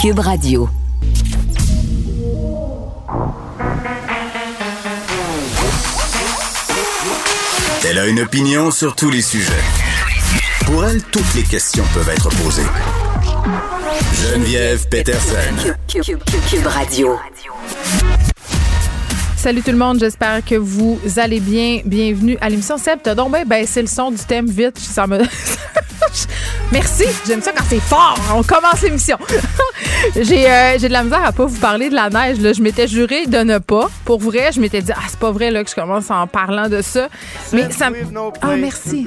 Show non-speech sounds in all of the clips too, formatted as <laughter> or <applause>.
Cube Radio. Elle a une opinion sur tous les sujets. Pour elle, toutes les questions peuvent être posées. Geneviève Peterson. Cube, Radio. Salut tout le monde, j'espère que vous allez bien. Bienvenue à l'émission Seb. T'as donc bien baissé le son du thème vite. Ça me... <laughs> Merci, j'aime ça quand c'est fort. On commence l'émission. J'ai, euh, j'ai de la misère à pas vous parler de la neige. Là. Je m'étais juré de ne pas. Pour vrai, je m'étais dit, ah, c'est pas vrai là, que je commence en parlant de ça. Mais ça me. Ah, merci.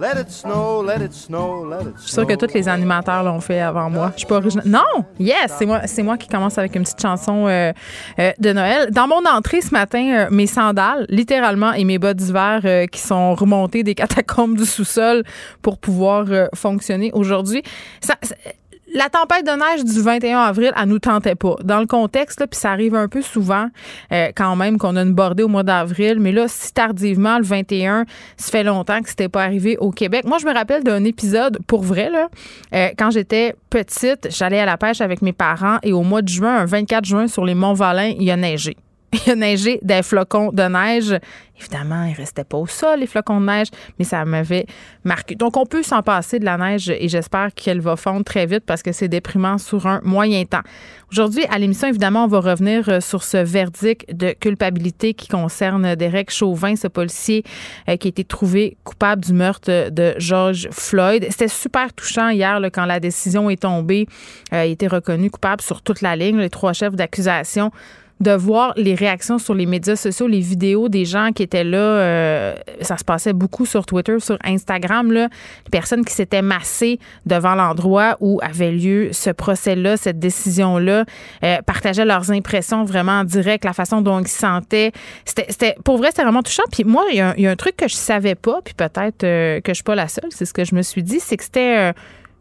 Let it snow, let it snow, let it Je suis sûre que tous les animateurs l'ont fait avant moi. Je suis pas originale. Non! Yes! C'est moi, c'est moi qui commence avec une petite chanson euh, euh, de Noël. Dans mon entrée ce matin, euh, mes sandales, littéralement, et mes bottes d'hiver euh, qui sont remontées des <laughs> catacombes du sous-sol pour pouvoir euh, fonctionner aujourd'hui. Ça, ça- la tempête de neige du 21 avril, elle nous tentait pas. Dans le contexte, puis ça arrive un peu souvent euh, quand même qu'on a une bordée au mois d'avril, mais là, si tardivement, le 21, ça fait longtemps que c'était pas arrivé au Québec. Moi, je me rappelle d'un épisode, pour vrai, là, euh, quand j'étais petite, j'allais à la pêche avec mes parents et au mois de juin, un 24 juin, sur les Monts-Valin, il a neigé. <laughs> Il a neigé des flocons de neige. Évidemment, il restait pas au sol, les flocons de neige, mais ça m'avait marqué. Donc, on peut s'en passer de la neige et j'espère qu'elle va fondre très vite parce que c'est déprimant sur un moyen temps. Aujourd'hui, à l'émission, évidemment, on va revenir euh, sur ce verdict de culpabilité qui concerne Derek Chauvin, ce policier euh, qui a été trouvé coupable du meurtre de George Floyd. C'était super touchant hier quand la décision est tombée. Euh, il a été reconnu coupable sur toute la ligne, les trois chefs d'accusation de voir les réactions sur les médias sociaux, les vidéos des gens qui étaient là. euh, ça se passait beaucoup sur Twitter, sur Instagram. Là, les personnes qui s'étaient massées devant l'endroit où avait lieu ce procès-là, cette décision-là, euh, partageaient leurs impressions vraiment en direct, la façon dont ils se sentaient. C'était, pour vrai, c'était vraiment touchant. Puis moi, il y, a un- il y a un truc que je savais pas, puis peut-être euh, que je suis pas la seule, c'est ce que je me suis dit, c'est que c'était...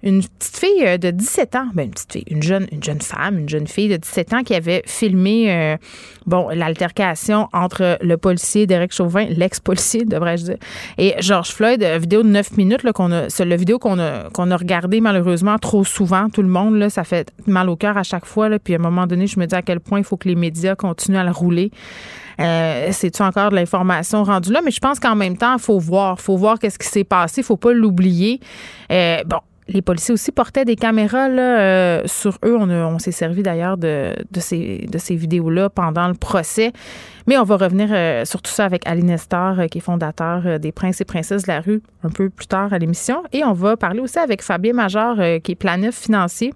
une petite fille euh, de 17 ans, ben une petite fille, une jeune, une jeune femme, une jeune fille de 17 ans qui avait filmé euh, bon l'altercation entre le policier Derek Chauvin, l'ex-policier <laughs> devrais-je dire, et George Floyd, euh, vidéo de 9 minutes là qu'on a, c'est la vidéo qu'on a qu'on a regardé malheureusement trop souvent tout le monde là, ça fait mal au cœur à chaque fois là, puis à un moment donné, je me dis à quel point il faut que les médias continuent à le rouler. Euh, C'est-tu encore de l'information rendue là? Mais je pense qu'en même temps, il faut voir. faut voir qu'est-ce qui s'est passé. Faut pas l'oublier. Euh, bon, les policiers aussi portaient des caméras euh, sur eux. On, s'est servi d'ailleurs de, ces, vidéos-là pendant le procès. Mais on va revenir euh, sur tout ça avec Ali Nestor, euh, qui est fondateur euh, des Princes et Princesses de la rue, un peu plus tard à l'émission. Et on va parler aussi avec Fabien Major, qui est planif financier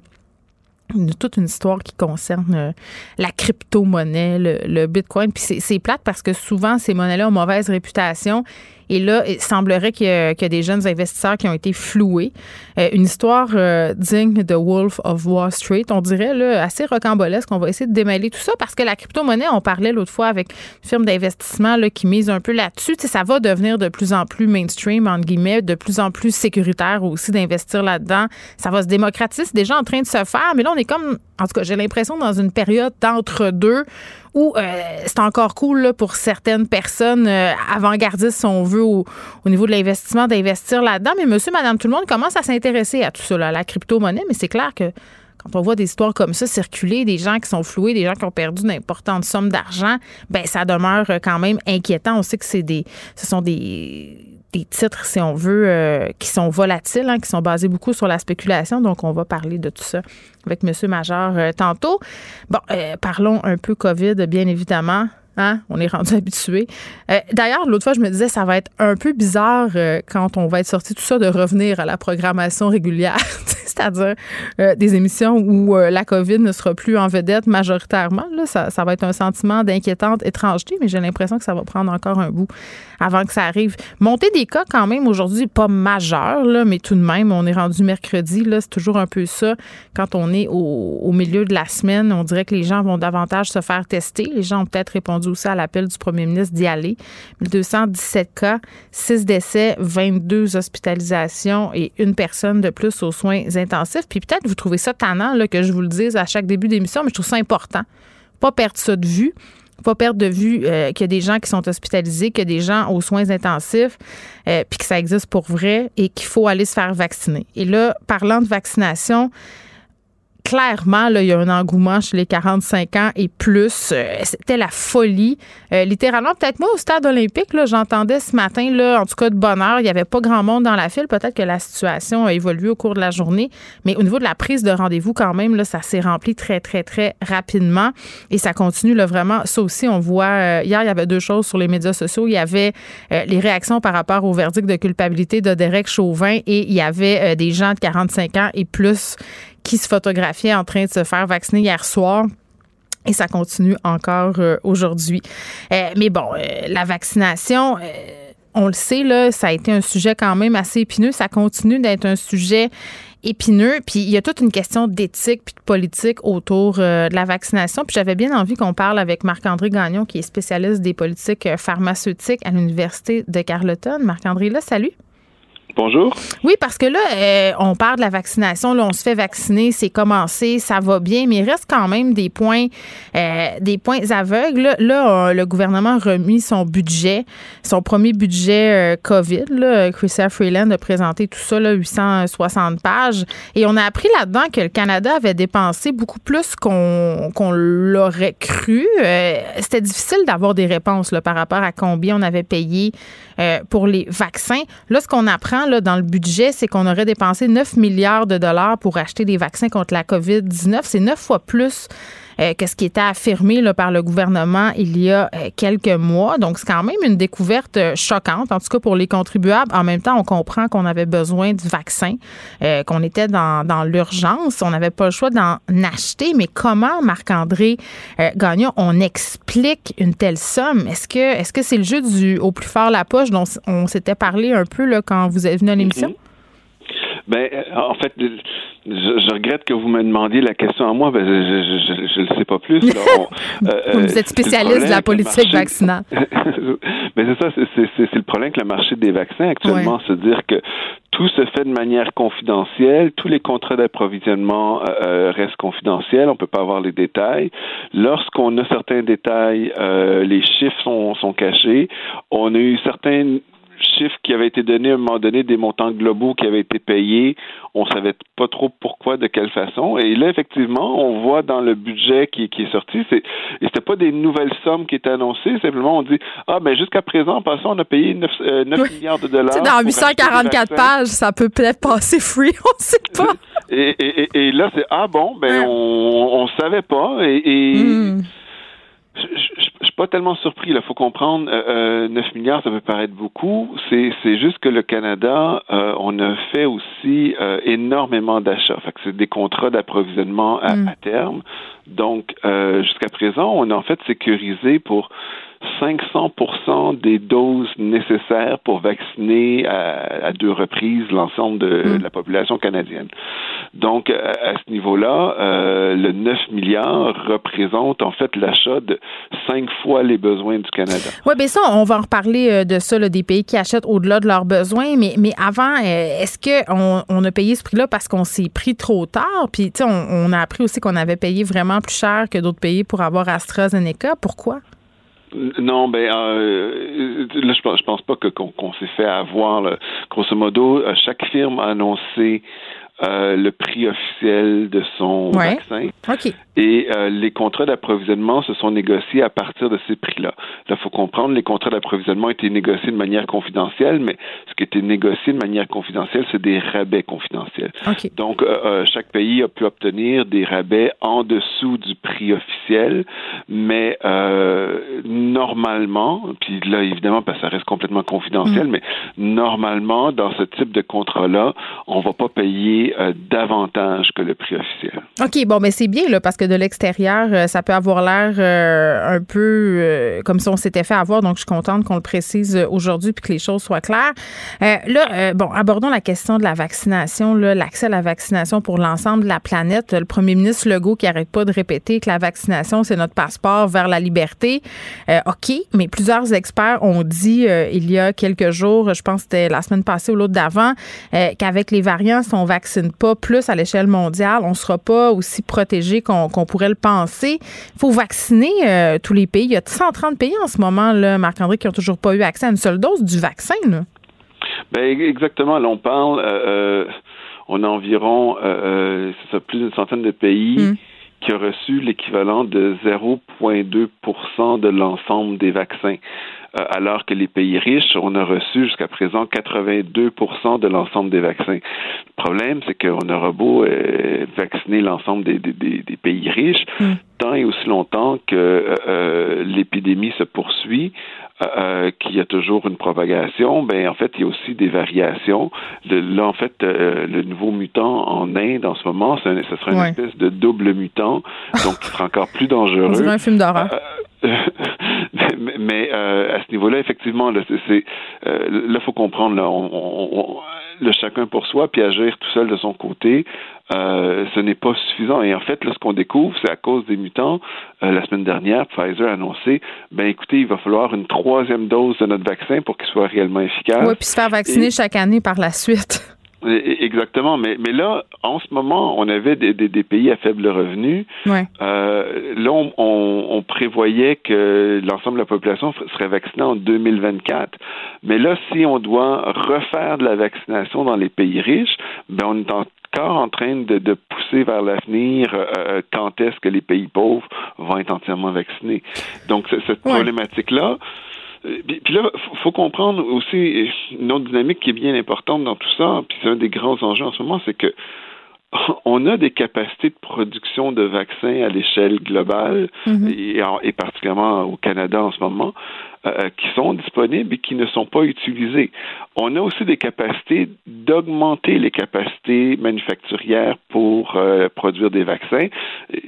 toute une histoire qui concerne la crypto-monnaie, le, le Bitcoin. Puis c'est plate parce que souvent, ces monnaies-là ont mauvaise réputation. Et là, il semblerait qu'il y, a qu'il y a des jeunes investisseurs qui ont été floués. Euh, une histoire euh, digne de Wolf of Wall Street, on dirait là, assez rocambolesque. On va essayer de démêler tout ça parce que la crypto-monnaie, on parlait l'autre fois avec une firme d'investissement qui mise un peu là-dessus. Ça va devenir de plus en plus mainstream, entre guillemets, de plus en plus sécuritaire aussi d'investir là-dedans. Ça va se démocratiser. C'est déjà en train de se faire, mais là, on est comme, en tout cas, j'ai l'impression dans une période d'entre-deux où euh, c'est encore cool là, pour certaines personnes euh, avant-gardistes, si on veut, au, au niveau de l'investissement, d'investir là-dedans. Mais monsieur, madame, tout le monde commence à s'intéresser à tout ça, à la crypto-monnaie. Mais c'est clair que quand on voit des histoires comme ça circuler, des gens qui sont floués, des gens qui ont perdu d'importantes sommes d'argent, ben ça demeure euh, quand même inquiétant. On sait que c'est des, ce sont des, titres, si on veut, euh, qui sont volatiles, hein, qui sont basés beaucoup sur la spéculation. Donc, on va parler de tout ça avec M. Major euh, tantôt. Bon, euh, parlons un peu COVID, bien évidemment. Hein? On est rendu <laughs> habitué. D'ailleurs, l'autre fois, je me disais, ça va être un peu bizarre quand on va être sorti tout ça de revenir à la programmation régulière, <laughs> c'est-à-dire euh, des émissions où euh, la COVID ne sera plus en vedette majoritairement. Là, ça, ça va être un sentiment d'inquiétante étrangeté, mais j'ai l'impression que ça va prendre encore un bout avant que ça arrive. Monter des cas quand même aujourd'hui, pas majeur, là, mais tout de même, on est rendu mercredi. Là, c'est toujours un peu ça. Quand on est au, milieu de la semaine, on dirait que les gens vont davantage se faire tester. Les gens ont peut-être répondu aussi à l'appel du premier ministre d'y aller. 1217 cas, 6 décès, 22 hospitalisations et une personne de plus aux soins. Puis peut-être vous trouvez ça tannant que je vous le dise à chaque début d'émission, mais je trouve ça important. Pas perdre ça de vue pas perdre de vue euh, qu'il y a des gens qui sont hospitalisés, qu'il y a des gens aux soins intensifs, euh, puis que ça existe pour vrai et qu'il faut aller se faire vacciner. Et là, parlant de vaccination, clairement, là, il y a un engouement chez les 45 ans et plus. Euh, c'était la folie. Euh, littéralement, peut-être moi, au stade olympique, j'entendais ce matin, là, en tout cas de bonne heure, il n'y avait pas grand monde dans la file. Peut-être que la situation a évolué au cours de la journée, mais au niveau de la prise de rendez-vous, quand même, là, ça s'est rempli très, très, très rapidement et ça continue là, vraiment. Ça aussi, on voit, euh, hier, il y avait deux choses sur les médias sociaux. Il y avait les réactions par rapport au verdict de culpabilité de Derek Chauvin et il y avait des gens de 45 ans et plus qui se photographiait en train de se faire vacciner hier soir. Et ça continue encore euh, aujourd'hui. Euh, mais bon, euh, la vaccination, on le sait, là, ça a été un sujet quand même assez épineux. Ça continue d'être un sujet épineux. Puis il y a toute une question d'éthique puis de politique autour de la vaccination. Puis j'avais bien envie qu'on parle avec Marc-André Gagnon, qui est spécialiste des politiques pharmaceutiques à l'Université de Carleton. Marc-André, là, salut. Bonjour. Oui, parce que là, euh, on parle de la vaccination, là, on se fait vacciner, c'est commencé, ça va bien, mais il reste quand même des points, euh, des points aveugles. Là, le gouvernement a remis son budget, son premier budget euh, COVID. Là, Freeland a présenté tout ça, là, 860 pages, et on a appris là-dedans que le Canada avait dépensé beaucoup plus qu'on qu'on l'aurait cru. C'était difficile d'avoir des réponses là, par rapport à combien on avait payé pour les vaccins. Là, ce qu'on apprend dans le budget, c'est qu'on aurait dépensé 9 milliards de dollars pour acheter des vaccins contre la COVID-19. C'est neuf fois plus euh, que ce qui était affirmé là, par le gouvernement il y a euh, quelques mois. Donc, c'est quand même une découverte euh, choquante, en tout cas pour les contribuables. En même temps, on comprend qu'on avait besoin du vaccin, qu'on était dans, dans l'urgence. On n'avait pas le choix d'en acheter. Mais comment, Marc-André Gagnon, on explique une telle somme? Est-ce que est-ce que c'est le jeu du au plus fort la poche dont on s'était parlé un peu là, quand vous êtes venu à l'émission? Mm-hmm. Ben, en fait, je, regrette que vous me demandiez la question à moi, ben, je ne le sais pas plus. <laughs> Euh, vous êtes spécialiste de la politique vaccinale. <laughs> Mais c'est ça, c'est le problème que le marché des vaccins actuellement, c'est dire que tout se fait de manière confidentielle, tous les contrats d'approvisionnement euh, euh, restent confidentiels, on peut pas avoir les détails. Lorsqu'on a certains détails, les chiffres sont, sont cachés. On a eu certains chiffres qui avaient été donnés à un moment donné, des montants globaux qui avaient été payés. On savait pas trop pourquoi, de quelle façon. Et là, effectivement, on voit dans le budget qui, qui est sorti, c'est, et c'était pas des nouvelles sommes qui étaient annoncées. Simplement, on dit, ah, ben, jusqu'à présent, en passant, on a payé 9, euh, milliards de dollars. dans 844 pages, ça peut peut-être passer free, <laughs> on sait pas. Et, et, et, là, c'est, ah bon, ben, on, on savait pas. Et, hmm je, suis pas tellement surpris. Il faut comprendre, euh, 9 euh, milliards, ça peut paraître beaucoup. C'est, juste que le Canada, euh, on a fait aussi euh, énormément d'achats. Fait que c'est des contrats d'approvisionnement à, mm. à terme. Donc, jusqu'à présent, on a en fait sécurisé pour 500 des doses nécessaires pour vacciner à, deux reprises l'ensemble de, mm. la population canadienne. Donc, à, ce niveau-là, euh, le 9 milliards représente en fait l'achat de cinq fois les besoins du Canada. Oui, bien ça, on va en reparler euh, de ça, des pays qui achètent au-delà de leurs besoins. Mais, mais avant, euh, est-ce qu'on on a payé ce prix-là parce qu'on s'est pris trop tard? Puis, tu sais, on, on a appris aussi qu'on avait payé vraiment plus cher que d'autres pays pour avoir AstraZeneca. Pourquoi? Non, ben euh, là, je pense, je pense pas que qu'on s'est fait avoir. Là. Grosso modo, euh, chaque firme a annoncé euh, le prix officiel de son vaccin. Et euh, les contrats d'approvisionnement se sont négociés à partir de ces prix-là. Là, il faut comprendre, les contrats d'approvisionnement étaient négociés de manière confidentielle, mais ce qui était négocié de manière confidentielle, c'est des rabais confidentiels. Donc, euh, chaque pays a pu obtenir des rabais en dessous du prix officiel, mais normalement, puis là, évidemment, parce que ça reste complètement confidentiel, mm. mais normalement, dans ce type de contrat-là, on va pas payer euh, davantage que le prix officiel. OK, bon, mais c'est bien, là, parce que de l'extérieur, euh, ça peut avoir l'air euh, un peu comme si on s'était fait avoir. Donc, je suis contente qu'on le précise aujourd'hui puis que les choses soient claires. là, bon, abordons la question de la vaccination, l'accès à la vaccination pour l'ensemble de la planète. Le premier ministre Legault qui n'arrête pas de répéter que la vaccination, c'est notre passeport vers la liberté. OK, mais plusieurs experts ont dit il y a quelques jours, je pense que c'était la semaine passée ou l'autre d'avant, qu'avec les variants, sont vaccinés pas plus à l'échelle mondiale, on ne sera pas aussi protégé qu'on pourrait le penser. Il faut vacciner euh, tous les pays. Il y a 130 pays en ce moment, Marc-André, qui n'ont toujours pas eu accès à une seule dose du vaccin. Ben, exactement. Là, on parle. Euh, euh, on a environ euh, ça plus d'une centaine de pays mm. qui ont reçu l'équivalent de 0,2% de l'ensemble des vaccins. Euh, alors que les pays riches, on a reçu jusqu'à présent 82% de l'ensemble des vaccins. Le problème, c'est qu'on aura beau euh, vacciner l'ensemble des, des, des, pays riches, mm. tant et aussi longtemps que euh, l'épidémie se poursuit, euh, qu'il y a toujours une propagation, ben en fait, il y a aussi des variations. De, là, en fait, le nouveau mutant en Inde en ce moment, ce sera une espèce de double mutant, donc qui sera encore plus dangereux. On un film d'horreur. <laughs> mais, euh, à ce niveau-là, effectivement, là, c'est, euh, là, faut comprendre, là, on, le chacun pour soi, puis agir tout seul de son côté, euh, ce n'est pas suffisant. Et en fait, là, ce qu'on découvre, c'est à cause des mutants. Euh, la semaine dernière, Pfizer a annoncé, ben écoutez, il va falloir une troisième dose de notre vaccin pour qu'il soit réellement efficace. Oui, puis se faire vacciner chaque année par la suite. Exactement, mais, mais là, en ce moment, on avait des, des, pays à faible revenu. Euh, là, on, on, prévoyait que l'ensemble de la population serait vaccinée en 2024. Mais là, si on doit refaire de la vaccination dans les pays riches, ben on est encore en train de, de pousser vers l'avenir euh, euh, quand est-ce que les pays pauvres vont être entièrement vaccinés. Donc, cette problématique-là, puis là, faut, faut comprendre aussi une autre dynamique qui est bien importante dans tout ça, puis c'est un des grands enjeux en ce moment, c'est que <laughs> on a des capacités de production de vaccins à l'échelle globale mm-hmm. et, particulièrement au Canada en ce moment. Euh, qui sont disponibles et qui ne sont pas utilisés. On a aussi des capacités d'augmenter les capacités manufacturières pour euh, produire des vaccins.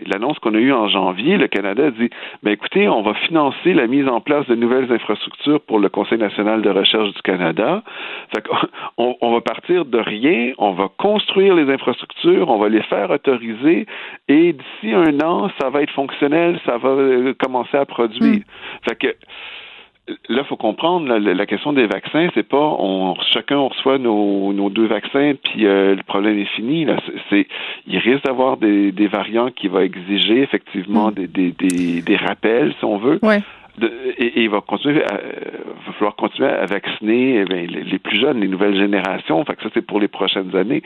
L'annonce qu'on a eue en janvier, le Canada dit ben écoutez, on va financer la mise en place de nouvelles infrastructures pour le Conseil national de recherche du Canada. Fait <laughs> on, on va partir de rien, on va construire les infrastructures, on va les faire autoriser et d'ici un an, ça va être fonctionnel, ça va euh, commencer à produire. Mm. Fait que là, faut comprendre la, question des vaccins, c'est pas on chacun reçoit nos, nos deux vaccins puis euh, le problème est fini. Là, c'est il risque d'avoir des, des variants qui vont exiger effectivement mm. des, des, des, des, rappels, si on veut. Ouais et, il va continuer à, va falloir continuer à vacciner eh les, plus jeunes, les nouvelles générations. Fait que ça, c'est pour les prochaines années.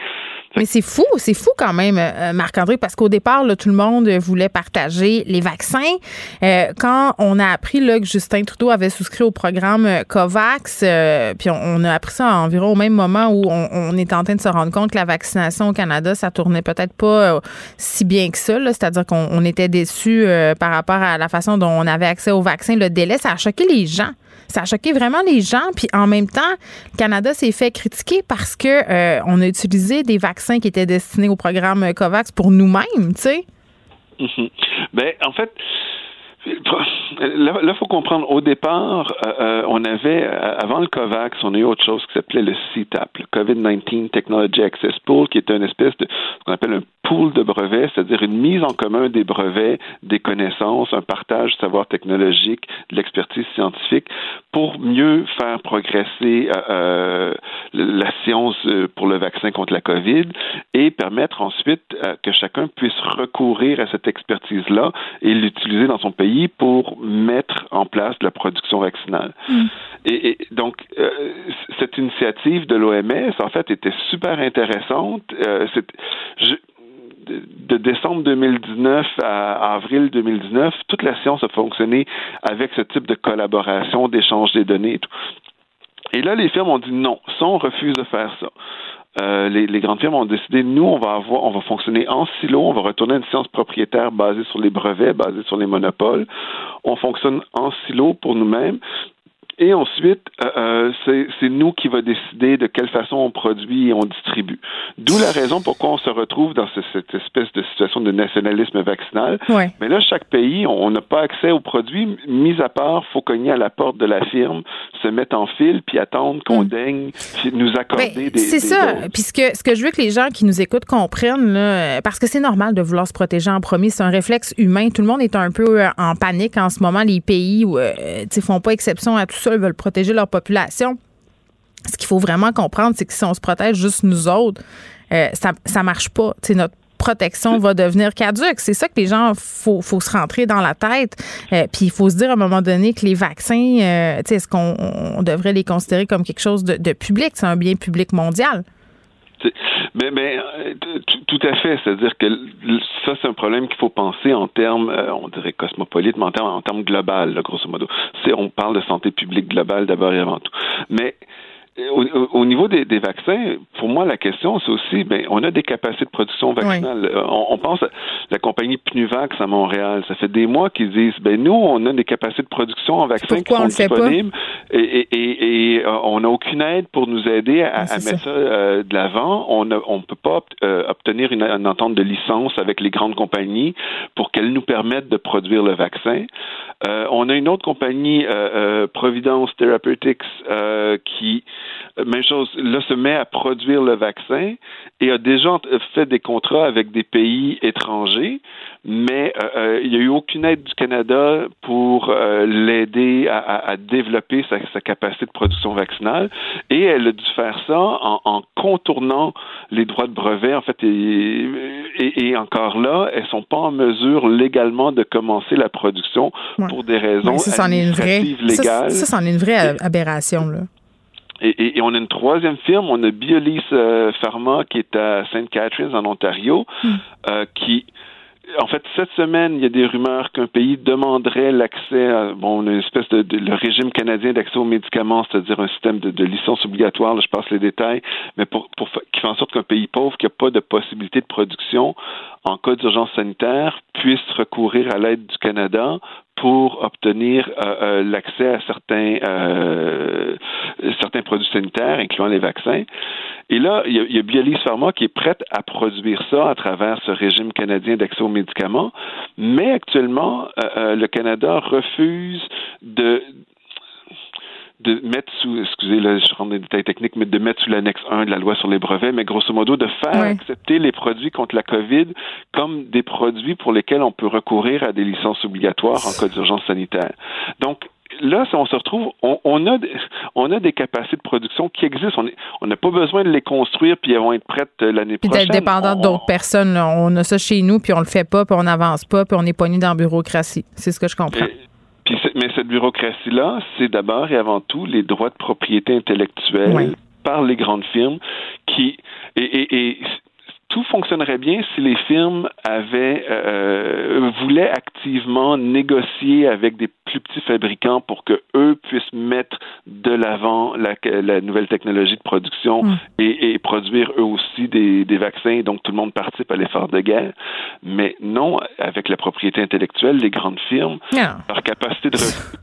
Mais c'est fou, c'est fou quand même, euh, Marc-André, parce qu'au départ, tout le monde voulait partager les vaccins. Euh, quand on a appris là, que Justin Trudeau avait souscrit au programme euh, COVAX, puis on, a appris ça environ au même moment où on, on, est en train de se rendre compte que la vaccination au Canada, ça tournait peut-être pas si bien que ça. C'est-à-dire qu'on était déçus par rapport à la façon dont on avait accès aux vaccins le délai, ça a choqué les gens. Ça a choqué vraiment les gens. Puis en même temps, le Canada s'est fait critiquer parce que euh, on a utilisé des vaccins qui étaient destinés au programme COVAX pour nous-mêmes, tu sais. Mhm. Ben, en fait, Là, il faut comprendre, au départ, euh, euh, on avait, avant le COVAX, on a eu autre chose qui s'appelait le CTAP, le COVID-19 Technology Access Pool, qui est une espèce de, ce qu'on appelle un pool de brevets, c'est-à-dire une mise en commun des brevets, des connaissances, un partage de savoir technologique, de l'expertise scientifique, pour mieux faire progresser euh, la science pour le vaccin contre la COVID et permettre ensuite que chacun puisse recourir à cette expertise-là et l'utiliser dans son pays pour mettre en place la production vaccinale. Mm. Et, donc, euh, cette initiative de l'OMS, en fait, était super intéressante. Euh, de décembre 2019 à avril 2019, toute la science a fonctionné avec ce type de collaboration, d'échange des données et tout. Et là, les firmes ont dit non, ça, on refuse de faire ça. Euh, les, les, grandes firmes ont décidé, nous, on va avoir, on va fonctionner en silo, on va retourner à une science propriétaire basée sur les brevets, basée sur les monopoles. On fonctionne en silo pour nous-mêmes. Et ensuite, euh, euh c'est nous qui va décider de quelle façon on produit et on distribue. D'où la raison pourquoi on se retrouve dans cette espèce de situation de nationalisme vaccinal. Mais là, chaque pays, on n'a pas accès aux produits, mis à part, faut cogner à la porte de la firme, se mettre en file, puis attendre qu'on hmm. daigne nous accorder ben, des. C'est ça. Puis ce que, ce que je veux que les gens qui nous écoutent comprennent, là, parce que c'est normal de vouloir se protéger en premier, c'est un réflexe humain. Tout le monde est un peu euh, en panique en ce moment. Les pays où, euh, font pas exception à tout ça, veulent protéger leur population. Ce qu'il faut vraiment comprendre, c'est que si on se protège juste nous autres, euh, ça, ça marche pas. notre protection va devenir caduque. C'est ça que les gens, faut, faut se rentrer dans la tête. Euh, puis il faut se dire à un moment donné que les vaccins, euh, est-ce qu'on devrait les considérer comme quelque chose de, public? C'est un bien public mondial. Mais, mais euh, tout à fait. C'est-à-dire que ça, c'est un problème qu'il faut penser en termes, euh, on dirait cosmopolite, mais en termes, en termes global, grosso modo. C'est, on parle de santé publique globale d'abord et avant tout. Mais au, niveau des, vaccins, pour moi, la question, c'est aussi, ben, on a des capacités de production vaccinale. Euh, on, pense à la compagnie Pnuvax à Montréal. Ça fait des mois qu'ils disent, ben, nous, on a des capacités de production en vaccins qui sont disponibles et, et, euh, on n'a aucune aide pour nous aider à, mettre ça euh, de l'avant. On ne on peut pas obtenir une, une, entente de licence avec les grandes compagnies pour qu'elles nous permettent de produire le vaccin. on a une autre compagnie, Providence Therapeutics, qui même chose, là, se met à produire le vaccin et a déjà fait des contrats avec des pays étrangers, mais euh, euh, il n'y a eu aucune aide du Canada pour euh, l'aider à, développer sa, capacité de production vaccinale. Et elle a dû faire ça en, contournant les droits de brevet, en fait, et, encore là, elles sont pas en mesure légalement de commencer la production pour des raisons administratives légales. Ça, c'en est une vraie aberration, là. Et, et, on a une troisième firme, on a Biolis euh, Pharma qui est à St. Catharines en Ontario, hmm. euh, qui en fait, cette semaine, il y a des rumeurs qu'un pays demanderait l'accès à bon, une espèce de, le régime canadien d'accès aux médicaments, c'est-à-dire un système de, licence obligatoire, je passe les détails, mais pour, pour qui fait en sorte qu'un pays pauvre qui n'a pas de possibilité de production en cas d'urgence sanitaire puisse recourir à l'aide du Canada pour obtenir euh, euh, l'accès à certains euh, certains produits sanitaires, incluant les vaccins. Et là, il y a, il y a Pharma qui est prête à produire ça à travers ce régime canadien d'accès aux médicaments, mais actuellement, le Canada refuse de de mettre sous, excusez, là, je rentre dans les détails techniques, mais de mettre sous l'annexe 1 de la loi sur les brevets, mais grosso modo, de faire accepter les produits contre la COVID comme des produits pour lesquels on peut recourir à des licences obligatoires en cas d'urgence sanitaire. Donc, là, on se retrouve, on, a, on a des capacités de production qui existent. On n'a pas besoin de les construire puis elles vont être prêtes euh, l'année prochaine. D'être dépendant d'autres personnes. On a ça chez nous puis on le fait pas puis on n'avance pas puis on est pogné dans la bureaucratie. C'est ce que je comprends mais cette bureaucratie-là, c'est d'abord et avant tout les droits de propriété intellectuelle par les grandes firmes qui et, tout fonctionnerait bien si les firmes avaient euh, voulaient activement négocier avec des plus petits fabricants pour que eux puissent mettre de l'avant la, la, nouvelle technologie de production mm. et, et, produire eux aussi des, des, vaccins. Donc tout le monde participe à l'effort de guerre. Mais non, avec la propriété intellectuelle, les grandes firmes, leur capacité de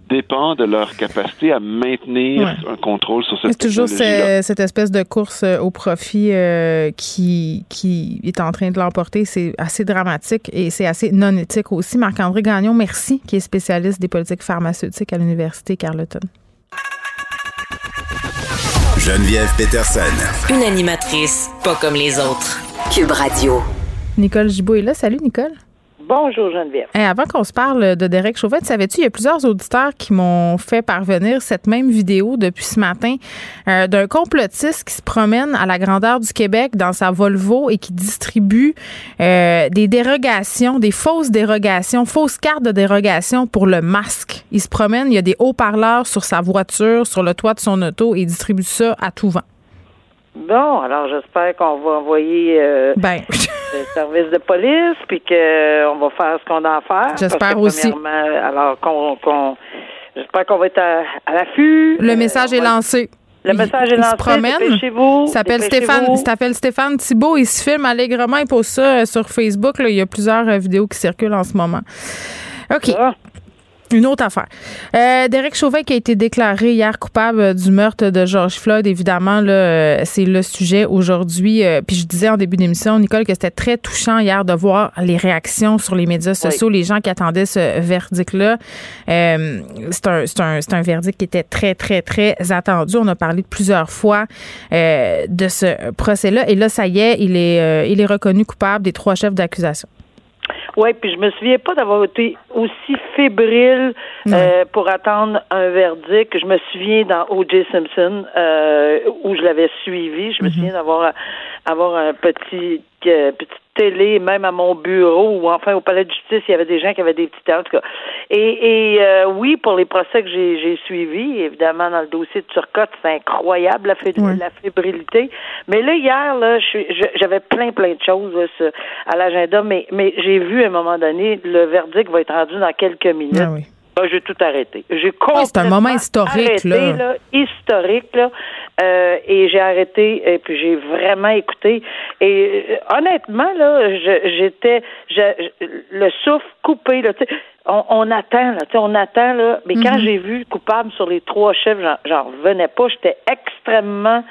dépend de leur capacité à maintenir un contrôle sur cette C'est toujours cette espèce de course euh, au profit euh, qui, qui est en train de l'emporter. C'est assez dramatique et c'est assez non éthique aussi. Marc-André Gagnon, merci, qui est spécialiste des politiques pharmaceutique à l'Université Carleton. Geneviève Peterson. Une animatrice pas comme les autres. Cube Radio. Nicole Gibault est là. Salut, Nicole. Bonjour Geneviève. avant qu'on se parle de Derek Chauvin, savais-tu, il y a plusieurs auditeurs qui m'ont fait parvenir cette même vidéo depuis ce matin euh, d'un complotiste qui se promène à la grandeur du Québec dans sa Volvo et qui distribue euh, des dérogations, des fausses dérogations, fausses cartes de dérogation pour le masque. Il se promène, il y a des haut-parleurs sur sa voiture, sur le toit de son auto et il distribue ça à tout vent. Bon, alors j'espère qu'on va envoyer euh, ben. <laughs> le service de police, puis qu'on euh, va faire ce qu'on a à faire. J'espère aussi. Alors qu'on, j'espère qu'on va être à, l'affût. Le message est lancé. Le message est lancé. Il se promène. Chez vous. S'appelle Stéphane. s'appelle Stéphane Thibault. Il se filme allègrement. Il pose ça euh, sur Facebook. Il y a plusieurs vidéos qui circulent en ce moment. OK. Ah. Une autre affaire. Euh, Derek Chauvin qui a été déclaré hier coupable du meurtre de George Floyd, évidemment, là, euh, c'est le sujet aujourd'hui. Euh, puis je disais en début d'émission, Nicole, que c'était très touchant hier de voir les réactions sur les médias sociaux, les gens qui attendaient ce verdict-là. Euh, c'est un, un, un, verdict qui était très, très, très attendu. On a parlé plusieurs fois de ce procès-là. Et là, ça y est, il est, il est reconnu coupable des trois chefs d'accusation. Oui, puis je me souviens pas d'avoir été aussi fébrile euh, pour attendre un verdict. Je me souviens dans O.J. Simpson euh, où je l'avais suivi. Je me mhm. souviens d'avoir avoir un petit petite télé, même à mon bureau ou enfin au palais de justice, il y avait des gens qui avaient des petits en tout cas. Et, et euh, oui, pour les procès que j'ai suivis, évidemment dans le dossier de Turcotte, c'est incroyable la, la fébrilité. Mais là hier, là, j'avais plein plein de choses à l'agenda, mais mais j'ai vu à un moment donné le verdict va être rendu dans quelques minutes. Ah j'ai tout arrêté. J'ai complètement c'est un moment historique arrêté, là. historique là, euh, et j'ai arrêté et puis j'ai vraiment écouté. Et euh, honnêtement là, j'étais le souffle coupé là, on, on attend là, on attend là, mais quand mm-hmm. j'ai vu coupable sur les trois chefs, j'en revenais pas, j'étais extrêmement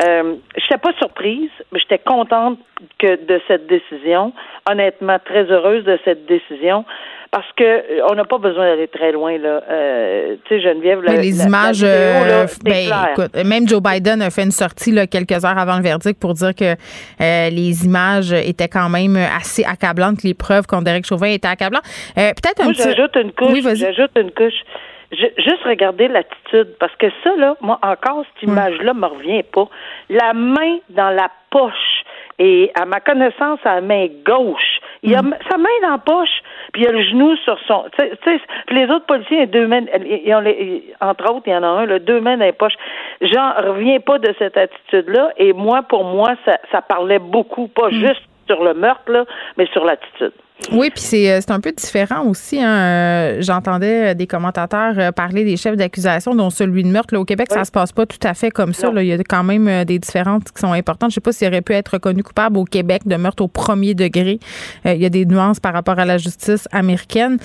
euh, je n'étais pas surprise, mais j'étais contente que de cette décision. Honnêtement, très heureuse de cette décision parce que euh, on n'a pas besoin d'aller très loin là. Euh, tu sais, Geneviève, mais les images, euh, ben, écoute, même Joe Biden a fait une sortie là, quelques heures avant le verdict pour dire que les images étaient quand même assez accablantes, les preuves contre Derek Chauvin étaient accablantes. Peut-être un petit. J'ajoute une couche. Oui, j'ajoute une couche juste regarder l'attitude, parce que ça, là, moi, encore, cette image-là me revient pas. La main dans la poche, et à ma connaissance, à la main gauche, il a mm. sa main dans la poche, puis il a le genou sur son. Puis les autres policiers, deux mains, ils ont les, entre autres, il y en a un, là, deux mains dans les poches. J'en reviens pas de cette attitude-là, et moi, pour moi, ça, ça parlait beaucoup, pas mm. juste sur le meurtre, là, mais sur l'attitude. Oui, puis c'est, euh, c'est un peu différent aussi. Hein. Euh, j'entendais des commentateurs euh, parler des chefs d'accusation, dont celui de meurtre. Là, au Québec, ça se passe pas tout à fait comme ça. Là. Il y a quand même des différences qui sont importantes. Je sais pas s'il aurait pu être reconnu coupable au Québec de meurtre au premier degré. il y a des nuances par rapport à la justice américaine.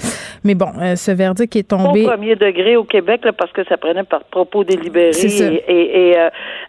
Mais bon, ce verdict est tombé. Au premier degré au Québec, là, parce que ça prenait par propos délibéré et, et,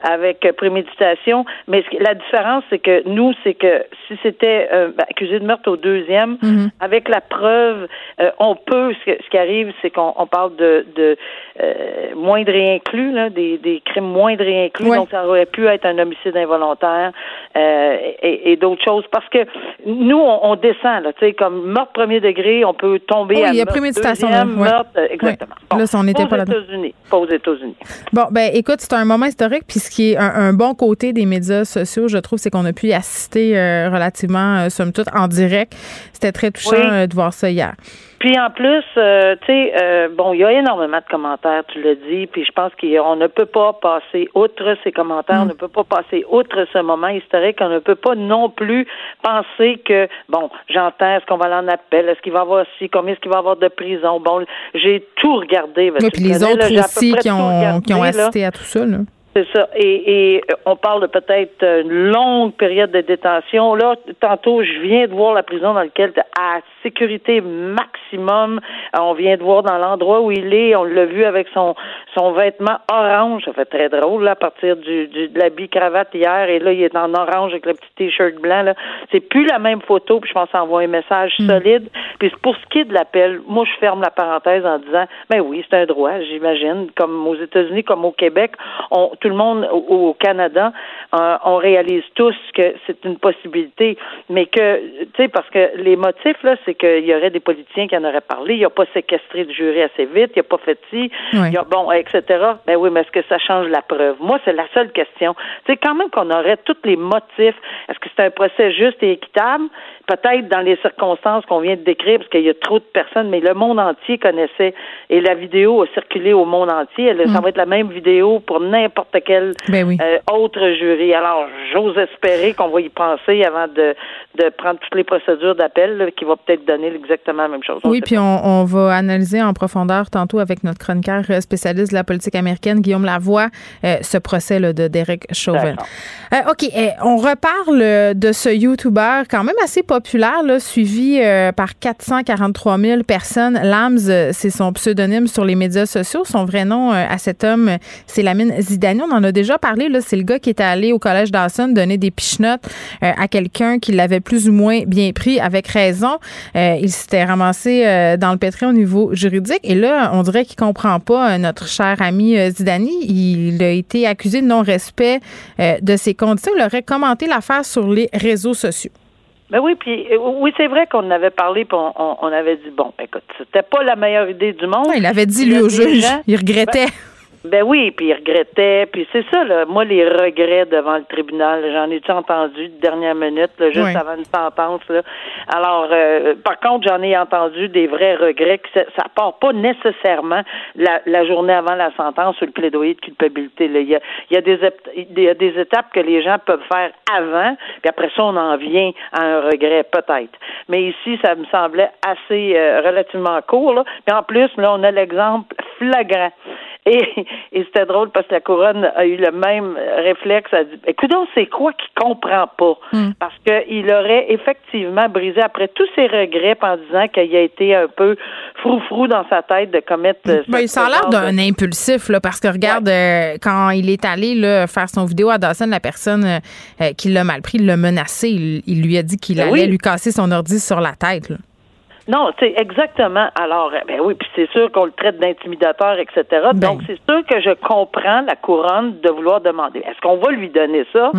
avec préméditation. Mais la différence, c'est que nous, c'est que si c'était ben, accusé de meurtre au deuxième, Mm-hmm. Avec la preuve, euh, on peut. Ce, qui arrive, c'est qu'on parle de, de euh, moindre inclus, là, des, des crimes moindres et inclus. Donc, ça aurait pu être un homicide involontaire euh, et, et d'autres choses. Parce que nous, on, descend, là, tu sais, comme meurtre premier degré, on peut tomber oui, à il y a préméditation, meurtre, exactement. là, on n'était pas, aux États-Unis. Pas aux États-Unis. Bon, ben, écoute, c'est un moment historique. Puis, ce qui est un, bon côté des médias sociaux, je trouve, c'est qu'on a pu y assister relativement, somme toute, en direct. C'était très touchant euh, de voir ça hier. Puis en plus, euh, tu sais, euh, bon, il y a énormément de commentaires, tu l'as dit, puis je pense qu'on ne peut pas passer outre ces commentaires, on mm. ne peut pas passer outre ce moment historique, on ne peut pas non plus penser que, bon, j'entends, est-ce qu'on va aller en appel, est-ce qu'il va y avoir ci, combien est-ce qu'il va y avoir de prison, bon, j'ai tout regardé. Oui, puis les autres aussi qui ont, qui ont assisté à tout ça, là. C'est ça. Et, et, on parle de peut-être une longue période de détention. Là, tantôt, je viens de voir la prison dans laquelle, à sécurité maximum, on vient de voir dans l'endroit où il est, on l'a vu avec son son vêtement orange. Ça fait très drôle, là, à partir du, du de l'habit cravate hier. Et là, il est en orange avec le petit t-shirt blanc. Là. C'est plus la même photo. Puis je pense envoyer un message hmm. solide. Puis pour ce qui est de l'appel, moi, je ferme la parenthèse en disant, ben oui, c'est un droit, j'imagine, comme aux États-Unis, comme au Québec. On, tout le monde au, Canada, euh, on réalise tous que c'est une possibilité, mais que, tu sais, parce que les motifs, là, c'est qu'il y aurait des politiciens qui en auraient parlé, il n'a pas séquestré du jury assez vite, il n'a pas fait ci, il a, bon, etc. Ben oui, mais est-ce que ça change la preuve? Moi, c'est la seule question. Tu sais, quand même qu'on aurait tous les motifs, est-ce que c'est un procès juste et équitable? Peut-être dans les circonstances qu'on vient de décrire, parce qu'il y a trop de personnes, mais le monde entier connaissait et la vidéo a circulé au monde entier. Elle, Ça mm. va être la même vidéo pour n'importe quel ben euh, autre jury. Alors, j'ose espérer qu'on va y penser avant de, de prendre toutes les procédures d'appel qui va peut-être donner exactement la même chose. oui, puis on, on, va analyser en profondeur tantôt avec notre chroniqueur spécialiste de la politique américaine, Guillaume Lavoie, euh, ce procès là, de Derek Chauvin. Euh, OK, eh, on reparle de ce YouTuber quand même assez populaire, là, suivi euh, par 443 000 personnes. Lams, euh, c'est son pseudonyme sur les médias sociaux. Son vrai nom euh, à cet homme, c'est Lamine Zidani. On en a déjà parlé. C'est le gars qui est allé au collège Dawson donner des pichenottes à quelqu'un qui l'avait plus ou moins bien pris, avec raison. il s'était ramassé dans le pétrin au niveau juridique. Et là, on dirait qu'il comprend pas notre cher ami Zidani. Il a été accusé de non-respect de ses conditions. Il aurait commenté l'affaire sur les réseaux sociaux. Ben oui, puis euh, oui, c'est vrai qu'on avait parlé, puis on, on, avait dit bon, écoute, c'était pas la meilleure idée du monde. il avait dit lui au juge, il regrettait. Ben oui, puis il regrettait, puis c'est ça, là. Moi, les regrets devant le tribunal, j'en ai-tu entendu de dernière minute, là, juste avant une sentence, là? Alors, euh, par contre, j'en ai entendu des vrais regrets, que ça, ça part pas nécessairement la, la, journée avant la sentence ou le plaidoyer de culpabilité, là. Il y a, il y a des, il y a des étapes que les gens peuvent faire avant, puis après ça, on en vient à un regret, peut-être. Mais ici, ça me semblait assez euh, relativement court, là. Puis en plus, là, on a l'exemple flagrant. <laughs> Et, et c'était drôle parce que la couronne a eu le même réflexe. A dit, écoute, c'est quoi qu'il comprend pas? Hmm. Parce qu'il aurait effectivement brisé après tous ses regrets en disant qu'il a été un peu frou-frou dans sa tête de commettre. Euh, ben, ça a l'air d'un impulsif, là, parce que regarde, euh, quand il est allé là, faire son vidéo à Dawson, la personne euh, qui l'a mal pris, il l'a menacé. Il, lui a dit qu'il ben allait lui casser son ordi sur la tête. Là. Non, c'est exactement. Alors, euh, ben oui, puis c'est sûr qu'on le traite d'intimidateur, etc. Ben Donc, c'est sûr que je comprends la couronne de vouloir demander. Est-ce qu'on va lui donner ça?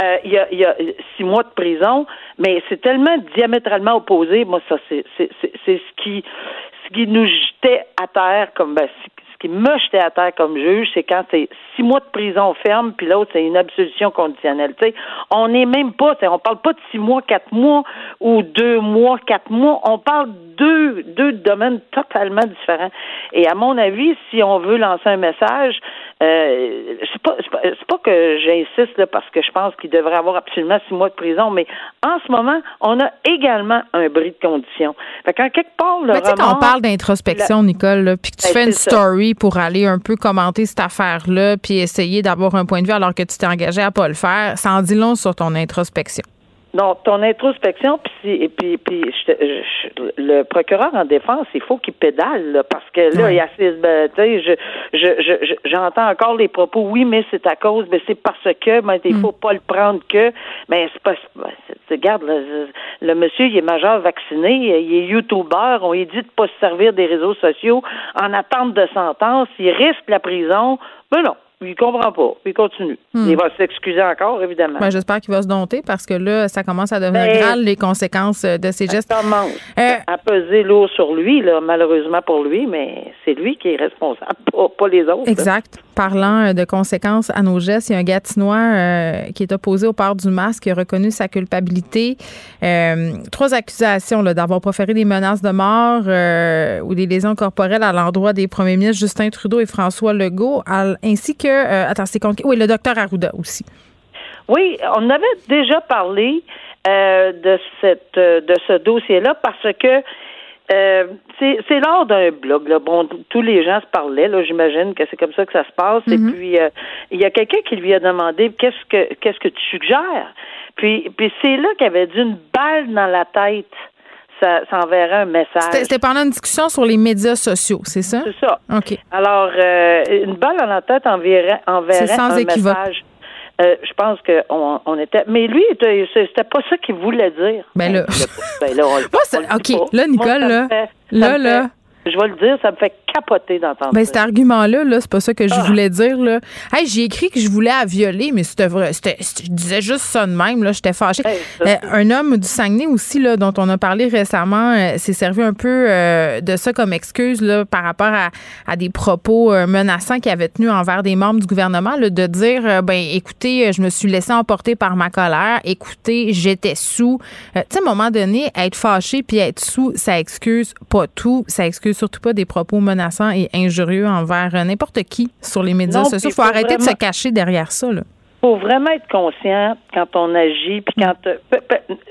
Euh, il, y a, il y a six mois de prison, mais c'est tellement diamétralement opposé. Moi, ça, c'est ce qui ce qui nous jetait à terre comme ben, ce qui me jetait à terre comme juge, c'est quand c'est six mois de prison ferme, puis l'autre, c'est une absolution conditionnelle. sais, on n'est même pas, on parle pas de six mois, quatre mois ou deux mois, quatre mois. On parle deux, deux domaines totalement différents. Et à mon avis, si on veut lancer un message, euh, c'est pas, c'est pas, que j'insiste là, parce que je pense qu'il devrait avoir absolument six mois de prison, mais en ce moment, on a également un bris de conditions. Fait qu'en quelque part, le mais tu sais, quand on parle d'introspection, Nicole, puis que tu ben, fais une story pour aller un peu commenter cette affaire-là, puis essayer d'avoir un point de vue alors que tu t'es engagé à pas le faire, ça en dit long sur ton introspection. Non, ton introspection, puis et puis, puis le procureur en défense, il faut qu'il pédale parce que là, il y a ben, je, je, j'entends encore les propos. Oui, mais c'est à cause, mais c'est parce que, mais il mm. faut pas le prendre que, mais c'est pas. Regarde, le, monsieur, il est majeur vacciné, il est YouTuber, on lui dit de pas se servir des réseaux sociaux en attente de sentence, il risque la prison. Ben non, il comprend pas. Il continue. Hmm. Il va s'excuser encore, évidemment. Ben, J'espère qu'il va se dompter parce que là, ça commence à devenir ben, grave les conséquences euh, de ses gestes. Ça commence euh, à peser lourd sur lui, là, malheureusement pour lui, mais c'est lui qui est responsable, <laughs> pas, les autres. Exact. Parlant euh, de conséquences à nos gestes, il y a un Gatinois qui est opposé au port du masque, qui a reconnu sa culpabilité. trois accusations d'avoir proféré des menaces de mort ou des lésions corporelles à l'endroit des premiers ministres Justin Trudeau et François Legault, ainsi que euh, attends, c'est Oui, le docteur Arruda aussi. Oui, on avait déjà parlé euh, de cette euh, de ce dossier-là parce que c'est lors d'un blog. Là. Bon, tous les gens se parlaient. Là, j'imagine que c'est comme ça que ça se passe. Et mm-hmm. puis il y a quelqu'un qui lui a demandé qu'est-ce que qu'est-ce que tu suggères? Puis puis c'est là qu'il avait dit une balle dans la tête ça, enverrait un message. C'était pendant une discussion sur les médias sociaux, c'est ça? C'est ça. OK. Alors, euh, une balle dans la tête enverrait, enverrait sans un message. Euh, je pense qu'on on était. Mais lui, c'était pas ça qu'il voulait dire. Ben là. Ben là OK. Là, Nicole, là. là, là je vais le dire, ça me fait capoter d'entendre ben, cet argument-là, -là, c'est pas ça que je ah. voulais dire. Là. Hey, j'ai écrit que je voulais à violer, mais c'était vrai. je disais juste ça de même. Là, j'étais fâchée. Euh, un homme du Saguenay aussi, là, dont on a parlé récemment, euh, s'est servi un peu euh, de ça comme excuse là, par rapport à, des propos menaçants qu'il avait tenus envers des membres du gouvernement, là, de dire ben écoutez, je me suis laissé emporter par ma colère. Écoutez, j'étais sous. tu sais, à un moment donné, être fâché puis être sous, ça excuse pas tout. Ça excuse surtout pas des propos menaçants et injurieux envers euh, n'importe qui sur les médias sociaux. Il faut, arrêter de se cacher derrière ça. Il faut vraiment être conscient quand on agit, puis quand euh,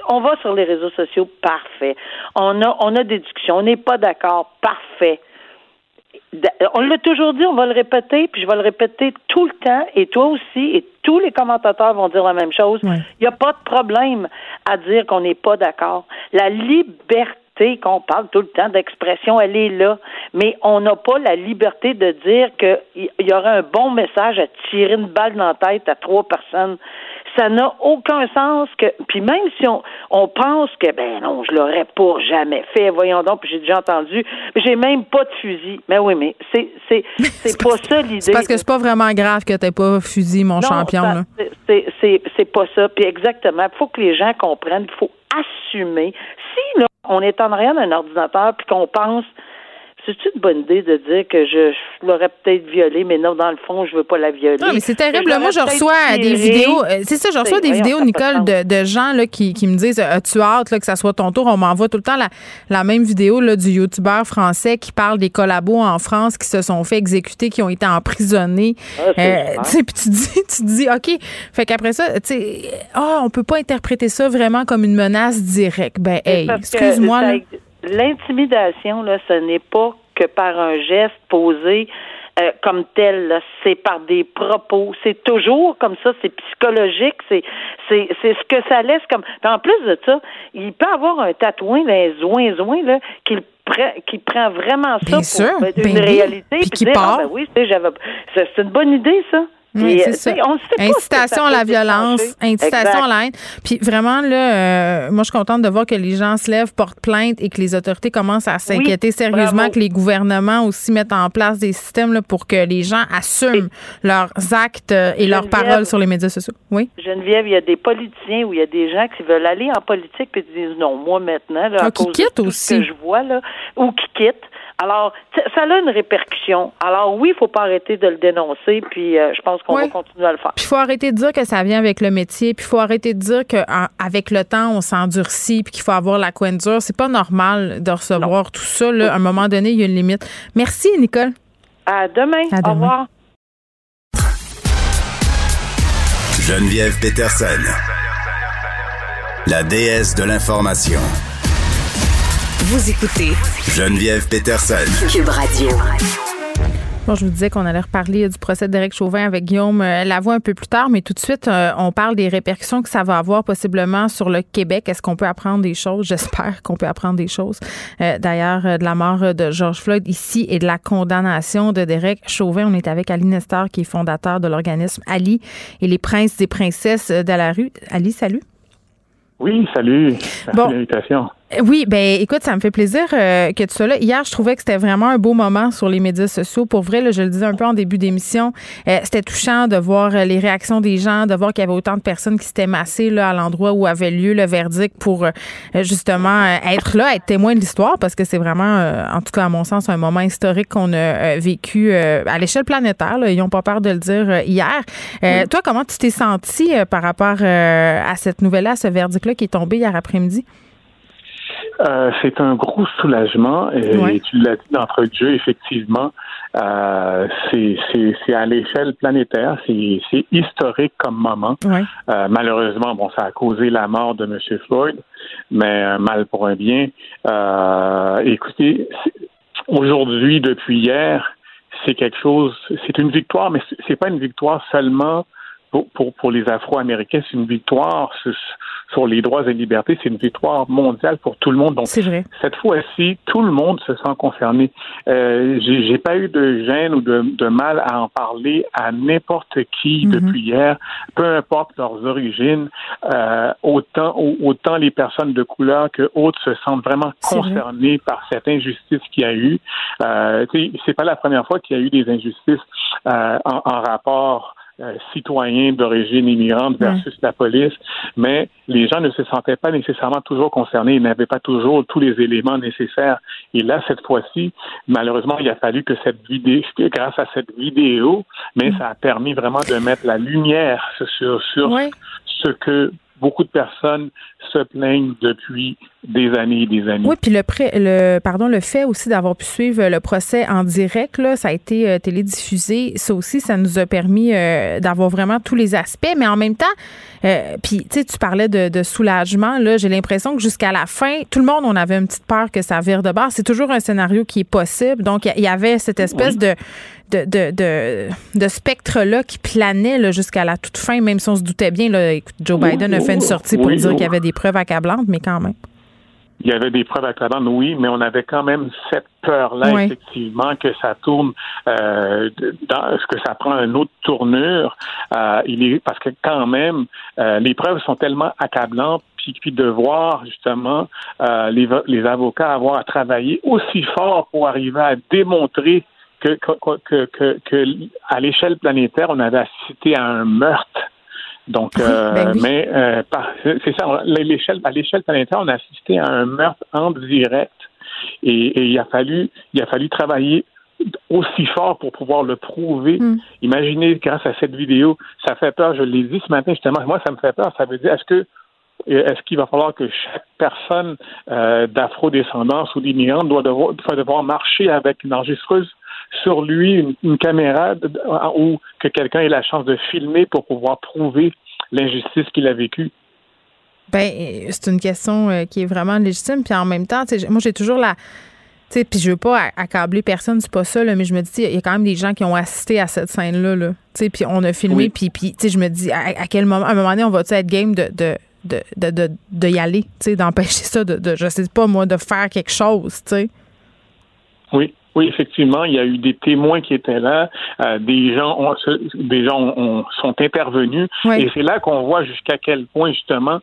on va sur les réseaux sociaux, parfait. On a, on a des discussions, on n'est pas d'accord, parfait. On l'a toujours dit, on va le répéter, puis je vais le répéter tout le temps, et toi aussi, et tous les commentateurs vont dire la même chose. Il n'y a pas de problème à dire qu'on n'est pas d'accord. La liberté qu'on parle tout le temps d'expression, elle est là, mais on n'a pas la liberté de dire qu'il y aurait un bon message à tirer une balle dans la tête à trois personnes. Ça n'a aucun sens que, puis même si on, on pense que, ben non, je l'aurais pas jamais fait, voyons donc, puis j'ai déjà entendu, j'ai même pas de fusil. Mais oui, mais c'est, c'est, <laughs> c'est pas ça l'idée. Parce que c'est pas vraiment grave que t'aies pas fusil, mon champion, là. C'est, c'est, c'est pas ça. Puis exactement, il faut que les gens comprennent, il faut assumer. Si, là, on est en rien d'un ordinateur puis qu'on pense c'est une bonne idée de dire que je, l'aurais peut-être violée, mais non, dans le fond, je veux pas la violer? Non, mais c'est terrible. Moi, je reçois des vidéos. Euh, c'est ça, je reçois des vidéos, Nicole, de, de, gens là, qui, qui me disent As-tu hâte là, que ça soit ton tour? On m'envoie tout le temps la, la même vidéo là, du youtubeur français qui parle des collabos en France qui se sont fait exécuter, qui ont été emprisonnés. Ah, euh, puis tu dis, <laughs> tu dis, OK. Fait qu'après ça, tu sais, oh, on peut pas interpréter ça vraiment comme une menace directe. Ben, hey, excuse-moi. L'intimidation, là, ce n'est pas que par un geste posé euh, comme tel, c'est par des propos, c'est toujours comme ça, c'est psychologique, c'est c'est c'est ce que ça laisse comme. en plus de ça, il peut avoir un tatouin d'un zoin zoin là qu'il qui prend vraiment ça pour une ben réalité puis, qui part. Ah, ben oui, c'est une bonne idée ça. Oui, c'est ça. incitation à la violence, incitation à la haine. Puis vraiment, là, euh, moi, je suis contente de voir que les gens se lèvent, portent plainte et que les autorités commencent à s'inquiéter sérieusement, que les gouvernements aussi mettent en place des systèmes là, pour que les gens assument leurs actes euh, et leurs paroles sur les médias sociaux. Oui? Geneviève, il y a des politiciens ou il y a des gens qui veulent aller en politique et disent non, moi maintenant, là, à ah, qui quittent aussi. ce que je vois, là, ou qui quittent. Alors, ça a une répercussion. Alors oui, il faut pas arrêter de le dénoncer, puis euh, je pense qu'on va continuer à le faire. Puis il faut arrêter de dire que ça vient avec le métier, puis il faut arrêter de dire qu'avec le temps, on s'endurcit, puis qu'il faut avoir la coin dure. C'est pas normal de recevoir tout ça. Là. À un moment donné, il y a une limite. Merci, Nicole. À demain. À demain. Au revoir. Geneviève Peterson, la déesse de l'information. Vous écoutez Geneviève Peterson. Cube Radio. Bon, je vous disais qu'on allait reparler du procès d'Éric Chauvin avec Guillaume euh, Lavoie un peu plus tard, mais tout de suite, euh, on parle des répercussions que ça va avoir possiblement sur le Québec. Est-ce qu'on peut apprendre des choses? <laughs> J'espère qu'on peut apprendre des choses. Euh, d'ailleurs, de la mort de George Floyd ici et de la condamnation de Derek Chauvin. On est avec Ali Nestor, qui est fondateur de l'organisme Ali et les princes et princesses de la rue. Ali, salut. Oui, salut. Merci l'invitation. Oui, ben écoute, ça me fait plaisir euh, que tu sois là. Hier, je trouvais que c'était vraiment un beau moment sur les médias sociaux. Pour vrai, là, je le disais un peu en début d'émission, euh, c'était touchant de voir euh, les réactions des gens, de voir qu'il y avait autant de personnes qui s'étaient massées là, à l'endroit où avait lieu le verdict pour justement être là, être témoin de l'histoire, parce que c'est vraiment, en tout cas à mon sens, un moment historique qu'on a vécu à l'échelle planétaire. Ils n'ont pas peur de le dire hier. Toi, comment tu t'es senti par rapport à cette nouvelle-là, ce verdict-là qui est tombé hier après-midi? Euh, c'est un gros soulagement et, tu l'as dit d'entre jeu, effectivement, euh, c'est à l'échelle planétaire, c'est historique comme moment. Euh, malheureusement, bon, ça a causé la mort de M. Floyd, mais mal pour un bien. écoutez, aujourd'hui, depuis hier, c'est quelque chose, c'est une victoire, mais c'est pas une victoire seulement pour, pour, pour les Afro-Américains, c'est une victoire sur les droits et libertés, c'est une victoire mondiale pour tout le monde. Donc, vrai. cette fois-ci, tout le monde se sent concerné. Euh, J'ai pas eu de gêne ou de, de, mal à en parler à n'importe qui mm-hmm. depuis hier, peu importe leurs origines. Euh, autant, autant les personnes de couleur que autres se sentent vraiment concernés par cette injustice qu'il y a eu. Euh, c'est pas la première fois qu'il y a eu des injustices euh, en, en rapport citoyens d'origine immigrante versus la police, mais les gens ne se sentaient pas nécessairement toujours concernés, ils n'avaient pas toujours tous les éléments nécessaires. Et là, cette fois-ci, malheureusement, il a fallu que cette vidéo, grâce à cette vidéo, mais ça a permis vraiment de mettre la lumière sur, sur ce que beaucoup de personnes se plaignent depuis des années et des années. Oui, puis le, le, pardon, le fait aussi d'avoir pu suivre le procès en direct, là, ça a été euh, télédiffusé. Ça aussi, ça nous a permis euh, d'avoir vraiment tous les aspects. Mais en même temps, euh, puis tu sais, tu parlais de, de soulagement. Là, j'ai l'impression que jusqu'à la fin, tout le monde, on avait une petite peur que ça vire de bord. C'est toujours un scénario qui est possible. Donc, il y, avait cette espèce de de, de, de, de spectre-là qui planait jusqu'à la toute fin, même si on se doutait bien. Là, écoute, Joe Biden a fait une sortie pour dire qu'il y avait des preuves accablantes, mais quand même. Il y avait des preuves accablantes, oui, mais on avait quand même cette peur-là, effectivement, que ça tourne, euh, dans, que ça prend une autre tournure. Euh, il est, parce que quand même, euh, les preuves sont tellement accablantes, puis, puis de voir justement euh, les, les avocats avoir à travailler aussi fort pour arriver à démontrer que, que, que, que à l'échelle planétaire, on avait assisté à un meurtre. Donc, euh, ben mais euh, c'est ça, l'échelle, à l'échelle planétaire, on a assisté à un meurtre en direct Et, il a fallu, il a fallu travailler aussi fort pour pouvoir le prouver. Hmm. Imaginez, grâce à cette vidéo, ça fait peur, je l'ai dit ce matin justement, moi ça me fait peur, ça veut dire, est-ce que est-ce qu'il va falloir que chaque personne euh, d'afro-descendance ou d'immigrante doit devoir, devoir marcher avec une enregistreuse sur lui, une, caméra ou que quelqu'un ait la chance de filmer pour pouvoir prouver l'injustice qu'il a vécue? Ben, c'est une question euh, qui est vraiment légitime. Puis en même temps, moi, j'ai toujours la. Tu sais, puis je veux pas accabler personne, c'est pas ça, là, mais je me dis, il y a quand même des gens qui ont assisté à cette scène-là. Là, tu puis on a filmé, puis, puis tu sais, je me dis, à, quel moment, à un moment donné, on va-tu être game de, de, de, de, de y aller, d'empêcher ça, de, de, je sais pas moi, de faire quelque chose, tu sais? Oui, oui, effectivement, il y a eu des témoins qui étaient là, euh, des gens ont, des gens sont intervenus, et c'est là qu'on voit jusqu'à quel point justement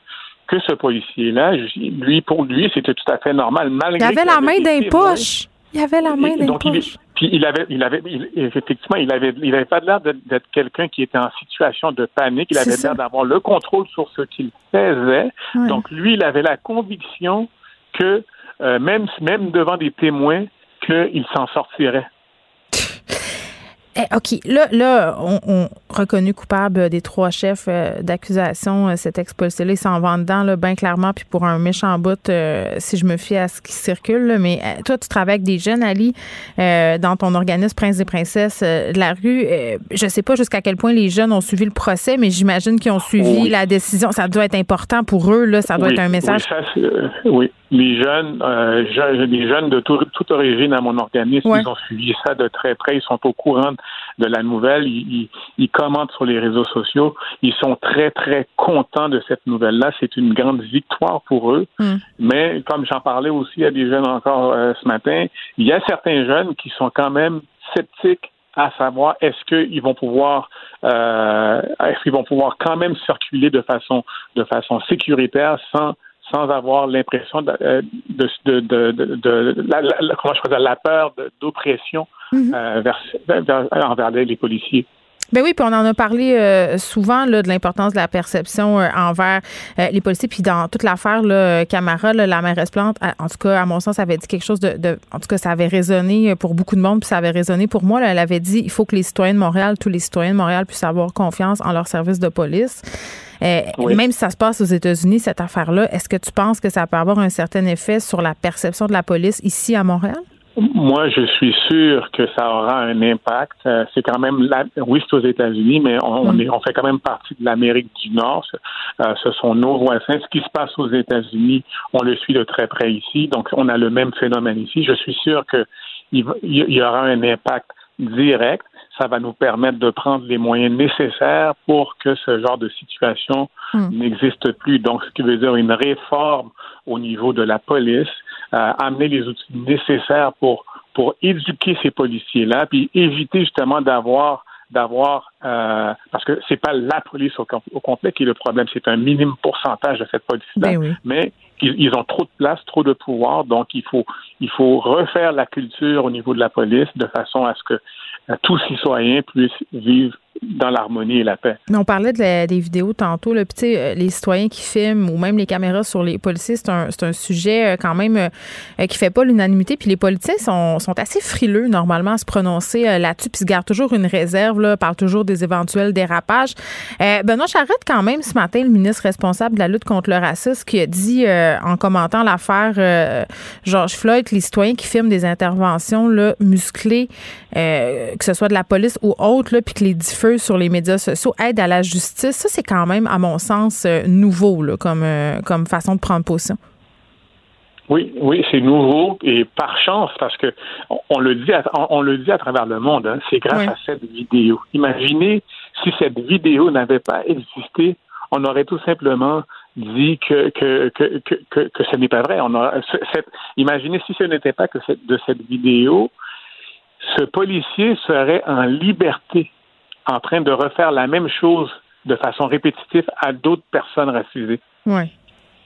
que ce policier-là, lui pour lui, c'était tout à fait normal, malgré. Il avait la main d'un poche. Il avait la main d'un poche. Puis il avait, il avait, effectivement, il avait, il avait pas l'air d'être quelqu'un qui était en situation de panique. Il avait l'air d'avoir le contrôle sur ce qu'il faisait. Donc lui, il avait la conviction que euh, même, même devant des témoins, qu'il s'en sortirait. Eh, OK. Là, là on, on, reconnu coupable des trois chefs euh, d'accusation, euh, cet ex-policier-là, il s'en va dedans, là, bien clairement, puis pour un méchant bout, euh, si je me fie à ce qui circule. mais toi, tu travailles avec des jeunes, Ali, dans ton organisme Prince des Princesses de la rue. je sais pas jusqu'à quel point les jeunes ont suivi le procès, mais j'imagine qu'ils ont suivi la décision. Ça doit être important pour eux, là. Ça doit être un message. Oui, Les jeunes, les jeunes de toute origine à mon organisme, ils ont suivi ça de très près. Ils sont au courant de la nouvelle. Ils, ils, commentent sur les réseaux sociaux. Ils sont très, très contents de cette nouvelle-là. C'est une grande victoire pour eux. Hmm. Mais comme j'en parlais aussi à des jeunes encore euh, ce matin, il y a certains jeunes qui sont quand même sceptiques à savoir est-ce qu'ils vont pouvoir euh, est-ce qu'ils vont pouvoir quand même circuler de façon de façon sécuritaire sans sans avoir l'impression de, euh, de, de, de, la, comment je la peur d'oppression mm-hmm. euh, envers les policiers. Ben oui, puis on en a parlé euh, souvent là, de l'importance de la perception euh, envers euh, les policiers. Puis dans toute l'affaire, là, Camara, la mairesse Plante, en tout cas, à mon sens, avait dit quelque chose de, de, En tout cas, ça avait résonné pour beaucoup de monde, puis ça avait résonné pour moi. Là, elle avait dit il faut que les citoyens de Montréal, tous les citoyens de Montréal puissent avoir confiance en leur service de police. Même si ça se passe aux États-Unis, cette affaire-là, est-ce que tu penses que ça peut avoir un certain effet sur la perception de la police ici à Montréal? Moi, je suis sûr que ça aura un impact. Euh, c'est quand même, la... oui, c'est aux États-Unis, mais on, mm. est, on fait quand même partie de l'Amérique du Nord. Euh, ce sont nos voisins. Ce qui se passe aux États-Unis, on le suit de très près ici. Donc, on a le même phénomène ici. Je suis sûr que il y aura un impact direct. Ça va nous permettre de prendre les moyens nécessaires pour que ce genre de situation mm. n'existe plus. Donc, ce qui veut dire une réforme au niveau de la police amener les outils nécessaires pour pour éduquer ces policiers-là, puis éviter justement d'avoir d'avoir euh, parce que c'est pas la police au, complet qui est le problème, c'est un minime pourcentage de cette police-là, ben mais ils, ils, ont trop de place, trop de pouvoir, donc il faut il faut refaire la culture au niveau de la police de façon à ce que euh, tous citoyens puissent vivre dans l'harmonie et la paix. On parlait de des vidéos tantôt, là, euh, les citoyens qui filment ou même les caméras sur les policiers, c'est un, un, sujet euh, quand même euh, qui fait pas l'unanimité. Puis les politiciens sont, sont, assez frileux normalement à se prononcer là-dessus, puis se gardent toujours une réserve, parlent toujours des éventuels dérapages. Benoît Charette, quand même, ce matin, le ministre responsable de la lutte contre le racisme, qui a dit en commentant l'affaire George Floyd, les citoyens qui filment des interventions là, musclées, que ce soit de la police ou autre, puis que les sur les médias sociaux aide à la justice. Ça, c'est quand même, à mon sens, euh, nouveau là, comme, euh, comme façon de prendre position. Oui, oui, c'est nouveau et par chance parce que on, le dit, à, on, le dit à travers le monde. Hein, c'est grâce à cette vidéo. Imaginez si cette vidéo n'avait pas existé, on aurait tout simplement dit que que que que, que, ce n'est pas vrai. On imaginez si ce n'était pas que de cette vidéo, ce policier serait en liberté en train de refaire la même chose de façon répétitive à d'autres personnes racisées. Ouais.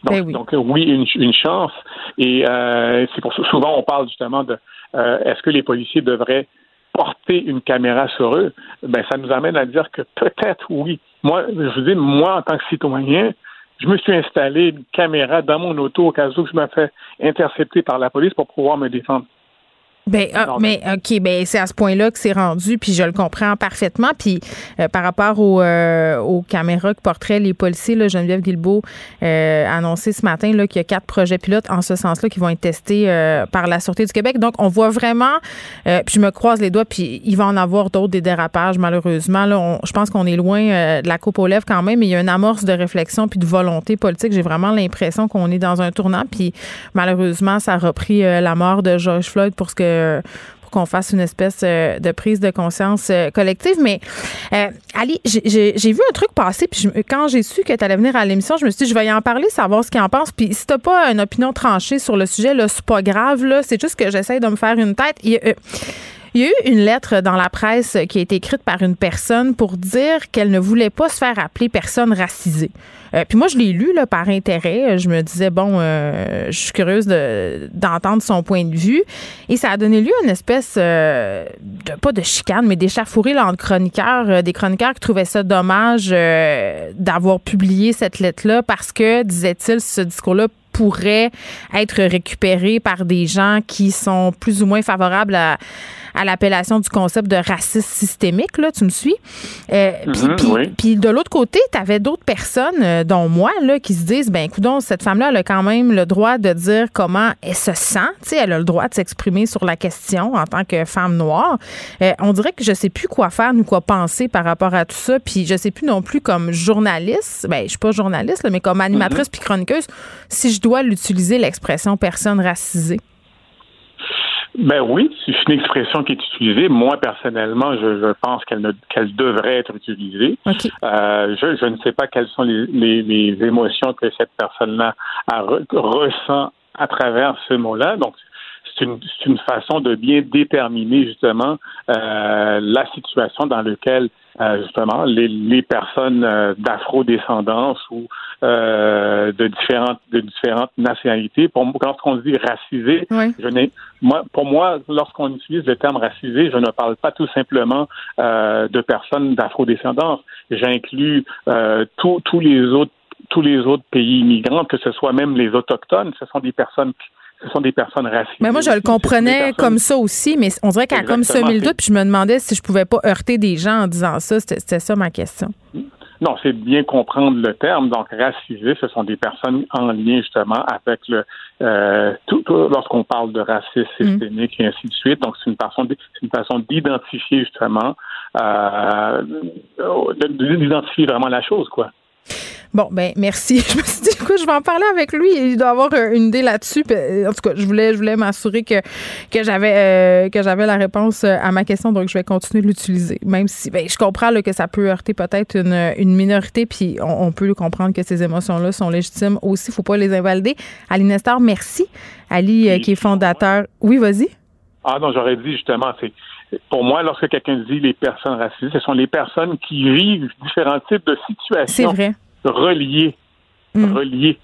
Donc, ben oui. une, une, chance. Et euh, c'est pour ça souvent on parle justement de euh, est-ce que les policiers devraient porter une caméra sur eux? Ben ça nous amène à dire que peut-être oui. Moi, je vous dis, moi en tant que citoyen, je me suis installé une caméra dans mon auto au cas où je me fais intercepter par la police pour pouvoir me défendre. Ben, ah, mais OK, ben c'est à ce point-là que c'est rendu, puis je le comprends parfaitement. Puis euh, par rapport aux, euh, aux caméras que porteraient les policiers, là, Geneviève Guilbeault euh, a annoncé ce matin là, qu'il y a quatre projets pilotes en ce sens-là qui vont être testés par la Sûreté du Québec. Donc, on voit vraiment, puis je me croise les doigts, puis il va en avoir d'autres des dérapages, malheureusement. Là, je pense qu'on est loin de la coupe aux lèvres quand même, mais il y a une amorce de réflexion puis de volonté politique. J'ai vraiment l'impression qu'on est dans un tournant, puis malheureusement, ça a repris la mort de George Floyd pour ce que euh, pour qu'on fasse une espèce euh, de prise de conscience euh, collective. Mais Ali, j'ai vu un truc passer, puis quand j'ai su que tu allais venir à l'émission, je me suis dit, je vais y en parler, savoir ce qu'il en pense. Puis si t'as pas une opinion tranchée sur le sujet, c'est pas grave, là. C'est juste que j'essaie de me faire une tête. Y a une lettre dans la presse qui a été écrite par une personne pour dire qu'elle ne voulait pas se faire appeler personne racisée. Euh, puis moi, je l'ai lu par intérêt. Je me disais, bon, euh, je suis curieuse d'entendre son point de vue. Et ça a donné lieu à une espèce, euh, de, pas de chicane, mais d'échafourée entre chroniqueurs, des chroniqueurs qui trouvaient ça dommage d'avoir publié cette lettre-là parce que, disait-il, ce discours-là pourrait être récupéré par des gens qui sont plus ou moins favorables à à l'appellation du concept de racisme systémique, là, tu me suis? Euh, mhm, puis, de l'autre côté, tu avais d'autres personnes, euh, dont moi, là, qui se disent, ben écoute, cette femme-là, elle a quand même le droit de dire comment elle se sent, sais, elle a le droit de s'exprimer sur la question en tant que femme noire. Euh, on dirait que je sais plus quoi faire ni quoi penser par rapport à tout ça, puis je sais plus non plus comme journaliste, ben je suis pas journaliste, mais comme animatrice mhm. puis chroniqueuse, si je dois l'utiliser l'expression personne racisée. Ben oui, c'est une expression qui est utilisée. Moi, personnellement, je, je pense qu'elle qu'elle devrait être utilisée. Euh, je, je, ne sais pas quelles sont les, les, les émotions que cette personne-là ressent à travers ce mot-là. Donc, c'est une, une, façon de bien déterminer justement euh, la situation dans laquelle euh, justement les, les personnes euh, d'afro-descendance ou euh, de différentes de différentes nationalités. Pour moi, lorsqu'on dit racisé, je n'ai moi pour moi, lorsqu'on utilise le terme racisé, je ne parle pas tout simplement de personnes d'afro-descendance. J'inclus tous les autres tous les autres pays immigrants, que ce soit même les autochtones, ce sont des personnes ce sont des personnes racisées. Mais moi, je le comprenais comme ça aussi, mais on dirait qu'elle a comme semé le doute, puis je me demandais si je pouvais pas heurter des gens en disant ça. C'était ça ma question. Non, c'est bien comprendre le terme. Donc, racisé, ce sont des personnes en lien justement avec le euh, tout, lorsqu'on parle de racisme mm. systémique et ainsi de suite. Donc, c'est une façon, c'est une façon d'identifier justement, euh, d'identifier vraiment la chose, quoi. Bon, ben merci. <laughs> Je me suis dit, écoute, je vais en parler avec lui. Il doit avoir euh, une idée là-dessus. En tout cas, je voulais, je voulais m'assurer que, que j'avais euh, que j'avais la réponse euh, à ma question, donc je vais continuer de l'utiliser. Même si ben, je comprends que ça peut heurter peut-être une, une, minorité, puis on, peut comprendre que ces émotions-là sont légitimes aussi. Il ne faut pas les invalider. Ali Nestor, merci. Ali, qui est fondateur. Oui, vas-y. Ah non, j'aurais dit justement, c'est pour moi, lorsque quelqu'un dit les personnes racisées, ce sont les personnes qui vivent différents types de situations. C'est vrai relié, mm. relié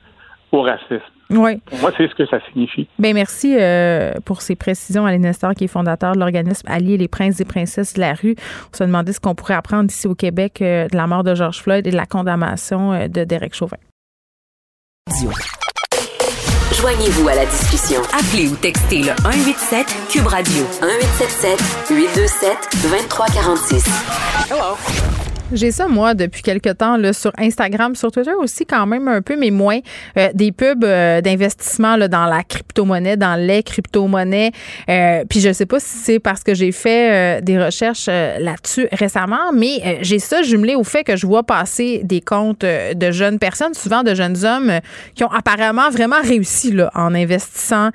au racisme. Oui. Pour moi, c'est ce que ça signifie. Bien, merci euh, pour ces précisions, Alain Nestor, qui est fondateur de l'organisme Allier les princes et princesses de la rue. On se demandait ce qu'on pourrait apprendre ici au Québec euh, de la mort de George Floyd et de la condamnation euh, de Derek Chauvin. Joignez-vous à la discussion. Appelez ou textez le 187 Cube Radio 1877 827 2346. Hello. J'ai ça, moi, depuis quelque temps, là, sur Instagram, sur Twitter aussi, quand même un peu, mais moins. Euh, des pubs euh, d'investissement dans la crypto-monnaie, dans les crypto-monnaies. Euh, puis je sais pas si c'est parce que j'ai fait des recherches là-dessus récemment, mais j'ai ça jumelé au fait que je vois passer des comptes de jeunes personnes, souvent de jeunes hommes, qui ont apparemment vraiment réussi là, en investissant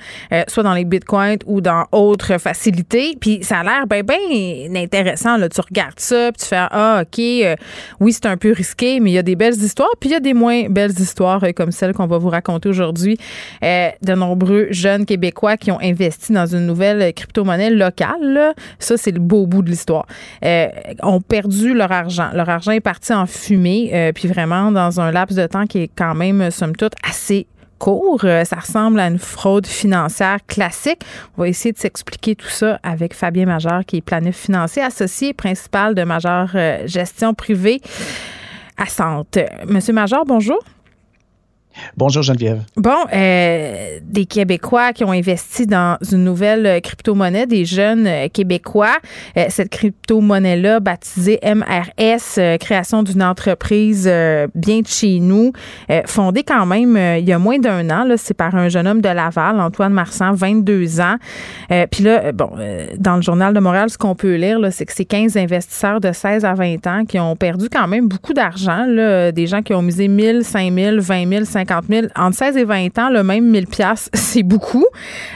soit dans les bitcoins ou dans autres facilités. Puis ça a l'air bien, bien intéressant. Là. Tu regardes ça, puis tu fais Ah, OK euh, oui, c'est un peu risqué, mais il y a des belles histoires, puis il y a des moins belles histoires euh, comme celle qu'on va vous raconter aujourd'hui euh, de nombreux jeunes Québécois qui ont investi dans une nouvelle crypto-monnaie locale. Ça, c'est le beau bout de l'histoire. ont perdu leur argent. Leur argent est parti en fumée, puis vraiment dans un laps de temps qui est quand même, somme toute, assez court. Euh, ça ressemble à une fraude financière classique. On va essayer de s'expliquer tout ça avec Fabien Majeur, qui est planif financier associé principal de Majeur euh, Gestion Privée à Sante. Monsieur Major, bonjour. Bonjour Geneviève. Bon, euh, des Québécois qui ont investi dans une nouvelle euh, crypto-monnaie, des jeunes euh, Québécois. cette crypto-monnaie-là, baptisée MRS, création d'une entreprise bien de chez nous, fondée quand même il y a moins d'un an. C'est par un jeune homme de Laval, Antoine Marsan, 22 ans. Puis là, bon, dans le Journal de Montréal, ce qu'on peut lire, c'est que c'est 15 investisseurs de 16 à 20 ans qui ont perdu quand même beaucoup d'argent. Des gens qui ont misé 1000, 5000, 20 000, 50 50 000. Entre 16 et 20 ans, le même 1000 pièces, <laughs> c'est beaucoup.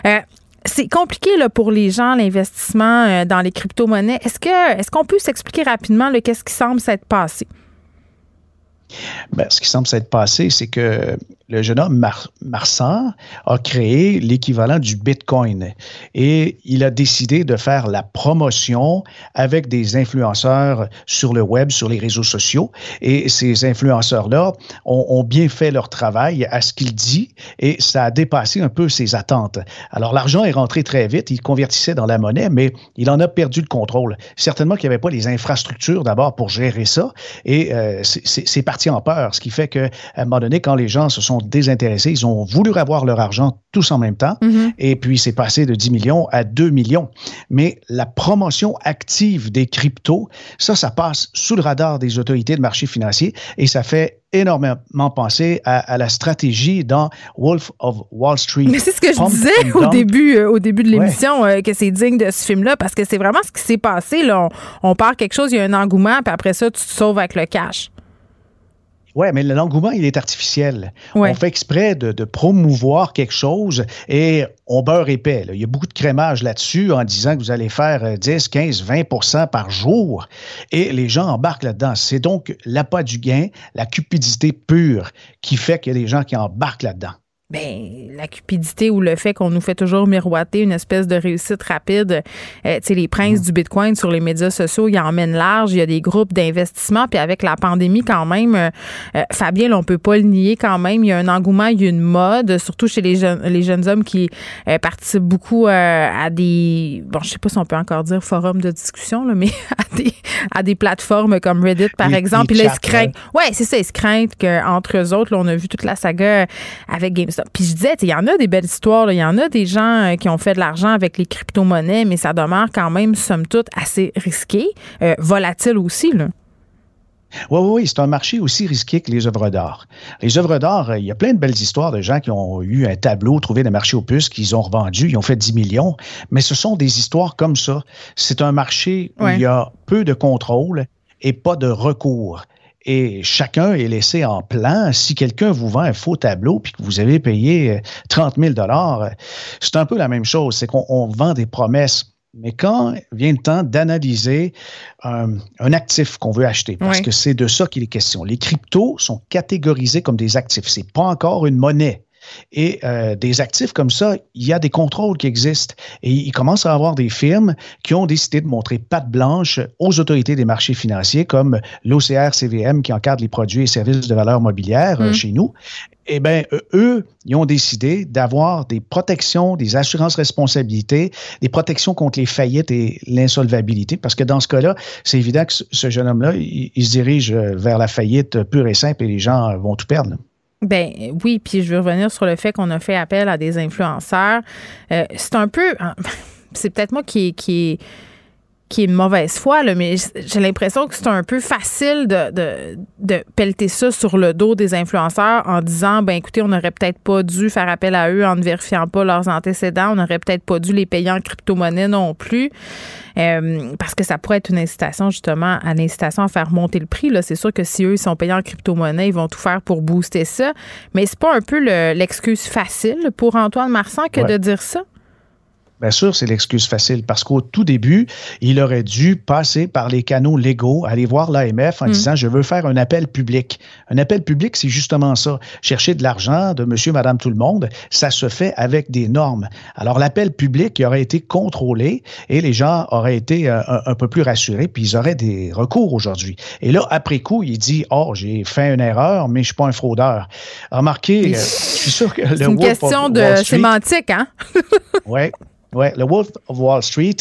Euh, c'est compliqué pour les gens, l'investissement euh, dans les crypto-monnaies. Est-ce est-ce qu'on peut s'expliquer rapidement qu'est-ce qui semble s'être passé? Ben, ce qui semble s'être passé, c'est que le jeune homme Marsan a créé l'équivalent du Bitcoin et il a décidé de faire la promotion avec des influenceurs sur le web, sur les réseaux sociaux. Et ces influenceurs-là ont, bien fait leur travail à ce qu'il dit et ça a dépassé un peu ses attentes. Alors l'argent est rentré très vite, il convertissait dans la monnaie, mais il en a perdu le contrôle. Certainement qu'il n'y avait pas les infrastructures d'abord pour gérer ça et euh, c'est parti en peur, ce qui fait qu'à un moment donné, quand les gens se sont désintéressés. Ils ont voulu avoir leur argent tous en même temps. Mm-hmm. Et puis, c'est passé de 10 millions à 2 millions. Mais la promotion active des cryptos, ça, ça passe sous le radar des autorités de marché financier et ça fait énormément penser à, la stratégie dans Wolf of Wall Street. Mais c'est ce que je disais au début, euh, au début de l'émission, euh, que c'est digne de ce film-là, parce que c'est vraiment ce qui s'est passé. Là. On, on part quelque chose, il y a un engouement, puis après ça, tu te sauves avec le cash. Oui, mais l'engouement, il est artificiel. On fait exprès de, promouvoir quelque chose et on beurre épais. Il y a beaucoup de crémage là-dessus en disant que vous allez faire 10, 15, 20% par jour et les gens embarquent là-dedans. C'est donc l'appât du gain, la cupidité pure qui fait qu'il y a des gens qui embarquent là-dedans ben, la cupidité ou le fait qu'on nous fait toujours miroiter une espèce de réussite rapide. Euh, tu sais, les princes mm. du Bitcoin sur les médias sociaux, ils emmènent large. Il y a des groupes d'investissement. Puis avec la pandémie, quand même, euh, euh, Fabien, on peut pas le nier quand même. Il y a un engouement, il y a une mode, surtout chez les jeunes, les jeunes hommes qui participent beaucoup à des, bon, je sais pas si on peut encore dire forum de discussion, là, mais <laughs> à des, à des plateformes comme Reddit, par exemple. Puis là, ils se craignent. Ouais, c'est ça, ils se craignent qu'entre eux autres, là, on a vu toute la saga avec GameStop puis je disais, il y en a des belles histoires, il y en a des gens euh, qui ont fait de l'argent avec les crypto-monnaies, mais ça demeure quand même, somme toute, assez risqué, euh, volatile aussi. Là. Oui, oui, oui, c'est un marché aussi risqué que les œuvres d'art. Les œuvres d'art, euh, il y a plein de belles histoires de gens qui ont eu un tableau trouvé dans le marché aux puces, qu'ils ont revendu, ils ont fait 10 millions, mais ce sont des histoires comme ça. C'est un marché où il y a peu de contrôle et pas de recours et chacun est laissé en plan. Si quelqu'un vous vend un faux tableau puis que vous avez payé 30 000 c'est un peu la même chose. C'est qu'on vend des promesses. Mais quand vient le temps d'analyser un, actif qu'on veut acheter, parce que c'est de ça qu'il est question, les cryptos sont catégorisés comme des actifs. C'est pas encore une monnaie. Et euh, des actifs comme ça, il y a des contrôles qui existent. Et il commence à avoir des firmes qui ont décidé de montrer patte blanche aux autorités des marchés financiers, comme l'OCR-CVM qui encadre les produits et services de valeur mobilière euh, mm. chez nous. Eh bien, eux, ils ont décidé d'avoir des protections, des assurances responsabilités, des protections contre les faillites et l'insolvabilité, parce que dans ce cas-là, c'est évident que ce jeune homme-là, il, il, se dirige vers la faillite pure et simple et les gens vont tout perdre. Ben oui, puis je veux revenir sur le fait qu'on a fait appel à des influenceurs. Euh, c'est un peu, <laughs> c'est peut-être moi qui, qui qui est une mauvaise foi, là, mais j'ai l'impression que c'est un peu facile de, de, de, pelleter ça sur le dos des influenceurs en disant ben écoutez, on n'aurait peut-être pas dû faire appel à eux en ne vérifiant pas leurs antécédents, on n'aurait peut-être pas dû les payer en crypto-monnaie non plus. Euh, parce que ça pourrait être une incitation justement à l'incitation à faire monter le prix. C'est sûr que si eux ils sont payés en crypto-monnaie, ils vont tout faire pour booster ça. Mais c'est pas un peu l'excuse facile pour Antoine Marsan que de dire ça? Bien sûr, c'est l'excuse facile parce qu'au tout début, il aurait dû passer par les canaux légaux, aller voir l'AMF en mm. disant je veux faire un appel public. Un appel public, c'est justement ça. Chercher de l'argent de monsieur, madame, tout le monde, ça se fait avec des normes. Alors, l'appel public il aurait été contrôlé et les gens auraient été euh, un, peu plus rassurés, puis ils auraient des recours aujourd'hui. Et là, après coup, il dit Oh, j'ai fait une erreur, mais je suis pas un fraudeur. Remarquez, euh, je suis sûr que le C'est une question de sémantique, hein? oui. Oui, le Wolf of Wall Street,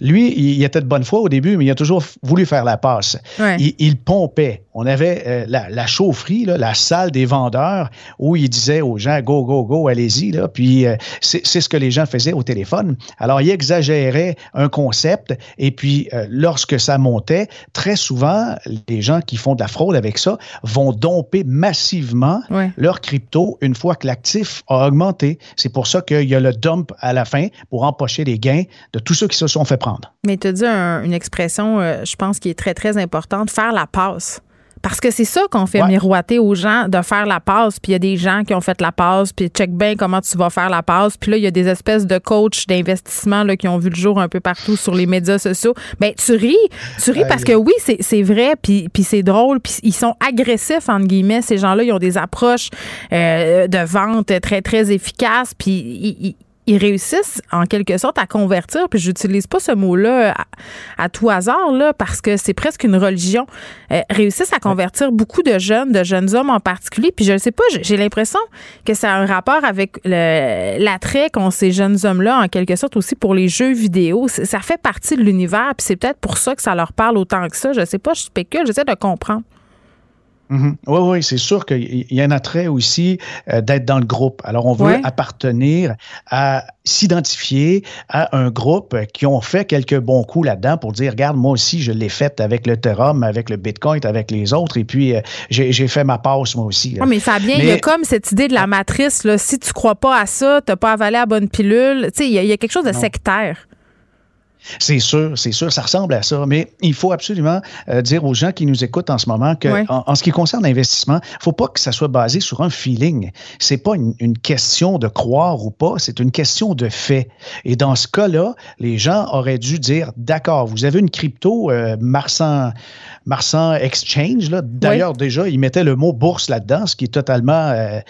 lui, il était de bonne foi au début, mais il a toujours voulu faire la passe. Il, pompait. On avait euh, la, chaufferie, la salle des vendeurs, où il disait aux gens, go, go, go, allez-y. Puis euh, c'est ce que les gens faisaient au téléphone. Alors, il exagérait un concept, et puis euh, lorsque ça montait, très souvent, les gens qui font de la fraude avec ça vont domper massivement leur crypto une fois que l'actif a augmenté. C'est pour ça qu'il y a le dump à la fin pour empocher les gains de tous ceux qui se sont fait prendre. Mais tu as dit une expression, je pense, qui est très, très importante, faire la passe. Parce que c'est ça qu'on fait miroiter aux gens de faire la passe. Puis il y a des gens qui ont fait la passe, puis check bien comment tu vas faire la passe. Puis là, il y a des espèces de coachs d'investissement qui ont vu le jour un peu partout sur les médias sociaux. Bien, tu ris. Tu ris parce que oui, c'est vrai, puis, puis c'est drôle. Puis ils sont agressifs, entre guillemets. Ces gens-là, ils ont des approches euh, de vente très, très efficaces. Puis ils ils réussissent en quelque sorte à convertir, puis j'utilise pas ce mot-là à, tout hasard, parce que c'est presque une religion, euh, réussissent à convertir beaucoup de jeunes, de jeunes hommes en particulier, puis je ne sais pas, j'ai l'impression que ça a un rapport avec l'attrait qu'ont ces jeunes hommes-là, en quelque sorte aussi pour les jeux vidéo. Ça fait partie de l'univers, puis c'est peut-être pour ça que ça leur parle autant que ça. Je sais pas, je spécule, j'essaie de comprendre. Oui, mm-hmm. oui, c'est sûr qu'il y a un attrait aussi euh, d'être dans le groupe. Alors, on veut appartenir à s'identifier à un groupe qui ont fait quelques bons coups là-dedans pour dire, regarde, moi aussi, je l'ai fait avec le Ethereum, avec le Bitcoin, avec les autres, et puis euh, j'ai fait ma passe moi aussi. Oui, mais Fabien, il y a comme cette idée de la matrice, là, si tu crois pas à ça, tu n'as pas avalé la bonne pilule, tu sais, il y, a quelque chose de sectaire. C'est sûr, c'est sûr, ça ressemble à ça. Mais il faut absolument euh, dire aux gens qui nous écoutent en ce moment que, en, ce qui concerne l'investissement, il ne faut pas que ça soit basé sur un feeling. C'est pas une, question de croire ou pas, c'est une question de fait. Et dans ce cas-là, les gens auraient dû dire, d'accord, vous avez une crypto euh, Marsan, Exchange. D'ailleurs, déjà, ils mettaient le mot bourse là-dedans, ce qui est totalement euh,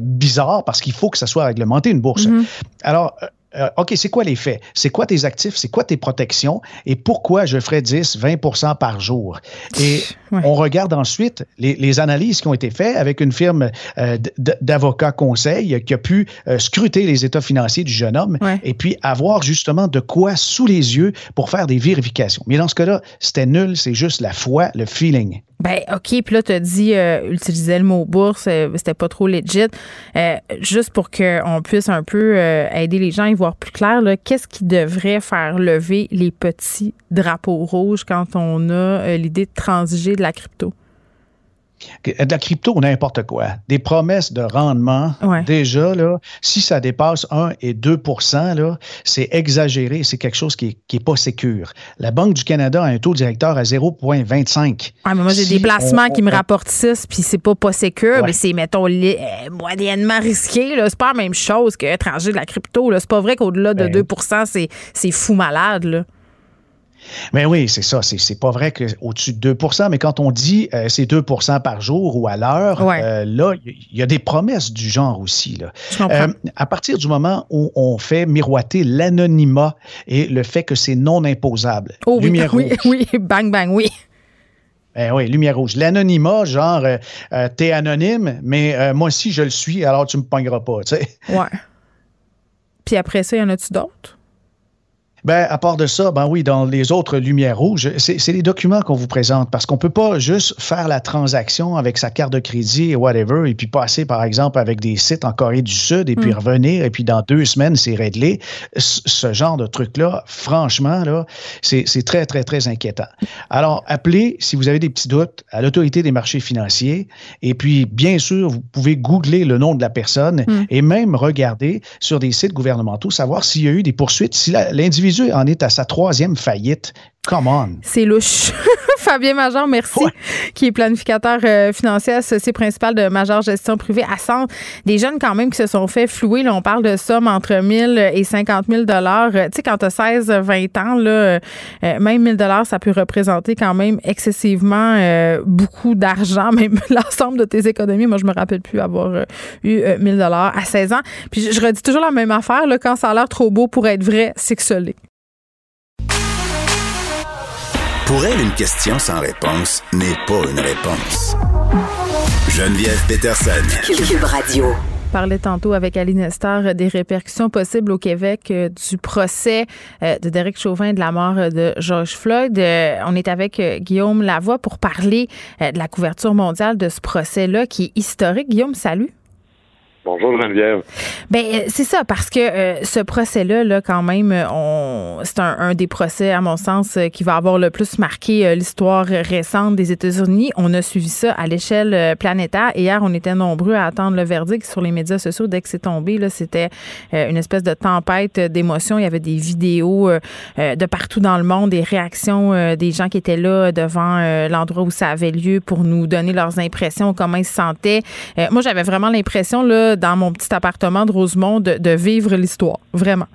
bizarre parce qu'il faut que ça soit réglementé, une bourse. Mm-hmm. Alors, euh, OK, c'est quoi les faits? C'est quoi tes actifs? C'est quoi tes protections? Et pourquoi je ferais 10, 20% par jour? Et <laughs> on regarde ensuite les, analyses qui ont été faites avec une firme euh, d'avocats conseil qui a pu euh, scruter les états financiers du jeune homme et puis avoir justement de quoi sous les yeux pour faire des vérifications. Mais dans ce cas-là, c'était nul, c'est juste la foi, le feeling. Ben, OK, puis là, tu as dit, euh, utiliser le mot bourse, euh, c'était pas trop legit. Juste pour qu'on puisse un peu aider les gens à y voir plus clair, qu'est-ce qui devrait faire lever les petits drapeaux rouges quand on a l'idée de transiger de la crypto? De la crypto ou n'importe quoi. Des promesses de rendement, déjà, là, si ça dépasse 1 et 2% c'est exagéré, c'est quelque chose qui n'est pas sécure. La Banque du Canada a un taux directeur à 0,25. Ah, mais moi, j'ai des placements qui me rapportent 6, puis c'est pas pas sécure, mais c'est, mettons, euh, moyennement risqué. C'est pas la même chose qu'étranger de la crypto. C'est pas vrai qu'au-delà de 2% ben c'est fou malade. Là. Mais oui, c'est ça. C'est pas vrai qu'au-dessus de 2% mais quand on dit euh, c'est 2% par jour ou à l'heure, euh, là, il y a des promesses du genre aussi. Là. Euh, à partir du moment où on fait miroiter l'anonymat et le fait que c'est non imposable. Oh, lumière oui, rouge. Oui, bang, bang, oui. Ben oui, lumière rouge. L'anonymat, genre, t'es anonyme, mais moi aussi, je le suis, alors tu me pogneras pas, tu sais. Ouais. Puis après ça, y en a-tu d'autres? Ben, à part de ça, ben oui, dans les autres lumières rouges, c'est les documents qu'on vous présente parce qu'on peut pas juste faire la transaction avec sa carte de crédit et whatever et puis passer, par exemple, avec des sites en Corée du Sud et puis mm. revenir et puis dans deux semaines, c'est réglé. Ce genre de truc-là, franchement, là, c'est très, très, très inquiétant. Alors, appelez, si vous avez des petits doutes, à l'autorité des marchés financiers et puis, bien sûr, vous pouvez googler le nom de la personne mm. et même regarder sur des sites gouvernementaux, savoir s'il y a eu des poursuites, si l'individu en est à sa troisième faillite. Come on. C'est louche. <laughs> Fabien Major, merci, qui est planificateur euh, financier associé principal de Major Gestion Privée à Centre. Des jeunes quand même qui se sont fait flouer. Là, on parle de sommes entre 1000 et 50 000 dollars. Euh, tu sais, quand tu as 16, 20 ans, là, euh, même 1000 dollars, ça peut représenter quand même excessivement beaucoup d'argent, <laughs> même l'ensemble de tes économies. Moi, je me rappelle plus avoir eu 1000 dollars à 16 ans. Puis je, redis toujours la même affaire. Là, quand ça a l'air trop beau pour être vrai, c'est que Pour elle, une question sans réponse n'est pas une réponse. Geneviève Peterson. Cube Radio. parlait tantôt avec Ali Nestor des répercussions possibles au Québec du procès de Derek Chauvin de la mort de George Floyd. on est avec Guillaume Lavoie pour parler de la couverture mondiale de ce procès-là qui est historique. Guillaume, salut. Bonjour Geneviève. Ben euh, c'est ça parce que euh, ce procès-là, là, quand même, on, c'est un, des procès à mon sens euh, qui va avoir le plus marqué l'histoire récente des États-Unis. On a suivi ça à l'échelle planétaire. Hier, on était nombreux à attendre le verdict sur les médias sociaux. Dès que c'est tombé, là, c'était une espèce de tempête d'émotions. Il y avait des vidéos de partout dans le monde, des réactions des gens qui étaient là devant l'endroit où ça avait lieu pour nous donner leurs impressions, comment ils se sentaient. moi, j'avais vraiment l'impression là dans mon petit appartement de Rosemont de, vivre l'histoire, vraiment.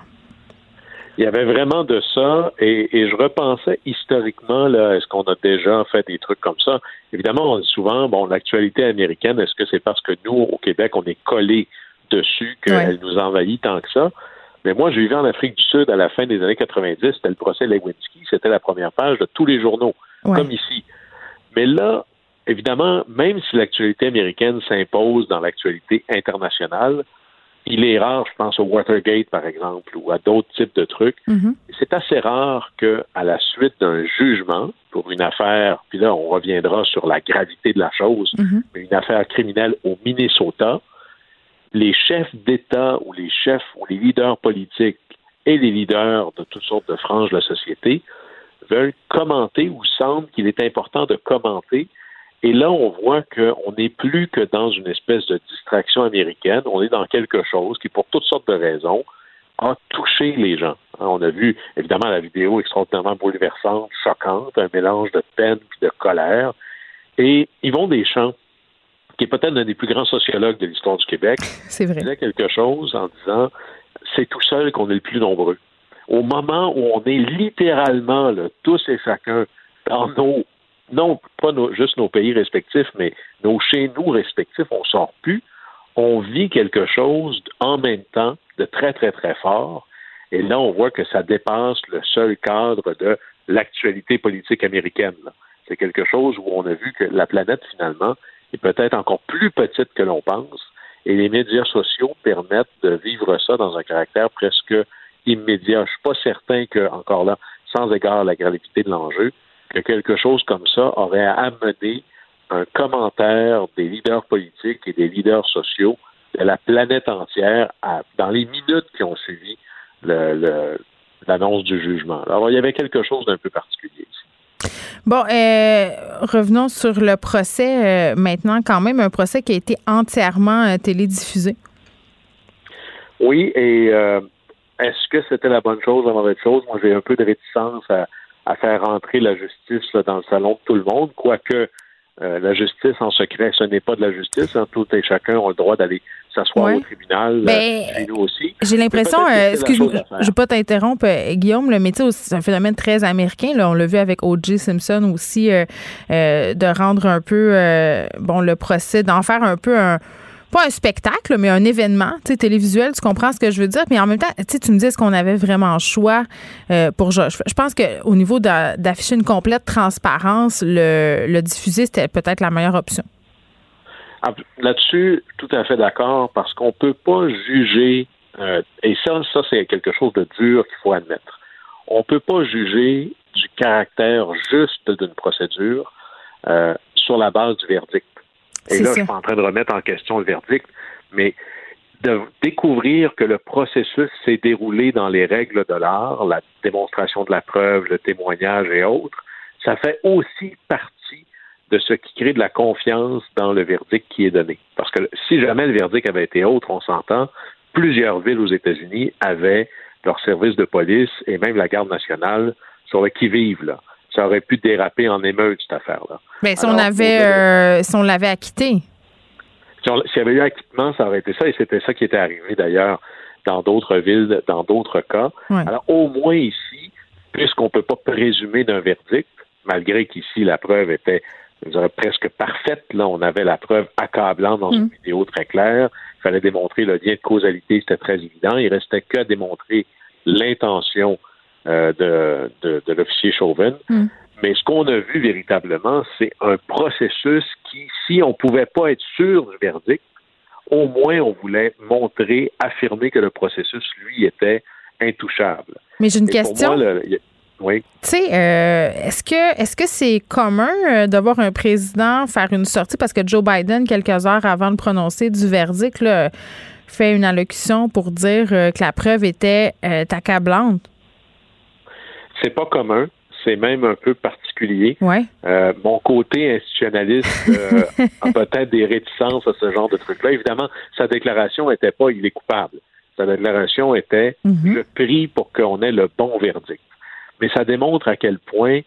Il y avait vraiment de ça, et, je repensais historiquement, là, est-ce qu'on a déjà fait des trucs comme ça? Évidemment, on dit souvent, bon, l'actualité américaine, est-ce que c'est parce que nous, au Québec, on est collé dessus qu'elle nous envahit tant que ça? Mais moi, j'ai vu en Afrique du Sud à la fin des années 90, c'était le procès Lewinsky, c'était la première page de tous les journaux, comme ici. Mais là, évidemment, même si l'actualité américaine s'impose dans l'actualité internationale, il est rare, je pense au Watergate par exemple, ou à d'autres types de trucs. Mm-hmm. C'est assez rare que, à la suite d'un jugement pour une affaire, puis là on reviendra sur la gravité de la chose, mm-hmm. mais une affaire criminelle au Minnesota, les chefs d'État ou les chefs ou les leaders politiques et les leaders de toutes sortes de franges de la société veulent commenter ou semblent qu'il est important de commenter et là, on voit qu'on n'est plus que dans une espèce de distraction américaine. On est dans quelque chose qui, pour toutes sortes de raisons, a touché les gens. Hein, on a vu, évidemment, la vidéo extraordinairement bouleversante, choquante, un mélange de peine et de colère. Et Yvon Deschamps, qui est peut-être l'un des plus grands sociologues de l'histoire du Québec, <laughs> c'est vrai. disait quelque chose en disant c'est tout seul qu'on est le plus nombreux. Au moment où on est littéralement là, tous et chacun dans nos non pas juste nos pays respectifs, mais nos chez nous respectifs, on sort plus. On vit quelque chose en même temps de très, très, très fort. Et là, on voit que ça dépasse le seul cadre de l'actualité politique américaine. C'est quelque chose où on a vu que la planète, finalement, est peut-être encore plus petite que l'on pense. Et les médias sociaux permettent de vivre ça dans un caractère presque immédiat. Je suis pas certain que, encore là, sans égard à la gravité de l'enjeu, que quelque chose comme ça aurait amené un commentaire des leaders politiques et des leaders sociaux de la planète entière dans les minutes qui ont suivi l'annonce du jugement. Alors, il y avait quelque chose d'un peu particulier ici. Bon, euh, revenons sur le procès euh, maintenant, quand même, un procès qui a été entièrement euh, télédiffusé. Oui, et est-ce que c'était la bonne chose, la mauvaise chose? Moi, j'ai un peu de réticence à, à faire rentrer la justice dans le salon de tout le monde, quoique euh, la justice en secret, ce n'est pas de la justice. Hein. Tout et chacun ont le droit d'aller s'asseoir au tribunal, euh, ben, nous aussi. J'ai l'impression, euh, excuse-moi, je ne veux pas t'interrompre, Guillaume, mais c'est un phénomène très américain. Là, on l'a vu avec O.J. Simpson aussi, de rendre un peu, bon, le procès, d'en faire un peu un pas un spectacle, mais un événement télévisuel. Tu comprends ce que je veux dire? Mais en même temps, tu me dis, est-ce qu'on avait vraiment choix euh, pour. Je, je pense qu'au niveau d'afficher une complète transparence, le, le diffuser, c'était peut-être la meilleure option. Là-dessus, tout à fait d'accord, parce qu'on ne peut pas juger, euh, et ça, ça c'est quelque chose de dur qu'il faut admettre. On ne peut pas juger du caractère juste d'une procédure euh, sur la base du verdict. Et là, je suis pas en train de remettre en question le verdict, mais de découvrir que le processus s'est déroulé dans les règles de l'art, la démonstration de la preuve, le témoignage et autres, ça fait aussi partie de ce qui crée de la confiance dans le verdict qui est donné. Parce que si jamais le verdict avait été autre, on s'entend, plusieurs villes aux États-Unis avaient leur service de police et même la garde nationale sur le qui-vive, là ça aurait pu déraper en émeute, cette affaire-là. Mais si on avait, euh, si on l'avait acquitté. S'il y avait eu acquittement, ça aurait été ça, et c'était ça qui était arrivé d'ailleurs dans d'autres villes, dans d'autres cas. Alors, au moins ici, puisqu'on ne peut pas présumer d'un verdict, malgré qu'ici la preuve était je dirais, presque parfaite, là, on avait la preuve accablante dans une mm. vidéo très claire. Il fallait démontrer le lien de causalité, c'était très évident. Il restait que à démontrer l'intention euh, de, de, de l'officier Chauvin. Hmm. Mais ce qu'on a vu véritablement, c'est un processus qui, si on ne pouvait pas être sûr du verdict, au moins on voulait montrer, affirmer que le processus, lui, était intouchable. Mais j'ai une question. oui. Tu sais, euh, est-ce que est-ce que c'est commun euh, de voir un président faire une sortie parce que Joe Biden, quelques heures avant de prononcer du verdict, fait une allocution pour dire euh, que la preuve était accablante? C'est pas commun c'est même un peu particulier. Ouais. Euh, mon côté institutionnaliste euh, <laughs> a peut-être des réticences à ce genre de truc-là. Évidemment, sa déclaration n'était pas il est coupable. Sa déclaration était Mhm. je prie pour qu'on ait le bon verdict. Mais ça démontre à quel point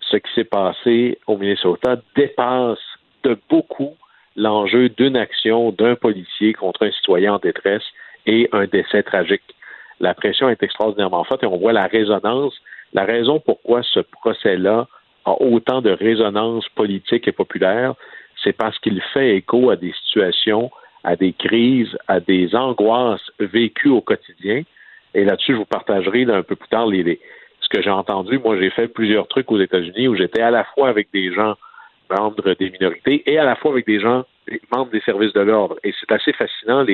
ce qui s'est passé au Minnesota dépasse de beaucoup l'enjeu d'une action d'un policier contre un citoyen en détresse et un décès tragique. La pression est extraordinairement forte et on voit la résonance la raison pourquoi ce procès-là a autant de résonance politique et populaire, c'est parce qu'il fait écho à des situations, à des crises, à des angoisses vécues au quotidien. Et là-dessus, je vous partagerai un peu plus tard les, ce que j'ai entendu. Moi, j'ai fait plusieurs trucs aux États-Unis où j'étais à la fois avec des gens membres des minorités et à la fois avec des gens membres des services de l'ordre. Et c'est assez fascinant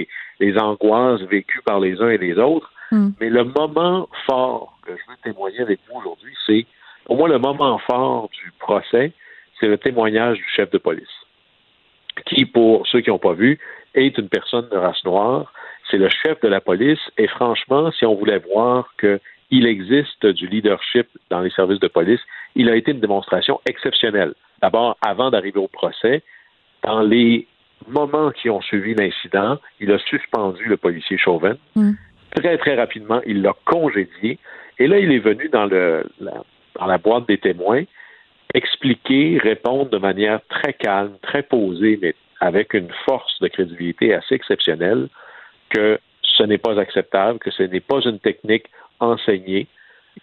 les angoisses vécues par les uns et les autres. Mm. Mais le moment fort que je veux témoigner avec vous aujourd'hui, c'est pour moi le moment fort du procès, c'est le témoignage du chef de police, qui, pour ceux qui n'ont pas vu, est une personne de race noire. C'est le chef de la police et franchement, si on voulait voir qu'il existe du leadership dans les services de police, il a été une démonstration exceptionnelle. D'abord, avant d'arriver au procès, dans les moments qui ont suivi l'incident, il a suspendu le policier Chauvin. Mm. Très, très rapidement, il l'a congédié. Et là, il est venu dans, le, la, dans la boîte des témoins expliquer, répondre de manière très calme, très posée, mais avec une force de crédibilité assez exceptionnelle que ce n'est pas acceptable, que ce n'est pas une technique enseignée,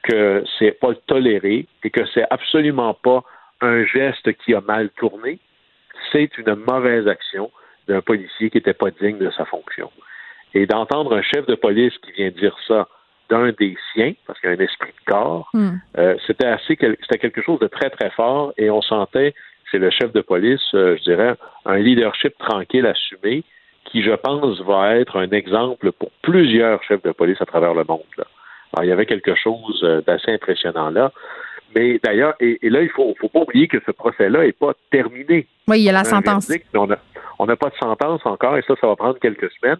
que c'est pas toléré et que c'est absolument pas un geste qui a mal tourné. C'est une mauvaise action d'un policier qui n'était pas digne de sa fonction. Et d'entendre un chef de police qui vient dire ça d'un des siens, parce qu'il y a un esprit de corps, Mm. euh, c'était assez c'était quelque chose de très très fort et on sentait c'est le chef de police, euh, je dirais, un leadership tranquille, assumé, qui je pense va être un exemple pour plusieurs chefs de police à travers le monde. Là. Alors, il y avait quelque chose euh, d'assez impressionnant là. Mais d'ailleurs, et, et là, il faut, faut pas oublier que ce procès-là n'est pas terminé. Oui, il y a la sentence. verdict, on n'a pas de sentence encore, et ça, ça va prendre quelques semaines.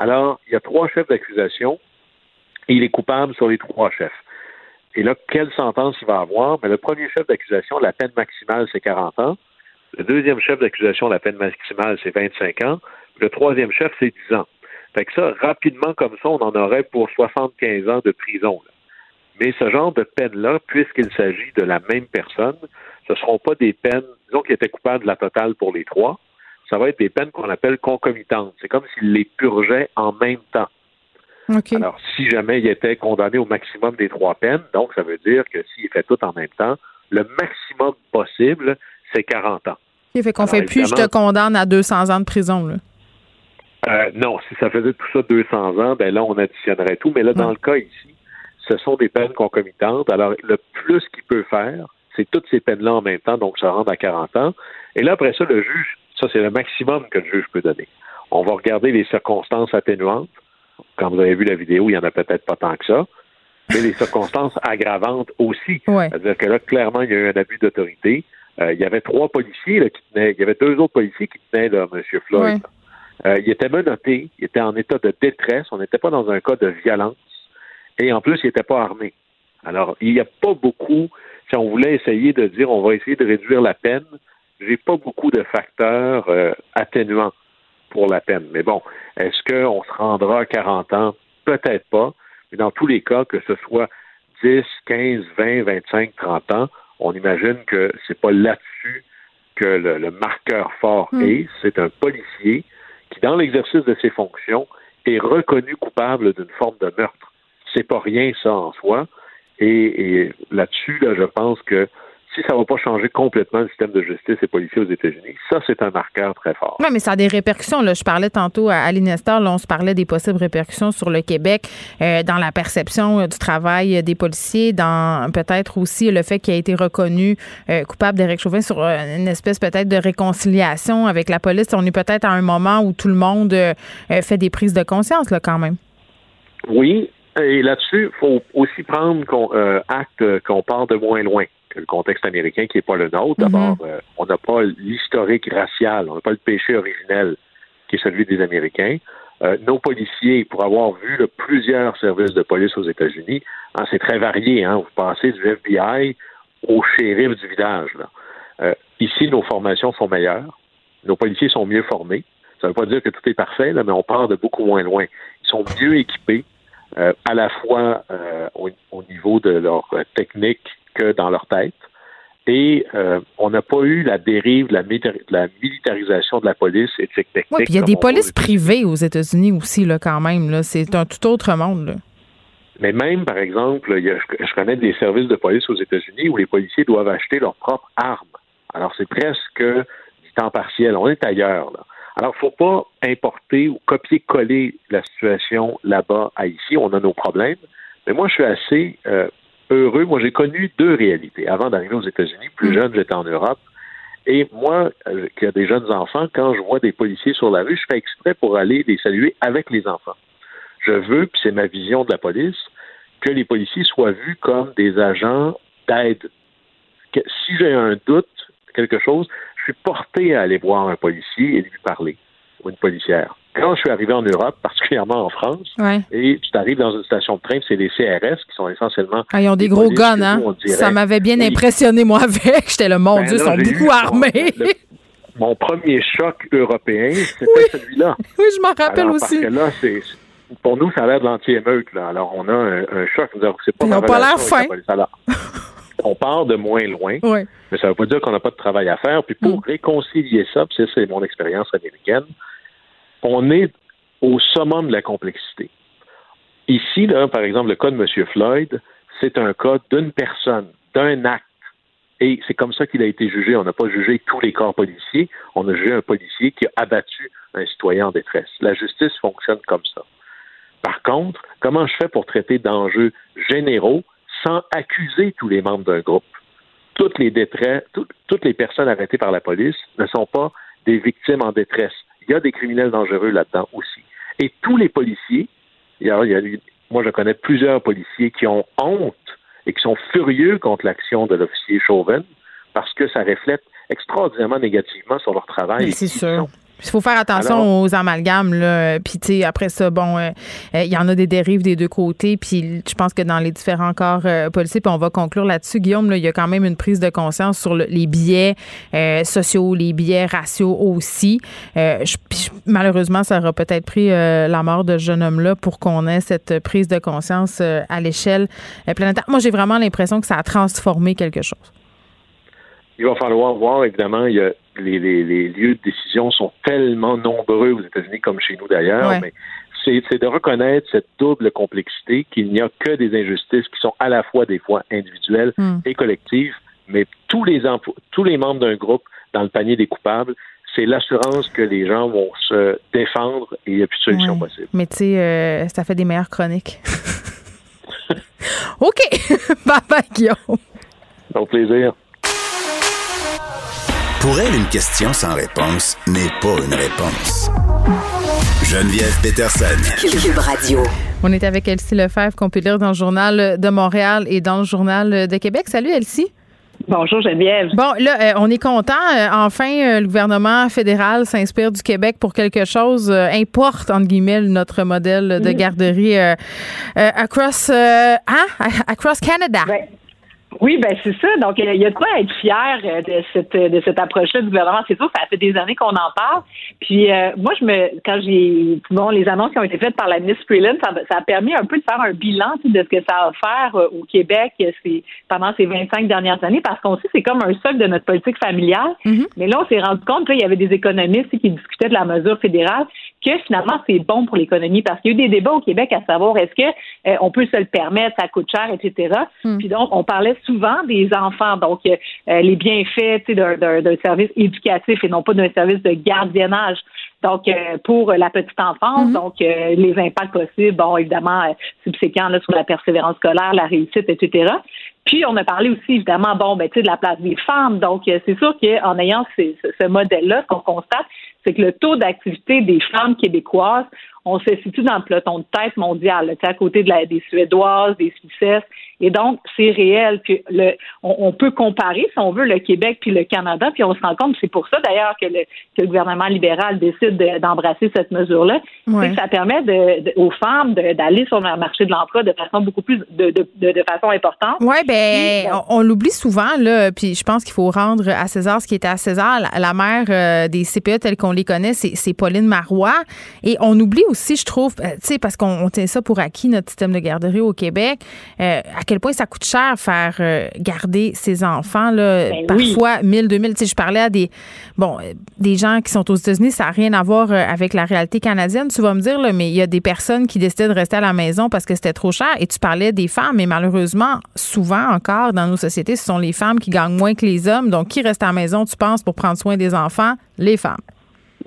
Alors, il y a trois chefs d'accusation, et il est coupable sur les trois chefs. Et là, quelle sentence il va avoir? Mais le premier chef d'accusation, la peine maximale, c'est 40 ans. Le deuxième chef d'accusation, la peine maximale, c'est 25 ans. Le troisième chef, c'est 10 ans. Fait que ça, rapidement comme ça, on en aurait pour 75 ans de prison. Mais ce genre de peine-là, puisqu'il s'agit de la même personne, ce ne seront pas des peines, disons qu'il était coupable de la totale pour les trois, ça va être des peines qu'on appelle concomitantes. C'est comme s'il les purgeait en même temps. Alors, si jamais il était condamné au maximum des trois peines, donc ça veut dire que s'il fait tout en même temps, le maximum possible, c'est 40 ans. OK, fait qu'on fait plus je te condamne à 200 ans de prison. Là. Euh, non, si ça faisait tout ça 200 ans, ben là, on additionnerait tout. Mais là, dans Ouais. le cas ici, ce sont des peines concomitantes. Alors, le plus qu'il peut faire, c'est toutes ces peines-là en même temps, donc ça rentre à 40 ans. Et là, après ça, le juge, ça, c'est le maximum que le juge peut donner. On va regarder les circonstances atténuantes. Quand vous avez vu la vidéo, il n'y en a peut-être pas tant que ça. Mais les circonstances <laughs> aggravantes aussi. Ouais. C'est-à-dire que là, clairement, il y a eu un abus d'autorité. Euh, il y avait trois policiers là, qui tenaient, il y avait deux autres policiers qui tenaient là, M. Floyd. Ouais. Euh, il était menotté, il était en état de détresse, on n'était pas dans un cas de violence, et en plus, il n'était pas armé. Alors, il n'y a pas beaucoup, si on voulait essayer de dire on va essayer de réduire la peine, j'ai pas beaucoup de facteurs euh, atténuants pour la peine. Mais bon, est-ce qu'on se rendra à 40 ans? Peut-être pas, mais dans tous les cas, que ce soit 10, 15, 20, 25, 30 ans, on imagine que c'est pas là-dessus que le, le marqueur fort Mm. est. C'est un policier qui, dans l'exercice de ses fonctions, est reconnu coupable d'une forme de meurtre. C'est pas rien, ça, en soi. Et, et là-dessus, là, je pense que si ça ne va pas changer complètement le système de justice et policiers aux États-Unis, ça, c'est un marqueur très fort. Oui, mais ça a des répercussions. Là. Je parlais tantôt à Aline Nestor, là, on se parlait des possibles répercussions sur le Québec, euh, dans la perception euh, du travail des policiers, dans peut-être aussi le fait qu'il a été reconnu euh, coupable d'Éric Chauvin sur une espèce peut-être de réconciliation avec la police. On est peut-être à un moment où tout le monde fait des prises de conscience, là, quand même. Oui, et là-dessus, il faut aussi prendre acte qu'on part de moins loin le contexte américain qui n'est pas le nôtre. D'abord, mhm. euh, on n'a pas l'historique racial, on n'a pas le péché originel qui est celui des Américains. Euh, nos policiers, pour avoir vu plusieurs services de police aux États-Unis, hein, c'est très varié. Hein, vous passez du FBI au shérif du village. Euh, ici, nos formations sont meilleures. Nos policiers sont mieux formés. Ça ne veut pas dire que tout est parfait, là, mais on part de beaucoup moins loin. Ils sont mieux équipés, à la fois au, au, niveau de leur technique dans leur tête. Et euh, on n'a pas eu la dérive de la, militarisation de la police et technique. Oui, puis il y a des polices privées aux États-Unis aussi, là, quand même. C'est un tout autre monde. Mais même, par exemple, je, connais des services de police aux États-Unis où les policiers doivent acheter leurs propres armes. Alors, c'est presque du temps partiel. On est ailleurs. Alors, il ne faut pas importer ou copier-coller la situation là-bas à ici. On a nos problèmes. Mais moi, je suis assez euh, heureux. Moi, j'ai connu deux réalités. Avant d'arriver aux États-Unis, plus mm. jeune, j'étais en Europe. Et moi, euh, qui a des jeunes enfants, quand je vois des policiers sur la rue, je fais exprès pour aller les saluer avec les enfants. Je veux, puis c'est ma vision de la police, que les policiers soient vus comme des agents d'aide. Si j'ai un doute, quelque chose, je suis porté à aller voir un policier et lui parler, ou une policière quand je suis arrivé en Europe, particulièrement en France, et tu arrives dans une station de train, c'est les CRS qui sont essentiellement. Ah, ils ont des, gros guns, hein? ça m'avait bien impressionné, moi, avec. <laughs> J'étais le mon ben Dieu, ils sont beaucoup armés. Mon, premier choc européen, c'était celui-là. <laughs> Oui, je m'en rappelle aussi. Parce que là, c'est. Pour nous, ça a l'air de l'anti-émeute. Là. Alors, on a un, choc. C'est pas Ils n'ont pas l'air fin. <laughs> on part de moins loin, mais ça ne veut pas dire qu'on n'a pas de travail à faire. Puis pour mm. réconcilier ça, puis c'est mon expérience américaine, on est au summum de la complexité. Ici, par exemple, le cas de M. Floyd, c'est un cas d'une personne, d'un acte. Et c'est comme ça qu'il a été jugé. On n'a pas jugé tous les corps policiers. On a jugé un policier qui a abattu un citoyen en détresse. La justice fonctionne comme ça. Par contre, comment je fais pour traiter d'enjeux généraux sans accuser tous les membres d'un groupe? Toutes les toutes les personnes arrêtées par la police ne sont pas des victimes en détresse il y a des criminels dangereux là-dedans aussi. Et tous les policiers, il y a, moi je connais plusieurs policiers qui ont honte et qui sont furieux contre l'action de l'officier Chauvin parce que ça reflète extraordinairement négativement sur leur travail. C'est sûr. Il faut faire attention aux amalgames. Là. Puis, tu sais, après ça, bon, euh, euh, il y en a des dérives des deux côtés. Puis, je pense que dans les différents corps euh, policiers, puis on va conclure là-dessus, Guillaume, il y a quand même une prise de conscience sur les biais sociaux, les biais raciaux aussi. malheureusement, ça aura peut-être pris la mort de ce jeune homme-là pour qu'on ait cette prise de conscience à l'échelle planétaire. Moi, j'ai vraiment l'impression que ça a transformé quelque chose. Il va falloir voir, évidemment, il y a les, lieux de décision sont tellement nombreux aux États-Unis comme chez nous d'ailleurs, mais c'est de reconnaître cette double complexité qu'il n'y a que des injustices qui sont à la fois des fois individuelles hmm. et collectives, mais tous les tous les membres d'un groupe dans le panier des coupables, c'est l'assurance que les gens vont se défendre et il n'y a plus de solution possible. Mais tu sais, euh, ça fait des meilleures chroniques. <laughs> OK. <laughs> bye bye, Guillaume. Au plaisir. Pour elle, une question sans réponse n'est pas une réponse. Geneviève Peterson. Cube Radio. On est avec Elsie Lefebvre, qu'on peut lire dans le Journal de Montréal et dans le Journal de Québec. Salut, Elsie. Bonjour Geneviève. Bon, là, euh, on est content. Euh, enfin, euh, le gouvernement fédéral s'inspire du Québec pour quelque chose, importe, entre guillemets, notre modèle de garderie across, hein? across Canada. Oui, ben c'est ça. Donc, il y a de quoi être fier euh, de cette de cette approche-là du gouvernement. C'est sûr, ça fait des années qu'on en parle. Puis euh, moi, je me quand j'ai bon les annonces qui ont été faites par la ministre Freeland, ça, ça, a permis un peu de faire un bilan de ce que ça a offert euh, au Québec pendant ces 25 dernières années, parce qu'on sait c'est comme un socle de notre politique familiale. Mm-hmm. Mais là, on s'est rendu compte qu'il y avait des économistes qui discutaient de la mesure fédérale que finalement c'est bon pour l'économie? Parce qu'il y a eu des débats au Québec à savoir est-ce que euh, on peut se le permettre, ça coûte cher, etc. Hmm. Puis donc on parlait souvent des enfants, donc euh, les bienfaits d'un service éducatif et non pas d'un service de gardiennage. Donc, euh, pour la petite enfance, hmm. donc les impacts possibles, bon, évidemment, subséquents là, sur la persévérance scolaire, la réussite, etc. Puis, on a parlé aussi, évidemment, bon, ben, de la place des femmes. Donc, c'est sûr qu'en ayant ce modèle-là, ce qu'on constate, c'est que le taux d'activité des femmes québécoises on se situe dans le peloton de tête mondial, à côté de la, des Suédoises, des Suissesses. Et donc, c'est réel. que le, on, peut comparer, si on veut, le Québec puis le Canada, puis on se rend compte, c'est pour ça d'ailleurs que le, que le gouvernement libéral décide d'embrasser cette mesure-là, c'est que ça permet de, aux femmes d'aller sur le marché de l'emploi de façon beaucoup plus, de, de, de façon importante. Oui, ben, on, l'oublie souvent, là, puis je pense qu'il faut rendre à César ce qui était à César. La, mère euh, des CPE telles qu'on les connaît, c'est Pauline Marois. Et on oublie aussi aussi, je trouve, euh, tu sais, parce qu'on tient ça pour acquis, notre système de garderie au Québec, euh, à quel point ça coûte cher faire euh, garder ses enfants, là, ben parfois 1000, 2000. Tu sais, je parlais à des, bon, des gens qui sont aux États-Unis, ça n'a rien à voir avec la réalité canadienne, tu vas me dire, là, mais il y a des personnes qui décidaient de rester à la maison parce que c'était trop cher. Et tu parlais des femmes, mais malheureusement, souvent encore dans nos sociétés, ce sont les femmes qui gagnent moins que les hommes. Donc, qui reste à la maison, tu penses, pour prendre soin des enfants? Les femmes.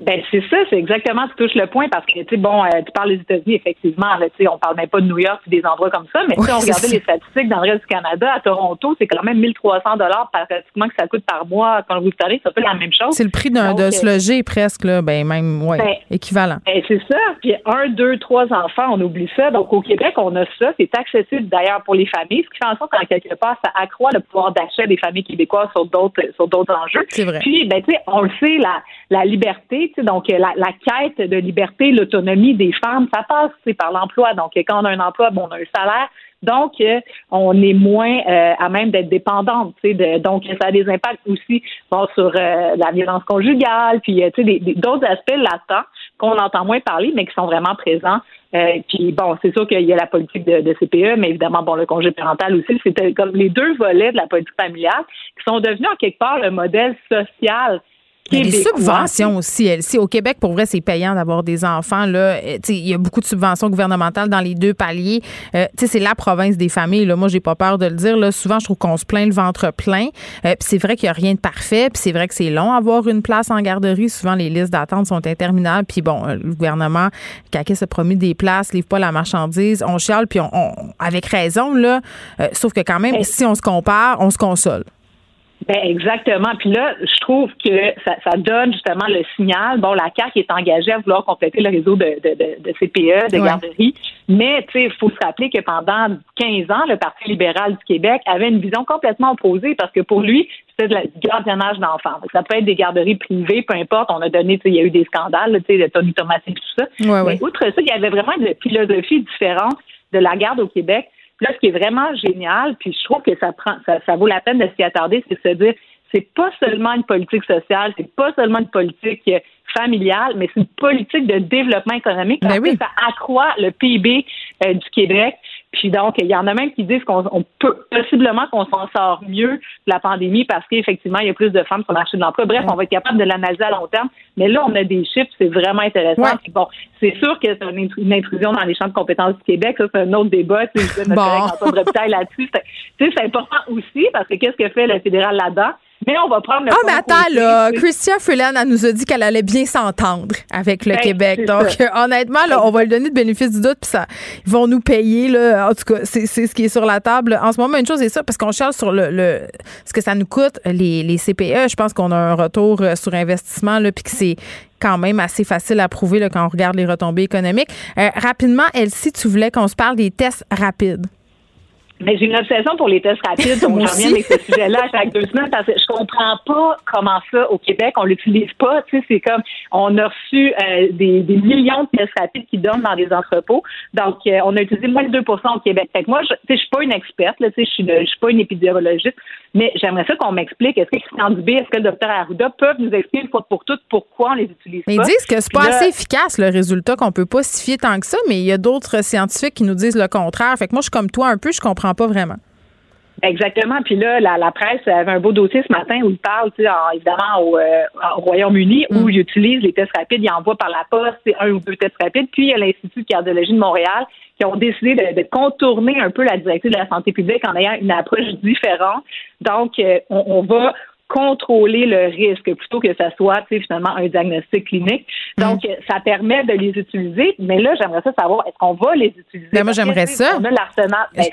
Ben c'est ça, c'est exactement tu touches le point parce que tu sais bon, euh, tu parles des États-Unis effectivement, là, tu sais on parle même pas de New York ou des endroits comme ça, mais si on regardait les statistiques dans le reste du Canada, à Toronto, c'est quand même 1300 dollars pratiquement que ça coûte par mois quand vous savez, c'est un peu la même chose. C'est le prix d'un de se loger presque là, ben même ouais, ben, équivalent. Ben, c'est ça, puis un, deux, trois enfants, on oublie ça. Donc au Québec, on a ça, c'est accessible d'ailleurs pour les familles, ce qui fait en sorte qu'en quelque part ça accroît le pouvoir d'achat des familles québécoises sur d'autres sur d'autres enjeux. C'est vrai. Puis ben tu sais, on le sait la la liberté donc, la, la, quête de liberté, l'autonomie des femmes, ça passe par l'emploi. Donc, quand on a un emploi, bon, on a un salaire. Donc, euh, on est moins euh, à même d'être dépendante. Donc, ça a des impacts aussi sur euh, la violence conjugale, puis d'autres aspects latents qu'on entend moins parler, mais qui sont vraiment présents. puis bon, c'est sûr qu'il y a la politique de, CPE, mais évidemment, bon, le congé parental aussi. C'était comme les deux volets de la politique familiale qui sont devenus en quelque part le modèle social il les subventions aussi, Si Au Québec, pour vrai, c'est payant d'avoir des enfants. Là. Euh, il y a beaucoup de subventions gouvernementales dans les deux paliers. Euh, c'est la province des familles. Là. Moi, j'ai pas peur de le dire. Là. Souvent, je trouve qu'on se plaint le ventre plein. Euh, c'est vrai qu'il n'y a rien de parfait. Puis c'est vrai que c'est long avoir une place en garderie. Souvent, les listes d'attente sont interminables. Puis bon, euh, le gouvernement, qui se promis des places, livre pas la marchandise. On chiale, puis on, avec raison. là. sauf que quand même, si on se compare, on se console. Ben exactement. Puis là, je trouve que ça, ça, donne justement le signal. Bon, la CAQ est engagée à vouloir compléter le réseau de, de, de, de CPE, de garderies. Mais tu sais, il faut se rappeler que pendant 15 ans, le Parti libéral du Québec avait une vision complètement opposée parce que pour lui, c'était du gardiennage d'enfants. Ça peut être des garderies privées, peu importe. On a donné, tu sais, il y a eu des scandales, tu sais, Tony Thomas et tout ça. Mais outre ça, il y avait vraiment une philosophie différente de la garde au Québec Là, ce qui est vraiment génial, puis je trouve que ça prend, ça, vaut la peine de s'y attarder, c'est de se dire, c'est pas seulement une politique sociale, c'est pas seulement une politique familiale, mais c'est une politique de développement économique ben parce que ça accroît le PIB euh, du Québec. Puis donc, il y en a même qui disent qu'on peut possiblement qu'on s'en sort mieux de la pandémie parce qu'effectivement, il y a plus de femmes sur le marché de l'emploi. Bref, on va être capable de l'analyser à long terme. Mais là, on a des chiffres, c'est vraiment intéressant. bon, c'est sûr que c'est une intrusion dans les champs de compétences du Québec. Ça, c'est un autre débat. Tu sais, notre bon. collègue là-dessus. C'est important aussi parce que qu'est-ce que fait le fédéral là-dedans? Mais on va prendre le. Ah, mais attends, là, Christian Freeland, elle nous a dit qu'elle allait bien s'entendre avec le ben, Québec. Donc, honnêtement, là, on va lui donner le bénéfice du doute, puis ça, ils vont nous payer, là. En tout cas, c'est ce qui est sur la table. En ce moment, une chose est ça, parce qu'on cherche sur le, ce que ça nous coûte, les, les CPE. Je pense qu'on a un retour euh, sur investissement, là, puis que c'est quand même assez facile à prouver là, quand on regarde les retombées économiques. Euh, rapidement, Elsie, tu voulais qu'on se parle des tests rapides. Mais j'ai une obsession pour les tests rapides, donc <laughs> je reviens avec ce sujet-là chaque deux semaines parce que je comprends pas comment ça au Québec on l'utilise pas. Tu sais, c'est comme on a reçu euh, des, des, millions de tests rapides qui donnent dans des entrepôts, donc euh, on a utilisé moins de 2% au Québec. Fait que moi, je, tu sais, je suis pas une experte, là, tu sais, je suis, je suis pas une épidémiologiste, mais j'aimerais ça qu'on m'explique. Est-ce que Christian Dubé, est-ce que le docteur Arruda peuvent nous expliquer une fois pour toutes pourquoi on les utilise pas? Ils disent que c'est pas assez efficace le résultat, qu'on peut pas s'y fier tant que ça, mais il y a d'autres scientifiques qui nous disent le contraire. Fait que moi, je suis comme toi un peu, je comprends pas vraiment. Exactement. Puis là, la, presse avait un beau dossier ce matin où il parle, tu sais, évidemment, au, euh, Royaume-Uni, où mm. il utilise les tests rapides, il envoie par la poste, c'est un ou deux tests rapides. Puis il y a l'Institut de cardiologie de Montréal qui ont décidé de, contourner un peu la directive de la santé publique en ayant une approche différente. Donc, euh, on, on va contrôler le risque plutôt que ça soit finalement un diagnostic clinique. Donc, mm. ça permet de les utiliser. Mais là, j'aimerais ça savoir, est-ce qu'on va les utiliser? Ben moi, j'aimerais ça. Ben,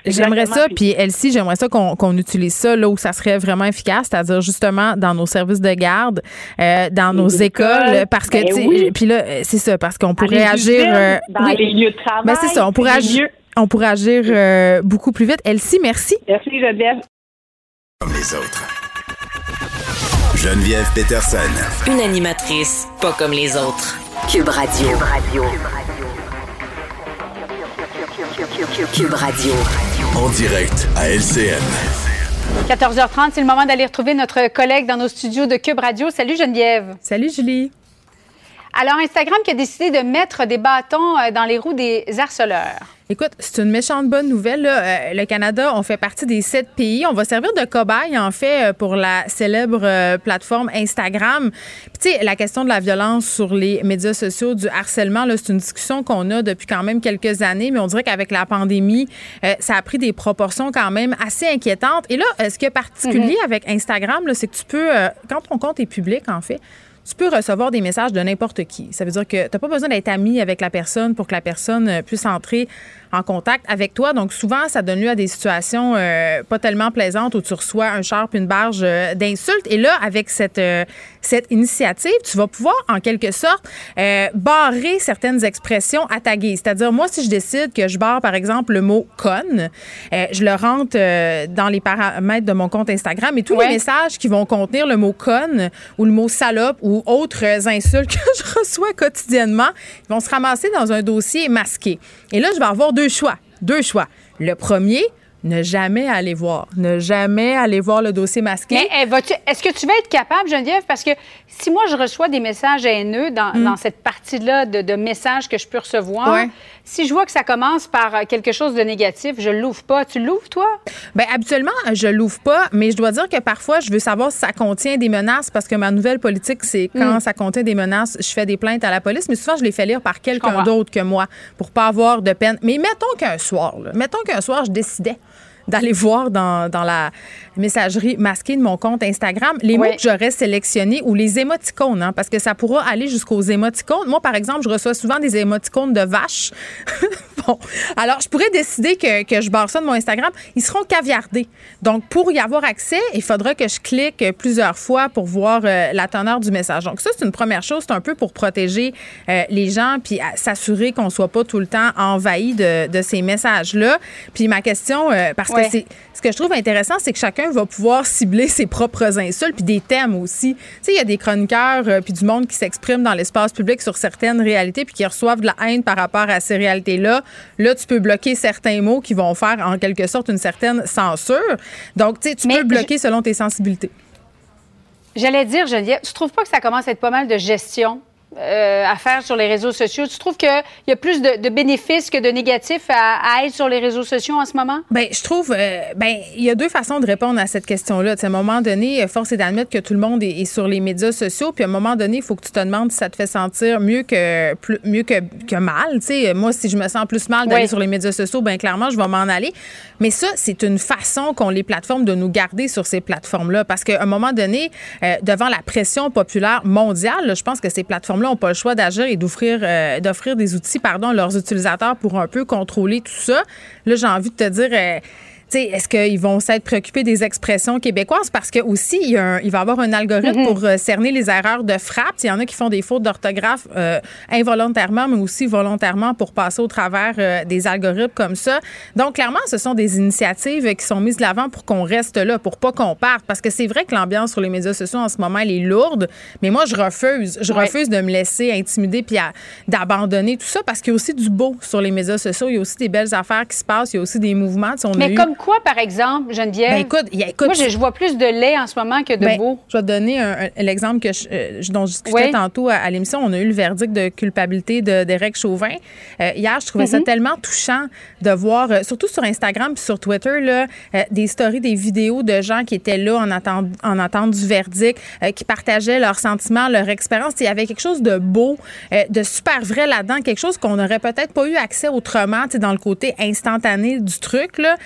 j'aimerais ça. Puis, Elsie, j'aimerais ça qu'on utilise ça là où ça serait vraiment efficace, c'est-à-dire justement dans nos services de garde, euh, dans nos écoles, parce que, ben puis là, c'est ça, parce qu'on pourrait agir. Euh, dans les lieux de travail. Ben, c'est ça, on pourrait agir. On pourrait agir euh, beaucoup plus vite. Elsie, merci. Merci, Geneviève. Comme les autres. Geneviève Peterson. Une animatrice pas comme les autres. Cube Radio. Cube Radio. En direct à LCN. 14h30, c'est le moment d'aller retrouver notre collègue dans nos studios de Cube Radio. Salut Geneviève. Salut Julie. Alors, Instagram qui a décidé de mettre des bâtons euh, dans les roues des harceleurs. Écoute, c'est une méchante bonne nouvelle. Euh, le Canada, on fait partie des sept pays. On va servir de cobaye, en fait, euh, pour la célèbre euh, plateforme Instagram. Puis, tu sais, la question de la violence sur les médias sociaux, du harcèlement, c'est une discussion qu'on a depuis quand même quelques années, mais on dirait qu'avec la pandémie, ça a pris des proportions quand même assez inquiétantes. Et là, ce qui est particulier mm-hmm. avec Instagram, c'est que tu peux, quand ton compte est public, en fait, tu peux recevoir des messages de n'importe qui. Ça veut dire que tu n'as pas besoin d'être ami avec la personne pour que la personne puisse entrer en contact avec toi. Donc, souvent, ça donne lieu à des situations euh, pas tellement plaisantes où tu reçois un char une barge euh, d'insultes. Et là, avec cette, euh, cette initiative, tu vas pouvoir, en quelque sorte, barrer certaines expressions à taguer. C'est-à-dire, moi, si je décide que je barre, par exemple, le mot con, je le rentre dans les paramètres de mon compte Instagram et tous les messages qui vont contenir le mot con ou le mot salope ou autres insultes <laughs> que je reçois quotidiennement, ils vont se ramasser dans un dossier masqué. Et là, je vais avoir deux choix. Deux choix. Le premier, ne jamais aller voir. Ne jamais aller voir le dossier masqué. Mais eh, est-ce que tu vas être capable, Geneviève? Parce que si moi, je reçois des messages haineux dans, hmm. cette partie-là de, messages que je peux recevoir, si je vois que ça commence par quelque chose de négatif, je ne l'ouvre pas. Tu l'ouvres, toi? Bien, habituellement, je l'ouvre pas, mais je dois dire que parfois, je veux savoir si ça contient des menaces parce que ma nouvelle politique, c'est quand hmm. ça contient des menaces, je fais des plaintes à la police, mais souvent, je les fais lire par quelqu'un d'autre que moi pour pas avoir de peine. Mais mettons qu'un soir, mettons qu'un soir, je décidais d'aller voir dans, dans, la messagerie masquée de mon compte Instagram les mots que j'aurais sélectionnés ou les émoticônes, hein, parce que ça pourra aller jusqu'aux émoticônes. Moi, par exemple, je reçois souvent des émoticônes de vaches. <laughs> bon, alors je pourrais décider que, que, je barre ça de mon Instagram. Ils seront caviardés. Donc, pour y avoir accès, il faudra que je clique plusieurs fois pour voir euh, la teneur du message. Donc, ça, c'est une première chose. C'est un peu pour protéger euh, les gens puis s'assurer qu'on soit pas tout le temps envahi de, de ces messages-là. Puis ma question, euh, parce que ce que je trouve intéressant, c'est que chacun va pouvoir cibler ses propres insultes puis des thèmes aussi. Tu sais, il y a des chroniqueurs euh, puis du monde qui s'expriment dans l'espace public sur certaines réalités puis qui reçoivent de la haine par rapport à ces réalités-là. Là, tu peux bloquer certains mots qui vont faire en quelque sorte une certaine censure. Donc, tu sais, tu peux bloquer selon tes sensibilités. J'allais dire, Geneviève, tu trouves pas que ça commence à être pas mal de gestion euh, à faire sur les réseaux sociaux. Tu trouves qu'il y a plus de, bénéfices que de négatifs à, être sur les réseaux sociaux en ce moment? Bien, je trouve, euh, ben, il y a deux façons de répondre à cette question-là. À un moment donné, force est d'admettre que tout le monde est, sur les médias sociaux. Puis à un moment donné, il faut que tu te demandes si ça te fait sentir mieux que, plus, mieux que, que mal. sais, moi, si je me sens plus mal d'aller sur les médias sociaux, bien clairement, je vais m'en aller. Mais ça, c'est une façon qu'ont les plateformes de nous garder sur ces plateformes-là. Parce qu'à un moment donné, euh, devant la pression populaire mondiale, je pense que ces plateformes-là n'ont pas le choix d'agir et d'offrir euh, d'offrir des outils pardon, à leurs utilisateurs pour un peu contrôler tout ça. Là, j'ai envie de te dire. Euh, est-ce qu'ils vont s'être préoccupés des expressions québécoises? Parce que aussi, il, y a il va y avoir un algorithme mm-hmm. pour euh, cerner les erreurs de frappe. Il y en a qui font des fautes d'orthographe euh, involontairement, mais aussi volontairement pour passer au travers euh, des algorithmes comme ça. Donc, clairement, ce sont des initiatives qui sont mises de l'avant pour qu'on reste là, pour pas qu'on parte. Parce que c'est vrai que l'ambiance sur les médias sociaux en ce moment, elle est lourde, mais moi, je refuse. Je refuse de me laisser intimider puis d'abandonner tout ça parce qu'il y a aussi du beau sur les médias sociaux. Il y a aussi des belles affaires qui se passent. Il y a aussi des mouvements. mais comme quoi, par exemple, Geneviève? Ben, écoute, écoute, Moi, je, vois plus de lait en ce moment que de ben, beau. Je vais te donner l'exemple que euh, dont je discutais tantôt à, l'émission. On a eu le verdict de culpabilité d'Éric Chauvin. Euh, hier, je trouvais ça mm-hmm. tellement touchant de voir, euh, surtout sur Instagram puis sur Twitter, là, des stories, des vidéos de gens qui étaient là en attente, en attente du verdict, qui partageaient leurs sentiments, leur expérience. Il y avait quelque chose de beau, de super vrai là-dedans, quelque chose qu'on n'aurait peut-être pas eu accès autrement, dans le côté instantané du truc. Là.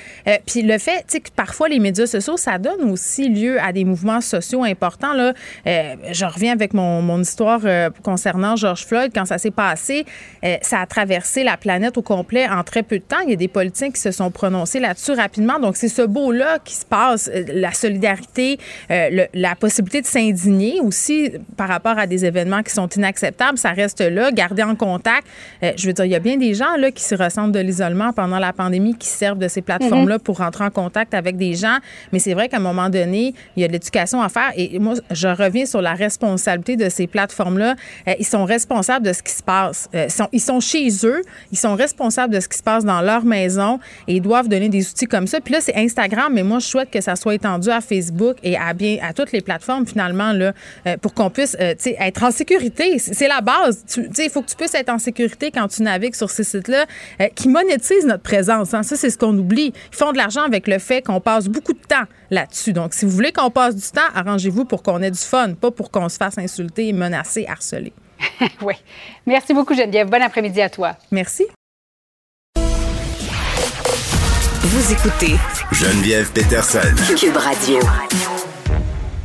Puis le fait, que parfois les médias sociaux, ça donne aussi lieu à des mouvements sociaux importants. Là. Euh, je reviens avec mon, mon histoire euh, concernant George Floyd. Quand ça s'est passé, euh, ça a traversé la planète au complet en très peu de temps. Il y a des politiciens qui se sont prononcés là-dessus rapidement. Donc, c'est ce beau-là qui se passe, la solidarité, la possibilité de s'indigner aussi par rapport à des événements qui sont inacceptables. Ça reste là, garder en contact. je veux dire, il y a bien des gens là, qui se ressentent de l'isolement pendant la pandémie, qui servent de ces plateformes-là mm-hmm. pour rentrer en contact avec des gens. Mais c'est vrai qu'à un moment donné, il y a de l'éducation à faire. Et moi, je reviens sur la responsabilité de ces plateformes-là. Euh, ils sont responsables de ce qui se passe. Euh, ils sont chez eux. Ils sont responsables de ce qui se passe dans leur maison et ils doivent donner des outils comme ça. Puis là, c'est Instagram, mais moi, je souhaite que ça soit étendu à Facebook et à bien à toutes les plateformes finalement là, euh, pour qu'on puisse être en sécurité. C'est la base. Il faut que tu puisses être en sécurité quand tu navigues sur ces sites-là qui monétisent notre présence. Hein. Ça, c'est ce qu'on oublie. Ils font de l'argent avec le fait qu'on passe beaucoup de temps là-dessus. Donc, si vous voulez qu'on passe du temps, arrangez-vous pour qu'on ait du fun, pas pour qu'on se fasse insulter, menacer, harceler. <laughs> oui. Merci beaucoup, Geneviève. Bon après-midi à toi. Merci. Vous écoutez Geneviève Peterson. Cube Radio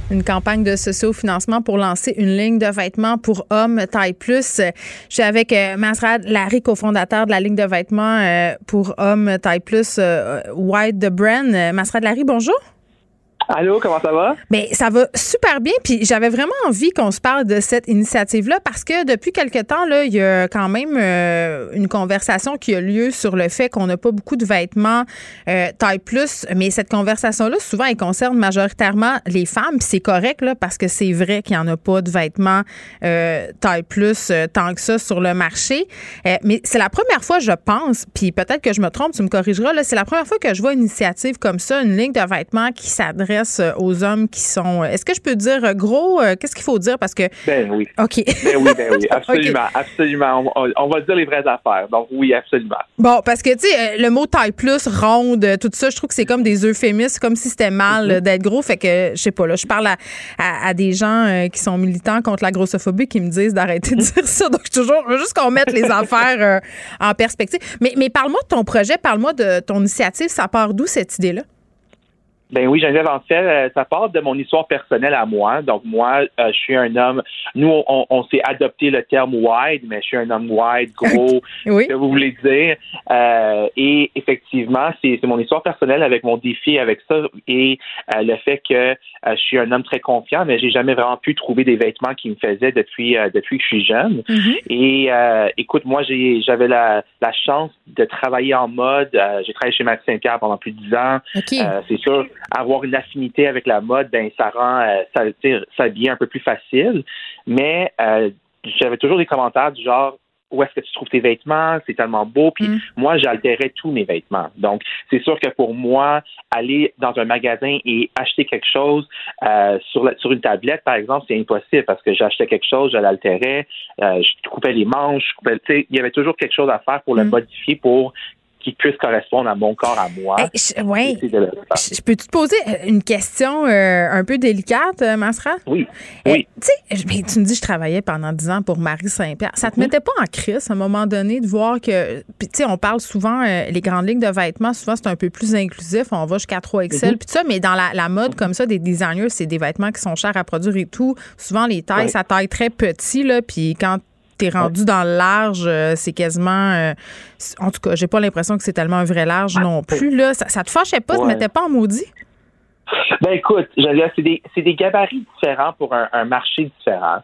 une campagne de socio-financement pour lancer une ligne de vêtements pour hommes taille plus. Je suis avec euh, Masrad Larry, cofondateur de la ligne de vêtements euh, pour hommes taille plus euh, White the Brand. Masrad Larry, bonjour. Allô, comment ça va? Bien, ça va super bien. Puis j'avais vraiment envie qu'on se parle de cette initiative-là parce que depuis quelque temps, là, il y a quand même euh, une conversation qui a lieu sur le fait qu'on n'a pas beaucoup de vêtements euh, taille plus. Mais cette conversation-là, souvent, elle concerne majoritairement les femmes. C'est correct, là, parce que c'est vrai qu'il n'y en a pas de vêtements euh, taille plus tant que ça sur le marché. mais c'est la première fois, je pense, puis peut-être que je me trompe, tu me corrigeras, là, c'est la première fois que je vois une initiative comme ça, une ligne de vêtements qui s'adresse euh, aux hommes qui sont. Euh, est-ce que je peux dire euh, gros? Qu'est-ce qu'il faut dire? Parce que. Ben oui. OK. Ben oui, ben oui. <laughs> Absolument. Absolument. On, va dire les vraies affaires. Donc, oui, absolument. Bon, parce que, tu sais, le mot taille plus, ronde, tout ça, je trouve que c'est comme des euphémismes, comme si c'était mal mm-hmm. d'être gros. Fait que, je sais pas, là, je parle à, des gens qui sont militants contre la grossophobie qui me disent d'arrêter de <laughs> dire ça. Donc, toujours, juste qu'on mette les affaires en perspective. Mais, mais parle-moi de ton projet, parle-moi de ton initiative. Ça part d'où cette idée-là? Ben oui, Geneviève, en fait, euh, ça part de mon histoire personnelle à moi. Donc, moi, euh, je suis un homme. Nous, on, s'est adopté le terme wide, mais je suis un homme wide, gros, oui. que vous voulez dire. Euh, et effectivement, c'est mon histoire personnelle avec mon défi avec ça et le fait que je suis un homme très confiant, mais j'ai jamais vraiment pu trouver des vêtements qui me faisaient depuis depuis que je suis jeune. Mm-hmm. Et écoute, moi, j'avais la, la chance de travailler en mode. j'ai travaillé chez Max Saint-Pierre pendant plus de dix ans. c'est sûr avoir une affinité avec la mode, ben ça rend euh, ça, devient un peu plus facile. Mais euh, j'avais toujours des commentaires du genre où est-ce que tu trouves tes vêtements, c'est tellement beau. Puis mm. moi, j'altérais tous mes vêtements. Donc, c'est sûr que pour moi, aller dans un magasin et acheter quelque chose euh, sur, sur une tablette, par exemple, c'est impossible parce que j'achetais quelque chose, je l'altérais, je coupais les manches, je coupais, il y avait toujours quelque chose à faire pour le mm. modifier pour qui puisse correspondre à mon corps, à moi. oui. Je peux te poser euh, une question euh, un peu délicate, euh, Masra? Oui. oui. tu me dis que je travaillais pendant 10 ans pour Marie Saint-Pierre. Ça te mhm. mettait pas en crise à un moment donné de voir que. Puis, tu sais, on parle souvent, les grandes lignes de vêtements, souvent, c'est un peu plus inclusif. On va jusqu'à 3XL, mhm. puis ça, mais dans la, mode comme ça, des designers, c'est des vêtements qui sont chers à produire et tout. Souvent, les tailles, ça taille très petit, là, puis quand t'es rendu dans le large, euh, c'est quasiment. Euh, en tout cas, j'ai pas l'impression que c'est tellement un vrai large non plus. Là. Ça, te fâchait pas, ouais. te mettais pas en maudit? Ben écoute, c'est des, des, gabarits différents pour un, marché différent.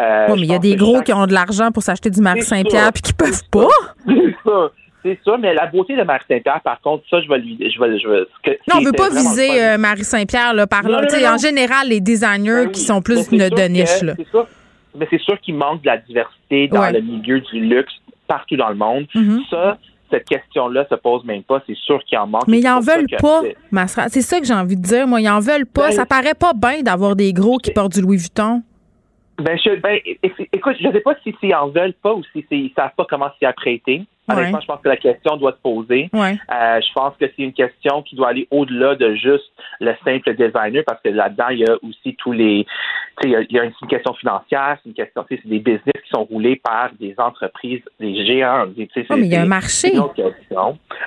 Euh, mais il y a des gros qui ont de l'argent pour s'acheter du Marie Saint-Pierre puis qui peuvent pas. <laughs> C'est ça. C'est ça, mais la beauté de Marie Saint-Pierre, par contre, ça, je vais lui. Je vais, je vais, non, on ne veut pas viser Marie Saint-Pierre, là, par là. En général, les designers ben qui sont plus de, niche. C'est ça mais c'est sûr qu'il manque de la diversité dans le milieu du luxe partout dans le monde. Mm-hmm. Ça, cette question-là se pose même pas. C'est sûr qu'ils en manquent. Mais ils en veulent pas, C'est ça que j'ai envie de dire. Moi, ils en veulent pas. Ben, ça paraît pas bien d'avoir des gros qui portent du Louis Vuitton. Ben, je, ben, écoute, je ne sais pas si c'est en veulent pas ou si ils savent pas comment s'y apprêter. Honnêtement, je pense que la question doit se poser. Euh, je pense que c'est une question qui doit aller au-delà de juste le simple designer parce que là-dedans, il y a aussi tous les. Il y, a, il y a une, question financière, c'est une question, c'est des business qui sont roulés par des entreprises, des géants. mais il y a un marché.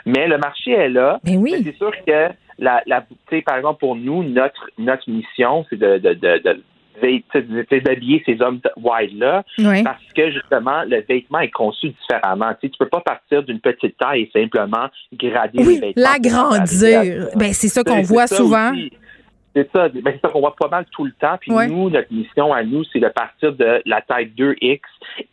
Mais le marché est là. Ben oui. C'est sûr que la, la par exemple, pour nous, notre notre mission, c'est de, de, de d'habiller ces hommes wide-là parce que justement, le vêtement est conçu différemment. Tu ne peux pas partir d'une petite taille et simplement grader les vêtements. L'agrandir. Ben, c'est ça qu'on voit souvent. C'est ça, ben, c'est ça qu'on voit pas mal tout le temps. Puis nous, notre mission à nous, c'est de partir de la taille 2X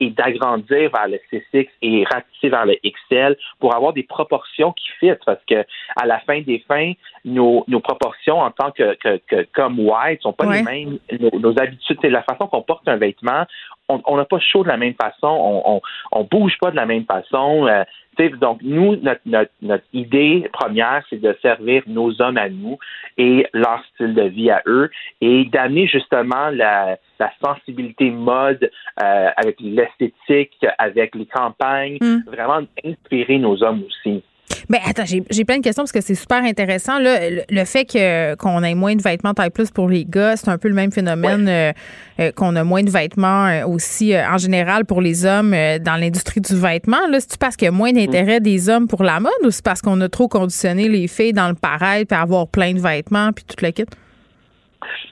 et d'agrandir vers le 6X et ratisser vers le XL pour avoir des proportions qui fit. Parce que à la fin des fins, nos, nos proportions en tant que, que, que comme white sont pas les mêmes. Nos, nos habitudes, c'est la façon qu'on porte un vêtement on n'a pas chaud de la même façon, on, on, on, bouge pas de la même façon. Euh, donc, nous, notre, notre, notre idée première, c'est de servir nos hommes à nous et leur style de vie à eux et d'amener justement la, la sensibilité mode euh, avec l'esthétique, avec les campagnes, mm. vraiment inspirer nos hommes aussi. Ben attends, j'ai plein de questions parce que c'est super intéressant. Là, le, fait que qu'on ait moins de vêtements taille plus pour les gars, c'est un peu le même phénomène euh, euh, qu'on a moins de vêtements euh, aussi en général pour les hommes dans l'industrie du vêtement. Là, c'est parce qu'il y a moins d'intérêt des hommes pour la mode ou c'est parce qu'on a trop conditionné les filles dans le pareil puis avoir plein de vêtements puis toute la kit?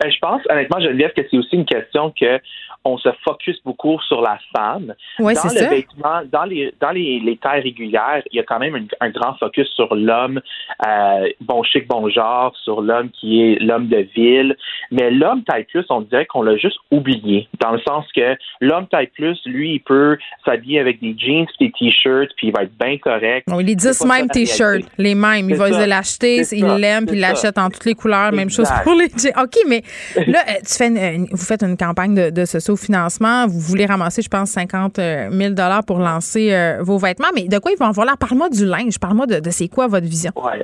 Ben, je pense, honnêtement, Geneviève, que c'est aussi une question que on se focus beaucoup sur la femme. dans le vêtement, dans les dans les, les, tailles régulières, il y a quand même un, grand focus sur l'homme euh, bon chic, bon genre, sur l'homme qui est l'homme de ville. Mais l'homme taille plus, on dirait qu'on l'a juste oublié, dans le sens que l'homme taille plus, lui, il peut s'habiller avec des jeans, des t-shirts, puis il va être bien correct. Non, il est 10 mêmes t-shirts, les mêmes. Il va les l'acheter, il l'aime, puis il l'achète en toutes les couleurs. Même chose pour les jeans. OK, mais là, euh, tu fais vous faites une campagne de, de ce financement. Vous voulez ramasser, je pense, 50 000 pour lancer euh, vos vêtements. Mais de quoi ils vont avoir l'air? Parle-moi du linge. Parle-moi de, c'est quoi votre vision? Ouais.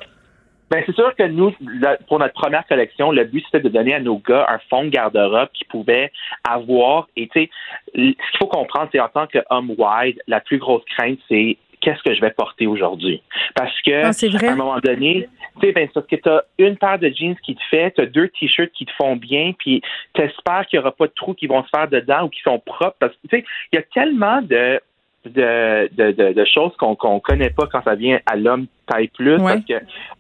Ben, c'est sûr que nous, pour notre première collection, le but, c'était de donner à nos gars un fond de garde-robe qu'ils pouvaient avoir. Et, tu sais, ce qu'il faut comprendre, c'est en tant qu'homme wide, la plus grosse crainte, c'est qu'est-ce que je vais porter aujourd'hui. Parce que, ah, à un moment donné, tu sais, ben, parce que tu as une paire de jeans qui te fait, tu as deux t-shirts qui te font bien, puis tu espères qu'il n'y aura pas de trous qui vont se faire dedans ou qui sont propres. Parce que, tu sais, il y a tellement de de, de, de, choses qu'on qu'on connaît pas quand ça vient à l'homme taille plus parce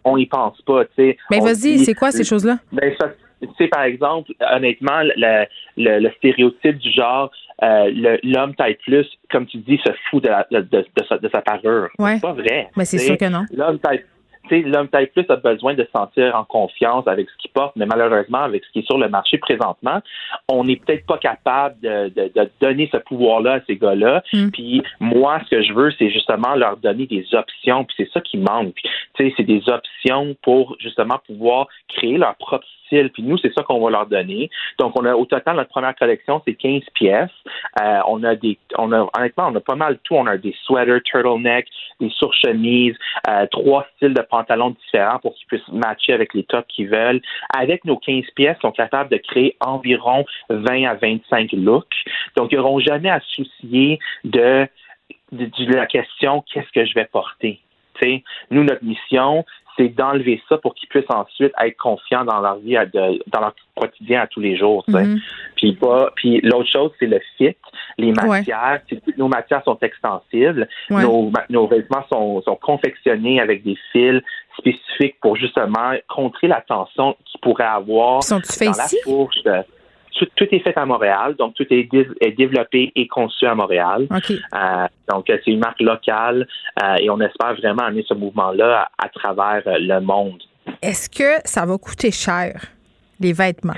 qu'on y pense pas. tu sais. Mais vas-y, c'est quoi ces choses-là? Ben, ça, tu sais, par exemple, honnêtement, le, le, stéréotype du genre euh, l'homme taille plus, comme tu dis, se fout de, de, de, sa, de sa parure. C'est pas vrai. Mais c'est sûr que non. L'homme taille l'homme taille plus a besoin de se sentir en confiance avec ce qu'il porte, mais malheureusement, avec ce qui est sur le marché présentement, on n'est peut-être pas capable de, de, donner ce pouvoir-là à ces gars-là. Mm. Puis moi, ce que je veux, c'est justement leur donner des options, puis c'est ça qui manque. C'est des options pour justement pouvoir créer leur propre puis nous, c'est ça qu'on va leur donner. Donc, on a au total, notre première collection, c'est 15 pièces. Euh, on a des, on a, honnêtement, on a pas mal tout. On a des sweaters, turtleneck, des surchemises, euh, trois styles de pantalons différents pour qu'ils puissent matcher avec les tops qu'ils veulent. Avec nos 15 pièces, ils sont capables de créer environ 20 à 25 looks. Donc, ils n'auront jamais à se soucier de, la question qu'est-ce que je vais porter? Nous, notre mission, c'est d'enlever ça pour qu'ils puissent ensuite être confiants dans leur vie, dans leur quotidien à tous les jours. Mm-hmm. Puis puis l'autre chose, c'est le fit, les matières. Nos matières sont extensibles. Nos, nos, vêtements sont, sont, confectionnés avec des fils spécifiques pour justement contrer la tension qu'ils pourraient avoir dans la fourche tout, est fait à Montréal, donc tout est, développé et conçu à Montréal. Euh, donc c'est une marque locale euh, et on espère vraiment amener ce mouvement-là à, travers euh, le monde. Est-ce que ça va coûter cher, les vêtements?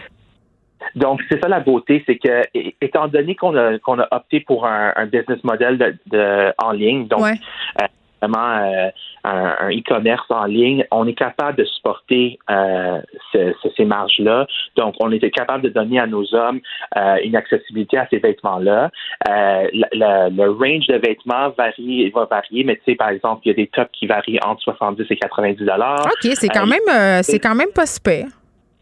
Donc, c'est ça la beauté, c'est que, étant donné qu'on a, qu'on a opté pour un, business model de, en ligne, donc vraiment euh, un, e-commerce en ligne, on est capable de supporter euh, ces marges-là. Donc, on était capable de donner à nos hommes euh, une accessibilité à ces vêtements-là. Le range de vêtements varie, va varier, mais tu sais, par exemple, il y a des tops qui varient entre 70 et 90 dollars. OK, c'est quand même, c'est quand même pas super.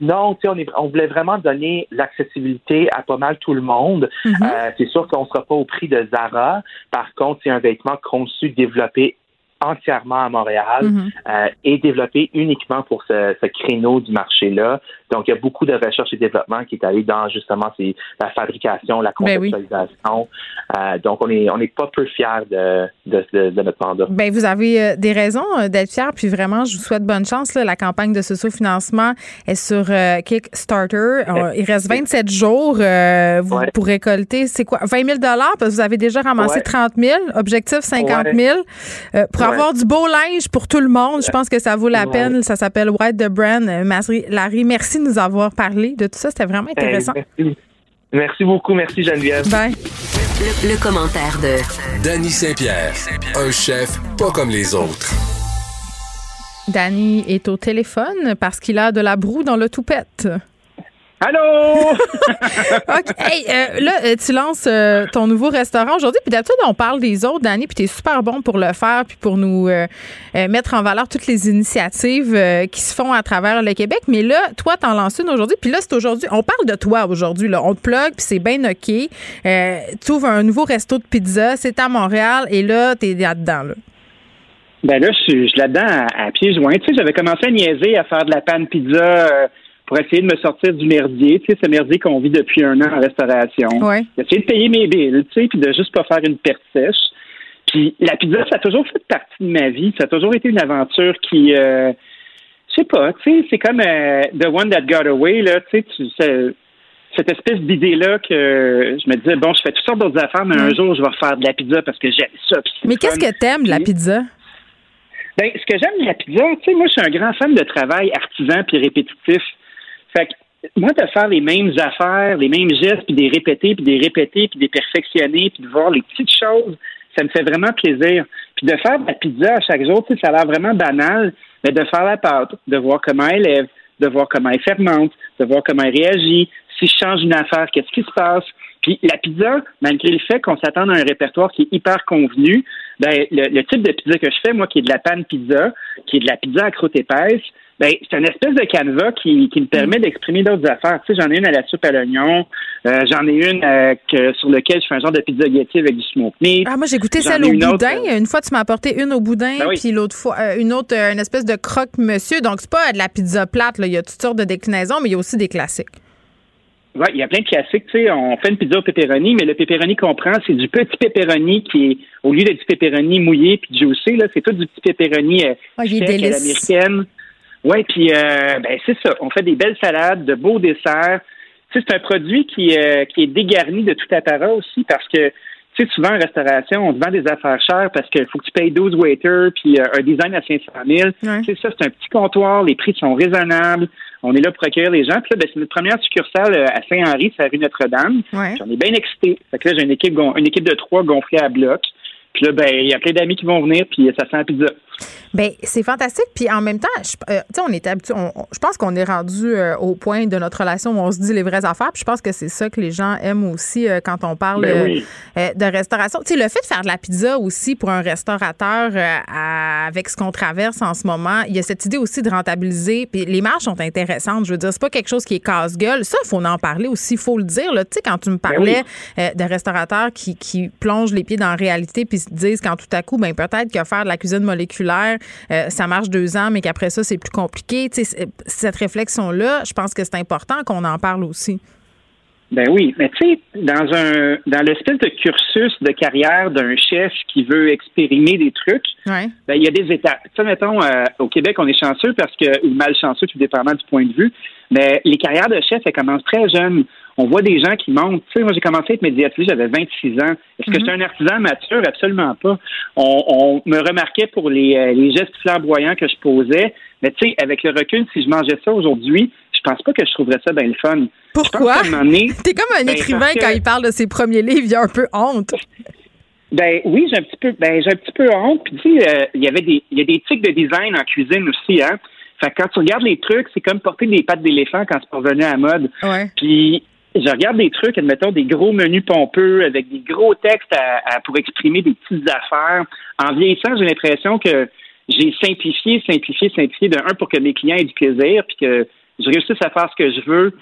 Non, on, on voulait vraiment donner l'accessibilité à pas mal tout le monde. Mm-hmm. c'est sûr qu'on ne sera pas au prix de Zara. Par contre, c'est un vêtement conçu, développé entièrement à Montréal mm-hmm. euh, et développé uniquement pour ce, créneau du marché-là. Donc, il y a beaucoup de recherche et développement qui est allé dans justement la fabrication, la ben conceptualisation. Euh, donc, on est on n'est pas peu fiers de, de, notre mandat. Ben, vous avez euh, des raisons d'être fiers, puis vraiment, je vous souhaite bonne chance. La campagne de socio-financement est sur Kickstarter. il reste 27 jours pour récolter, c'est quoi, 20 000 parce que vous avez déjà ramassé 30 000, objectif 50 000. pour avoir du beau linge pour tout le monde, je pense que ça vaut la peine. Ça s'appelle White the Brand. Larry, merci de nous avoir parlé de tout ça. C'était vraiment intéressant. merci. beaucoup. Merci, Geneviève. Bye. Le, commentaire de Danny Saint-Pierre, un chef pas comme les autres. Danny est au téléphone parce qu'il a de la broue dans le toupette. Allô? <laughs> OK. Hey, euh, là, euh, tu lances euh, ton nouveau restaurant aujourd'hui. Puis d'habitude, on parle des autres, Danny, puis tu es super bon pour le faire, puis pour nous mettre en valeur toutes les initiatives qui se font à travers le Québec. Mais là, toi, t'en lances une aujourd'hui. Puis là, c'est aujourd'hui. On parle de toi aujourd'hui. Là. On te plug, puis c'est bien OK. tu ouvres un nouveau resto de pizza. C'est à Montréal. Et là, tu es là-dedans. Là. Ben là, je suis là-dedans à, pieds joints. Tu sais, j'avais commencé à niaiser, à faire de la panne pizza pour essayer de me sortir du merdier, tu sais, ce merdier qu'on vit depuis un an en restauration. Ouais. Essayer de payer mes billes, tu sais, puis de juste pas faire une perte sèche. Puis la pizza, ça a toujours fait partie de ma vie. Ça a toujours été une aventure qui, euh, je sais pas, tu sais, c'est comme euh, The One That Got Away, là, tu sais, cette espèce d'idée-là que je me disais, bon, je fais toutes sortes d'autres affaires, mais un jour, je vais refaire de la pizza parce que j'aime ça. Mais qu'est-ce que t'aimes de la pizza? Ben, ce que j'aime de la pizza, tu sais, moi, je suis un grand fan de travail artisan puis répétitif. Fait que, moi, de faire les mêmes affaires, les mêmes gestes, puis des répéter, puis des répéter, puis des perfectionner, puis de voir les petites choses, ça me fait vraiment plaisir. Puis de faire de la pizza à chaque jour, ça a l'air vraiment banal, mais de faire la pâte, de voir comment elle lève, de voir comment elle fermente, de voir comment elle réagit. Si je change une affaire, qu'est-ce qui se passe? Puis la pizza, malgré le fait qu'on s'attende à un répertoire qui est hyper convenu, ben, le, le, type de pizza que je fais, moi, qui est de la panne pizza, qui est de la pizza à croûte épaisse, ben, c'est une espèce de canevas qui, qui me permet mm. d'exprimer d'autres affaires. Tu sais, j'en ai une à la soupe à l'oignon, euh, j'en ai une euh, que, sur laquelle je fais un genre de pizza ghetto avec du smoke meat. Ah, moi, j'ai goûté celle au boudin. Euh, une fois, tu m'as apporté une au boudin, ben puis l'autre fois, une autre, une espèce de croque-monsieur. Donc, c'est pas de la pizza plate. Là. Il y a toutes sortes de déclinaisons, mais il y a aussi des classiques. Oui, il y a plein de classiques. Tu sais, on fait une pizza au pepperoni, mais le pepperoni qu'on prend, c'est du petit pepperoni qui est, au lieu d'être du pepperoni mouillé puis juicy, là, c'est tout du petit pepperoni oh, américaine. Oui, puis euh, ben c'est ça. On fait des belles salades, de beaux desserts. Tu sais, c'est un produit qui, euh, qui est dégarni de tout apparat aussi parce que tu sais, souvent en restauration, on te vend des affaires chères parce qu'il faut que tu payes 12 waiters puis euh, un design à 500 000. Tu sais, ça, c'est un petit comptoir, les prix sont raisonnables. On est là pour accueillir les gens. Puis là, ben, c'est notre première succursale à Saint-Henri, c'est à rue Notre-Dame. J'en ai bien excité. Fait que là, j'ai une équipe, une équipe de trois gonflée à bloc. Puis là, ben, il y a plein d'amis qui vont venir, puis ça sent la pizza. Bien, c'est fantastique. Puis en même temps, je, euh, on est habitué. je pense qu'on est rendu euh, au point de notre relation où on se dit les vraies affaires. Puis je pense que c'est ça que les gens aiment aussi euh, quand on parle ben de restauration. Tu sais, le fait de faire de la pizza aussi pour un restaurateur avec ce qu'on traverse en ce moment, il y a cette idée aussi de rentabiliser. Puis les marges sont intéressantes. Je veux dire, c'est pas quelque chose qui est casse-gueule. Ça, il faut en parler aussi. Il faut le dire. Tu sais, quand tu me ben parlais de restaurateurs qui, qui plongent les pieds dans la réalité puis se disent quand tout à coup, ben peut-être que faire de la cuisine moléculaire euh, ça marche deux ans, mais qu'après ça, c'est plus compliqué. cette réflexion-là, je pense que c'est important qu'on en parle aussi. Ben oui, mais tu sais, dans un dans l'espèce de cursus de carrière d'un chef qui veut expérimenter des trucs, ben il y a des étapes. Tu sais, mettons, euh, au Québec, on est chanceux parce que ou malchanceux, tout dépendant du point de vue. Mais les carrières de chef, elles commencent très jeunes on voit des gens qui montent. Tu sais, moi, j'ai commencé à être médiatrice, j'avais 26 ans. Est-ce que j'étais mhm. un artisan mature? Absolument pas. On, me remarquait pour les, euh, les, gestes flamboyants que je posais. Mais tu sais, avec le recul, si je mangeais ça aujourd'hui, je pense pas que je trouverais ça bien le fun. Pourquoi? <laughs> T'es comme un ben, écrivain quand il parle de ses premiers livres, il a un peu honte. <laughs> Ben oui, j'ai un petit peu, ben j'ai un petit peu honte. Puis tu sais, euh, il y avait des, il y a des tics de design en cuisine aussi, hein. Fait que quand tu regardes les trucs, c'est comme porter des pattes d'éléphant quand c'est revenu à mode. Ouais. Puis je regarde des trucs, admettons des gros menus pompeux avec des gros textes à, pour exprimer des petites affaires. En vieillissant, j'ai l'impression que j'ai simplifié, simplifié, simplifié de un pour que mes clients aient du plaisir, puis que je réussisse à faire ce que je veux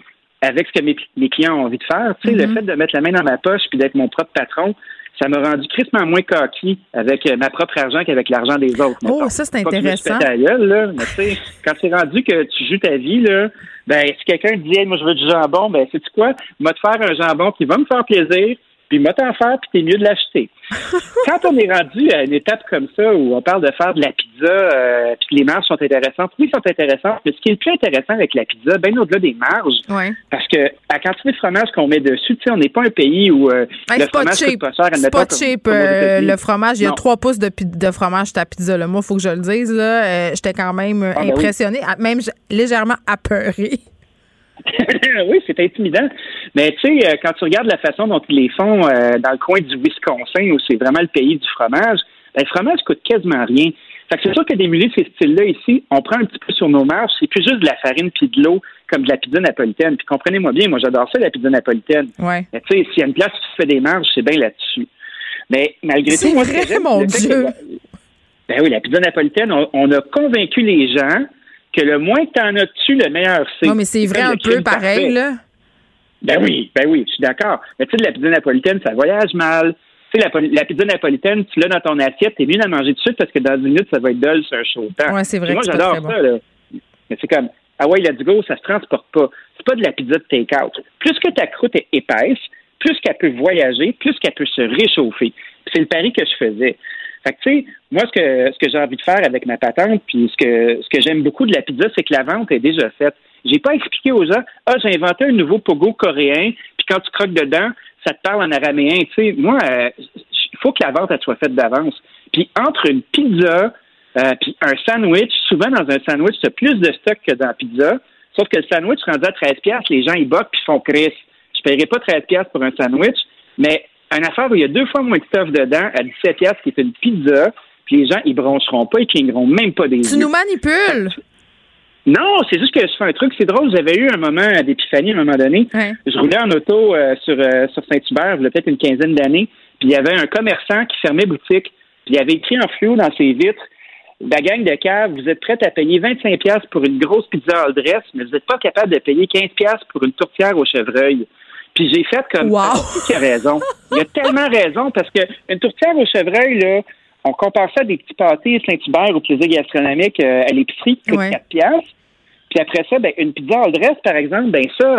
avec ce que mes, clients ont envie de faire. Tu sais, le mm-hmm. fait de mettre la main dans ma poche puis d'être mon propre patron, ça m'a rendu crissement moins coquille avec euh, ma propre argent qu'avec l'argent des autres. Oh, ça, c'est intéressant. là, mais <laughs> quand c'est rendu que tu joues ta vie, là, ben, si quelqu'un dit, hey, moi, je veux du jambon, ben, c'est quoi? Va te faire un jambon qui va me faire plaisir, puis m'a t'en faire, puis t'es mieux de l'acheter. <laughs> Quand on est rendu à une étape comme ça où on parle de faire de la pizza, euh, puis les marges sont intéressantes, oui, sont intéressantes, mais ce qui est le plus intéressant avec la pizza, bien au-delà des marges, parce que à quantité de fromage qu'on met dessus, tu sais, on n'est pas un pays où euh, le fromage cheap. pas cher. C'est pas cheap, euh, le fromage. Il y a trois pouces de, de fromage ta pizza. Là. Moi, il faut que je le dise. Là, j'étais quand même ah, ben impressionnée, même légèrement apeurée. <laughs> oui, c'est intimidant. Mais tu sais, euh, quand tu regardes la façon dont ils les font euh, dans le coin du Wisconsin, où c'est vraiment le pays du fromage, ben, le fromage coûte quasiment rien. Fait que c'est sûr que d'émuler ces styles-là ici, on prend un petit peu sur nos marges. C'est plus juste de la farine puis de l'eau, comme de la pizza napolitaine. Puis comprenez-moi bien, moi j'adore ça, la pizza napolitaine. Ouais. Mais tu sais, s'il y a une place où tu fais des marges, c'est bien là-dessus. Mais malgré tout, moi, vrai, mon Dieu. ben oui, la pizza napolitaine, on a convaincu les gens que le moins que tu en as dessus, le meilleur c'est. Non, mais c'est vrai un peu pareil, là. Ben oui, ben oui, je suis d'accord. Mais tu sais, la pizza napolitaine, ça voyage mal. Tu sais, la, pizza napolitaine, tu l'as dans ton assiette, t'es mieux d'en manger tout de suite parce que dans une minute, ça va être dull sur un chaud temps. Ouais, c'est vrai. moi, j'adore ça, là. Mais c'est comme, ah ouais, let's go, ça se transporte pas. C'est pas de la pizza de take-out. Plus que ta croûte est épaisse, plus qu'elle peut voyager, plus qu'elle peut se réchauffer. C'est le pari que je faisais. Fait que, tu sais, moi, ce que, ce que j'ai envie de faire avec ma patente, puis ce que, ce que j'aime beaucoup de la pizza, c'est que la vente est déjà faite. J'ai pas expliqué aux gens, ah, j'ai inventé un nouveau pogo coréen, puis quand tu croques dedans, ça te parle en araméen. Tu sais, moi, euh, il faut que la vente, elle soit faite d'avance. Puis entre une pizza, euh, puis un sandwich, souvent dans un sandwich, tu as plus de stock que dans la pizza. Sauf que le sandwich rendu à 13 les gens, ils boquent puis font Chris. Je paierai pas 13 pour un sandwich, mais une affaire où il y a deux fois moins de stuff dedans à 17 qui est une pizza, puis les gens, ils broncheront pas, ils cligneront même pas des Tu nous manipules! Non, c'est juste que je fais un truc, c'est drôle, j'avais eu un moment d'épiphanie à un moment donné. Je roulais en auto euh, sur, euh, sur Saint-Hubert, il y a peut-être une quinzaine d'années, puis il y avait un commerçant qui fermait boutique, puis il avait écrit en fluo dans ses vitres la gang de cave, vous êtes prête à payer 25$ pour une grosse pizza all dress, mais vous n'êtes pas capable de payer 15$ pour une tourtière au chevreuil. Puis j'ai fait comme wow. il a raison. Il a tellement raison parce que une tourtière au chevreuil, là, on compare ça à des petits pâtés Saint-Hubert au plaisir gastronomique euh, à l'épicerie qui coûte 4 piastres. Puis après ça, ben, une pizza all dress, par exemple, ben ça,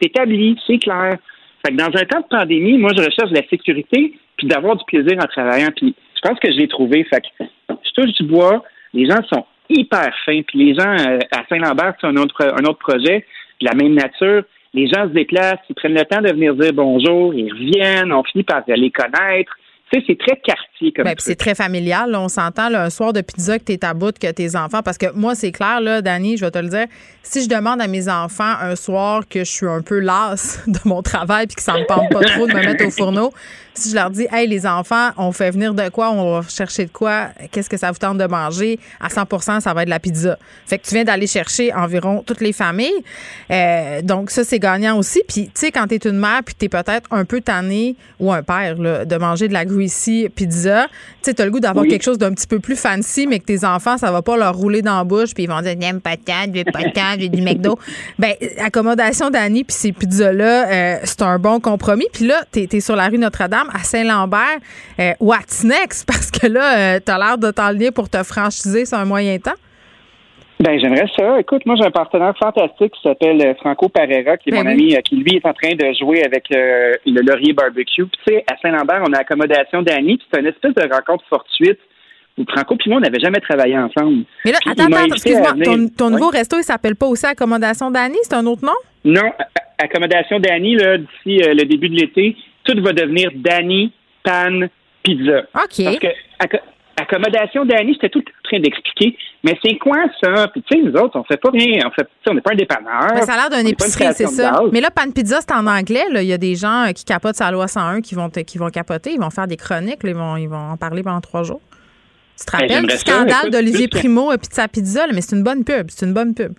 c'est établi, c'est clair. Fait que dans un temps de pandémie, moi, je recherche de la sécurité puis d'avoir du plaisir en travaillant. Puis je pense que je l'ai trouvé. Fait que je touche du bois. Les gens sont hyper fins. Puis les gens euh, à Saint-Lambert, c'est un autre, un autre projet, de la même nature les gens se déplacent, ils prennent le temps de venir dire bonjour, ils reviennent, on finit par les connaître. Tu sais, c'est très quartier comme ben, C'est très familial. on s'entend un soir de pizza que tu es à bout, que tes enfants. Parce que moi, c'est clair, là, Dani, je vais te le dire. Si je demande à mes enfants un soir que je suis un peu lasse <laughs> de mon travail puis que ça me parle pas trop de me mettre au fourneau, si je leur dis, hey, les enfants, on fait venir de quoi, on va chercher de quoi, qu'est-ce que ça vous tente de manger, à 100% ça va être la pizza. Fait que tu viens d'aller chercher environ toutes les familles. Euh, donc, ça, c'est gagnant aussi. Puis, tu sais, quand tu es une mère, puis tu es peut-être un peu tanné, ou un père, là, de manger de la greasy pizza, tu sais, tu as le goût d'avoir quelque chose d'un petit peu plus fancy, mais que tes enfants, ça va pas leur rouler dans la bouche, puis ils vont dire, n'aime pas de, veux pas de, du McDo. Ben, accommodation d'Annie, puis ces pizzas-là, euh, c'est un bon compromis. Puis là, tu es sur la rue Notre-Dame, à Saint-Lambert. Euh, what's next? <laughs> Parce que là, euh, tu as l'air de t'enligner pour te franchiser sur un moyen temps. Ben, j'aimerais ça. Écoute, moi, j'ai un partenaire fantastique qui s'appelle euh, Franco Parera, qui est ben mon ami, qui lui est en train de jouer avec le Laurier Barbecue. Puis, tu sais, à Saint-Lambert, on a accommodation d'Annie, puis c'est une espèce de rencontre fortuite où Franco et moi, on n'avait jamais travaillé ensemble. Mais là, attends, attends, excuse-moi, ton, nouveau resto, il s'appelle pas aussi Accommodation d'Annie, c'est un autre nom? Non, Accommodation d'Annie, là, d'ici le début de l'été, tout va devenir Danny Pan Pizza. OK. Parce que L'accommodation d'Annie, j'étais tout en train d'expliquer. Mais c'est quoi ça? Puis tu sais, nous autres, on fait pas rien. On fait, on n'est pas un dépanneur. ça a l'air d'un épicerie, c'est ça. Mais là, Pan Pizza, c'est en anglais. Il y a des gens qui capotent sa loi 101 qui vont, qui vont capoter. Ils vont faire des chroniques. ils, vont, ils vont en parler pendant trois jours. Tu te rappelles du scandale d'Olivier Primo et Pizza Pizza? mais c'est une bonne pub. C'est une bonne pub.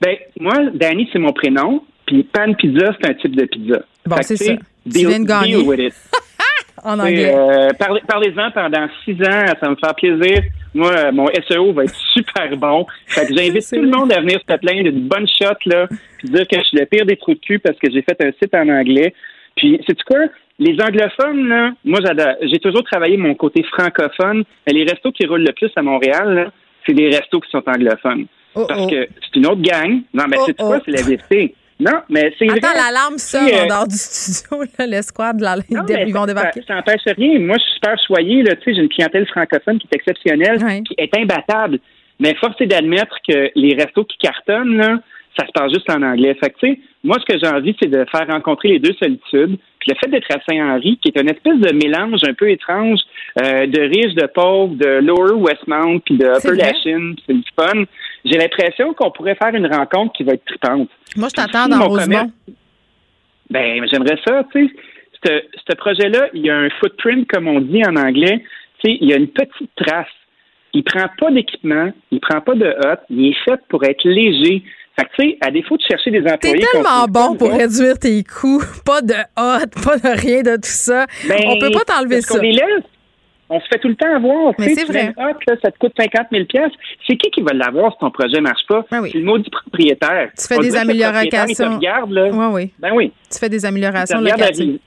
Ben, moi, Danny, c'est mon prénom. Puis Pan Pizza, c'est un type de pizza. Bon, c'est ça. Tu viens de gagner. <laughs> en anglais. Euh, parlez-en pendant six ans, ça me fait plaisir. Moi, euh, mon SEO va être <laughs> super bon. Fait que j'invite tout le monde à venir se plaindre d'une bonne shot, là, puis dire que je suis le pire des trous de cul parce que j'ai fait un site en anglais. Puis, c'est quoi? Les anglophones, là, moi, j'ai toujours travaillé mon côté francophone. Mais les restos qui roulent le plus à Montréal, c'est des restos qui sont anglophones. Oh, parce oh. que c'est une autre gang. Non, mais oh, c'est quoi? C'est la vérité. Non, mais c'est Attends, l'alarme sonne en euh, dehors du studio, <laughs> l'escouade, la, ils vont débarquer. Ça n'empêche rien. Moi, je suis super choyé. J'ai une clientèle francophone qui est exceptionnelle, qui est imbattable. Mais force est d'admettre que les restos qui cartonnent, là, ça se passe juste en anglais. Fait que, tu sais, moi, ce que j'ai envie, c'est de faire rencontrer les deux solitudes. Puis le fait d'être à Saint-Henri, qui est une espèce de mélange un peu étrange euh, de riches, de pauvres, de Lower Westmount, puis de Upper Lachine, c'est du fun. J'ai l'impression qu'on pourrait faire une rencontre qui va être tripante. Moi, je t'attends dans Rosemont. ben, j'aimerais ça, tu sais. Ce projet-là, il y a un footprint, comme on dit en anglais. Tu sais, il y a une petite trace. Il prend pas d'équipement, il prend pas de hotte, il est fait pour être léger. Fait que, tu sais, à défaut de chercher des employés... T'es tellement bon pour réduire tes coûts. <laughs> Pas de hotte, pas de rien de tout ça. Ben, on peut pas t'enlever ça. On se fait tout le temps avoir. Mais c'est vrai. ça te coûte 50 000 C'est qui qui va l'avoir si ton projet ne marche pas? Ben c'est le maudit propriétaire. Tu fais des améliorations. Regarde, là. Oui, oui. Ben oui. Tu fais des améliorations locatives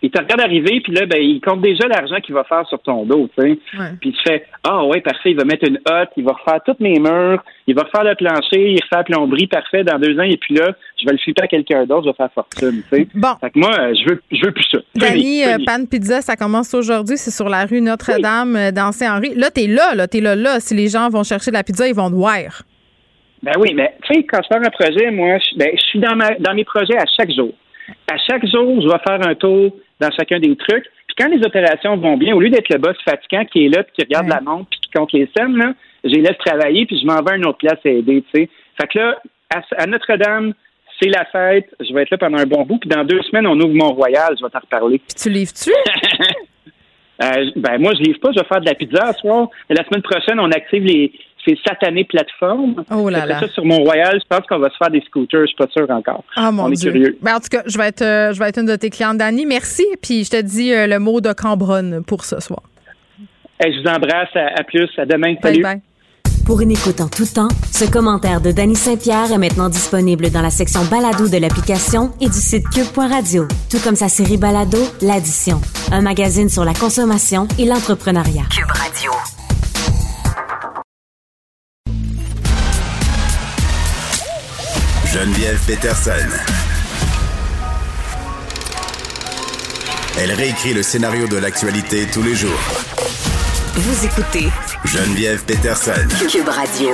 il te regarde arriver, puis là, ben, il compte déjà l'argent qu'il va faire sur ton dos, tu sais. Puis tu fais, ah ouais, parfait, il va mettre une hotte, il va refaire toutes mes murs, il va refaire le plancher, il refait la plomberie, parfait, dans deux ans, et puis là, je vais le flipper à quelqu'un d'autre, je vais faire fortune, tu sais. Bon. Fait que moi, je veux, je veux plus ça. Dani, euh, Pan Pizza, ça commence aujourd'hui, c'est sur la rue Notre-Dame, euh, dans Saint-Henri. Là, t'es là, là, t'es là, là. Si les gens vont chercher de la pizza, ils vont te voir. Ben oui, mais tu sais, quand je fais un projet, moi, je, ben, suis dans, ma, dans mes projets à chaque jour. À chaque jour, je vais faire un tour dans chacun des trucs. Puis quand les opérations vont bien, au lieu d'être le boss fatigant qui est là, puis qui regarde la montre, puis qui compte les scènes, là, je les laisse travailler, puis je m'en vais à une autre place à aider, tu sais. Fait que là, à, Notre-Dame, c'est la fête, je vais être là pendant un bon bout, puis dans deux semaines, on ouvre Mont-Royal, je vais t'en reparler. Puis tu livres-tu? <laughs> euh, ben moi, je livre pas, je vais faire de la pizza ce soir. la semaine prochaine, on active les, ces satanées plateformes. Oh là là. Ça, sur Mont-Royal, je pense qu'on va se faire des scooters. Je suis pas sûre encore. Ah, mon Dieu. curieux. Ben, en tout cas, je vais être, euh, je vais être une de tes clientes, Dani. Merci. Puis je te dis euh, le mot de Cambronne pour ce soir. je vous embrasse. À, plus. À demain. Salut. Bye Pour une écoute en tout temps, ce commentaire de Dany Saint-Pierre est maintenant disponible dans la section balado de l'application et du site cube.radio, tout comme sa série balado L'Addition, un magazine sur la consommation et l'entrepreneuriat. Cube Radio. Geneviève Peterson. Elle réécrit le scénario de l'actualité tous les jours. Vous écoutez Geneviève Peterson. Cube Radio.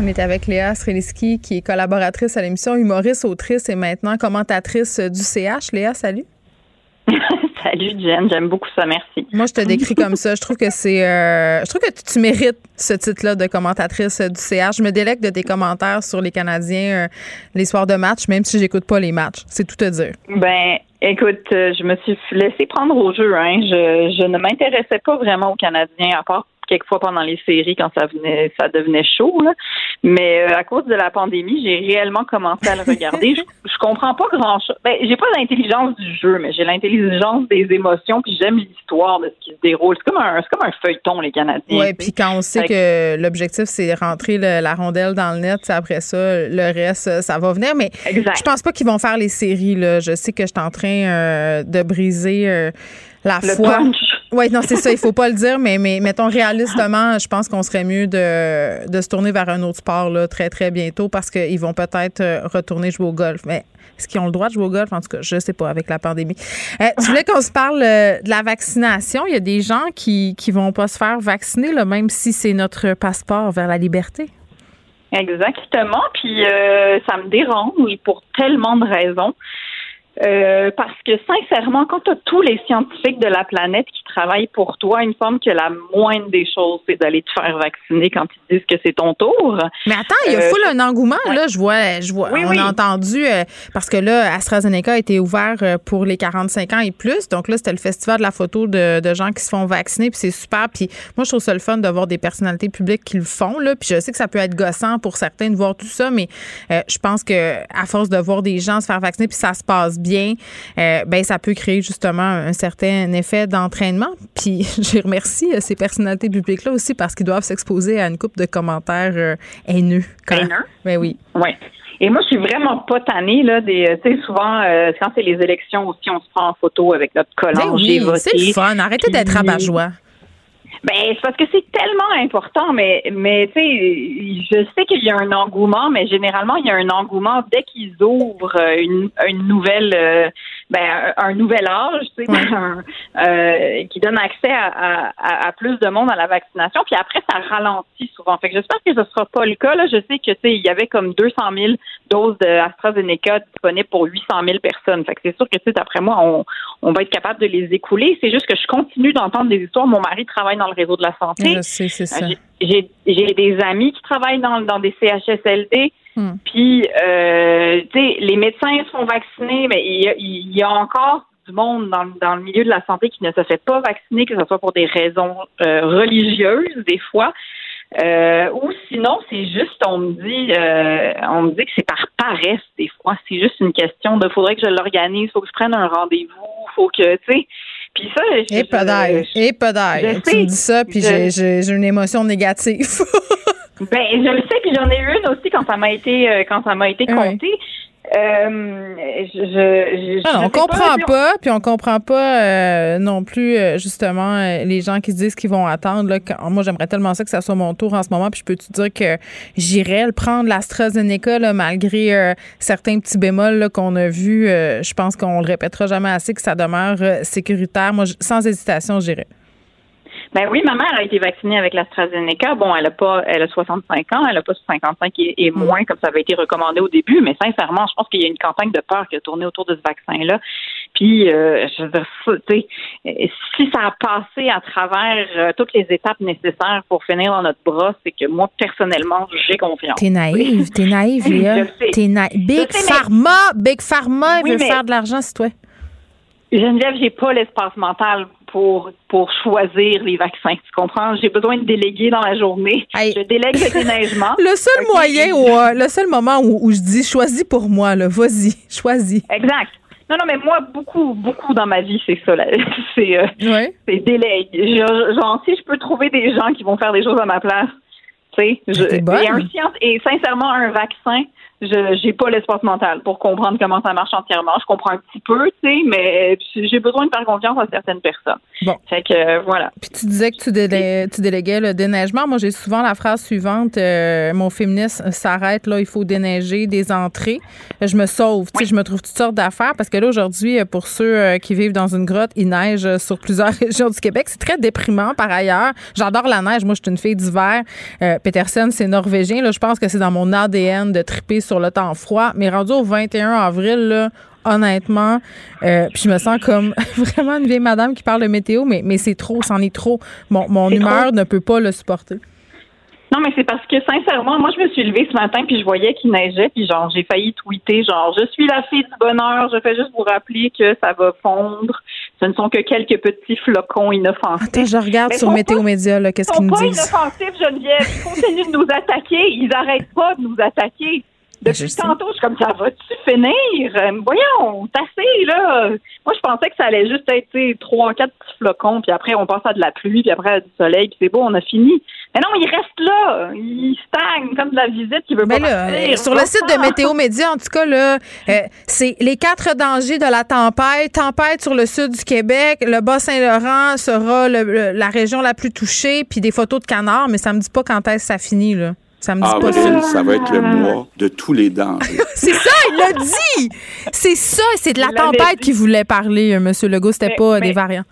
On est avec Léa Streliski, qui est collaboratrice à l'émission, humoriste, autrice et maintenant commentatrice du CH. Léa, salut. <laughs> Salut Jen, j'aime beaucoup ça, merci. Moi, je te décris comme ça. Je trouve que c'est, euh, je trouve que tu, mérites ce titre-là de commentatrice du CH. Je me délecte de tes commentaires sur les Canadiens euh, les soirs de match, même si j'écoute pas les matchs. C'est tout à dire. Ben, écoute, euh, je me suis laissé prendre au jeu. Hein. Je, je ne m'intéressais pas vraiment aux Canadiens, à part quelquefois pendant les séries quand ça venait, ça devenait chaud. Là. Mais euh, à cause de la pandémie, j'ai réellement commencé à le regarder. <laughs> je, je comprends pas grand chose. Ben, j'ai pas l'intelligence du jeu, mais j'ai l'intelligence des émotions, puis j'aime l'histoire de ce qui se déroule. C'est comme un, c'est comme un feuilleton, les Canadiens. Oui, puis quand on sait que l'objectif c'est rentrer la rondelle dans le net, après ça, le reste, ça va venir. Mais je pense pas qu'ils vont faire les séries. Là. Je sais que je suis en train euh, de briser. Euh, la foi. Oui, non, c'est ça, il faut pas le dire, mais, mais mettons réalistement, je pense qu'on serait mieux de, de, se tourner vers un autre sport là, très, très bientôt parce qu'ils vont peut-être euh, retourner jouer au golf. Mais est-ce qu'ils ont le droit de jouer au golf? En tout cas, je sais pas avec la pandémie. Euh, tu voulais qu'on se parle euh, de la vaccination. Il y a des gens qui ne vont pas se faire vacciner, là, même si c'est notre passeport vers la liberté. Exactement. Puis ça me dérange pour tellement de raisons. Euh, parce que sincèrement, quand tu as tous les scientifiques de la planète qui travaillent pour toi, il me semble que la moindre des choses, c'est d'aller te faire vacciner quand ils disent que c'est ton tour. Mais attends, il y a euh, full un engouement. Là, je vois, je vois. on a entendu euh, parce que là, AstraZeneca a été ouvert pour les 45 ans et plus. Donc là, c'était le festival de la photo de, de gens qui se font vacciner, puis c'est super. Puis moi, je trouve ça le fun de voir des personnalités publiques qui le font. Là. Puis je sais que ça peut être gossant pour certains de voir tout ça, mais je pense que à force de voir des gens se faire vacciner, puis ça se passe bien bien, euh, ben ça peut créer justement un certain effet d'entraînement. Puis <laughs> je remercie euh, ces personnalités publiques-là aussi parce qu'ils doivent s'exposer à une coupe de commentaires euh, haineux. Haineux? Ben oui. Oui. Et moi, je suis vraiment pas tannée, là, des, tu sais, souvent, quand c'est les élections aussi, on se prend en photo avec notre collant. Ben oui, c'est le fun. Arrêtez d'être rabat-joie. Ben, c'est parce que c'est tellement important, mais, mais tu sais, je sais qu'il y a un engouement, mais généralement, il y a un engouement dès qu'ils ouvrent une, une nouvelle euh, ben, un, nouvel âge, tu sais, <laughs> euh, qui donne accès à, à, à, plus de monde à la vaccination. Puis après, ça ralentit souvent. Fait que j'espère que ce sera pas le cas. Là, je sais que tu sais, il y avait comme 200 000 doses d'AstraZeneca disponibles pour 800 000 personnes. Fait que c'est sûr que tu sais, d'après moi, on, on va être capable de les écouler. C'est juste que je continue d'entendre des histoires. Mon mari travaille dans le réseau de la santé. Je sais, c'est ça. J'ai des amis qui travaillent dans, dans des CHSLD. Hmm. Puis, euh, tu sais, les médecins sont vaccinés, mais il y, a, encore du monde dans, dans, le milieu de la santé qui ne se fait pas vacciner, que ce soit pour des raisons euh, religieuses des fois. Euh, ou sinon, c'est juste, on me dit, euh, on me dit que c'est par paresse des fois. C'est juste une question de, faudrait que je l'organise, faut que je prenne un rendez-vous, faut que, tu sais. Puis ça, je, et pas d'air, et pas d'air. Tu me dis ça, puis j'ai une émotion négative. <laughs> Ben, je le sais, puis j'en ai eu une aussi quand ça m'a été euh, quand ça m'a été compté. Euh, je, je, ah on comprend pas, puis on comprend pas euh, non plus justement les gens qui se disent qu'ils vont attendre. Là, moi, j'aimerais tellement ça que ça soit mon tour en ce moment, puis je peux te dire que j'irais le prendre l'AstraZeneca là, malgré certains petits bémols qu'on a vus. je pense qu'on le répétera jamais assez que ça demeure sécuritaire. Moi, sans hésitation, j'irais. Ben oui, ma mère a été vaccinée avec l'AstraZeneca. Bon, elle a pas, elle a 65 ans, elle a pas 55 et, mm. moins comme ça avait été recommandé au début. Mais sincèrement, je pense qu'il y a une campagne de peur qui a tourné autour de ce vaccin-là. Puis, euh, je veux dire, si ça a passé à travers euh, toutes les étapes nécessaires pour finir dans notre bras, c'est que moi personnellement, j'ai confiance. T'es naïve, t'es naïve, <laughs> Léa. T'es naïve. Big Pharma, Big Pharma, veut faire de l'argent, c'est toi. Geneviève, j'ai pas l'espace mental pour pour choisir les vaccins. Tu comprends? J'ai besoin de déléguer dans la journée. Je délègue le déneigement. <laughs> le seul moyen ou euh, le seul moment où, je dis choisis pour moi, là, vas-y, choisis. Exact. Non, non, mais moi, beaucoup, beaucoup dans ma vie, c'est ça. <laughs> C'est euh, c'est délègue. Genre, si je peux trouver des gens qui vont faire des choses à ma place, tu sais, et, un science, et sincèrement, un vaccin, je j'ai pas l'espace mental pour comprendre comment ça marche entièrement. Je comprends un petit peu, tu sais, mais j'ai besoin de faire confiance à certaines personnes. Bon. Fait que euh, voilà. Puis tu disais que tu, tu déléguais le déneigement. Moi, j'ai souvent la phrase suivante euh, mon féminisme s'arrête là, il faut déneiger des entrées. Je me sauve, tu sais, je me trouve toutes sortes d'affaires parce que là aujourd'hui, pour ceux euh, qui vivent dans une grotte, il neige sur plusieurs <laughs> régions du Québec. C'est très déprimant par ailleurs. J'adore la neige. Moi, je suis une fille d'hiver. Peterson, c'est norvégien. Là, je pense que c'est dans mon ADN de triper sur le temps froid. Mais rendu au 21 avril, là, honnêtement. Euh, puis je me sens comme <laughs> vraiment une vieille madame qui parle de météo, mais, mais c'est trop, c'en est trop. Mon, mon humeur ne peut pas le supporter. Non, mais c'est parce que sincèrement, moi je me suis levée ce matin puis je voyais qu'il neigeait puis genre j'ai failli tweeter genre je suis la fille du bonheur, je fais juste vous rappeler que ça va fondre. Ce ne sont que quelques petits flocons inoffensifs. Attends, je regarde sur Météo Média là, qu'est-ce qu'ils nous disent. Ils sont pas inoffensifs, Geneviève. Ils continuent de nous attaquer. Ils arrêtent pas de nous attaquer. Depuis tantôt, je suis comme ça, va-tu finir? Euh, voyons, assez, là. Moi, je pensais que ça allait juste être trois, quatre petits flocons, puis après, on passe à de la pluie, puis après, à du soleil, puis c'est beau, on a fini. Mais non, il reste là. Il stagne comme de la visite qui veut pas là, Sur le site de Météo Média, en tout cas, là, euh, c'est les quatre dangers de la tempête. Tempête sur le sud du Québec. Le Bas-Saint-Laurent sera la région la plus touchée, puis des photos de canards, mais ça me dit pas quand est-ce que ça finit, là. Ça me dit pas ça. ça va être le mois de tous les dangers. <laughs> c'est ça, il l'a dit! C'est ça, c'est de la tempête qu'il voulait parler, euh, M. Legault, c'était pas des variants.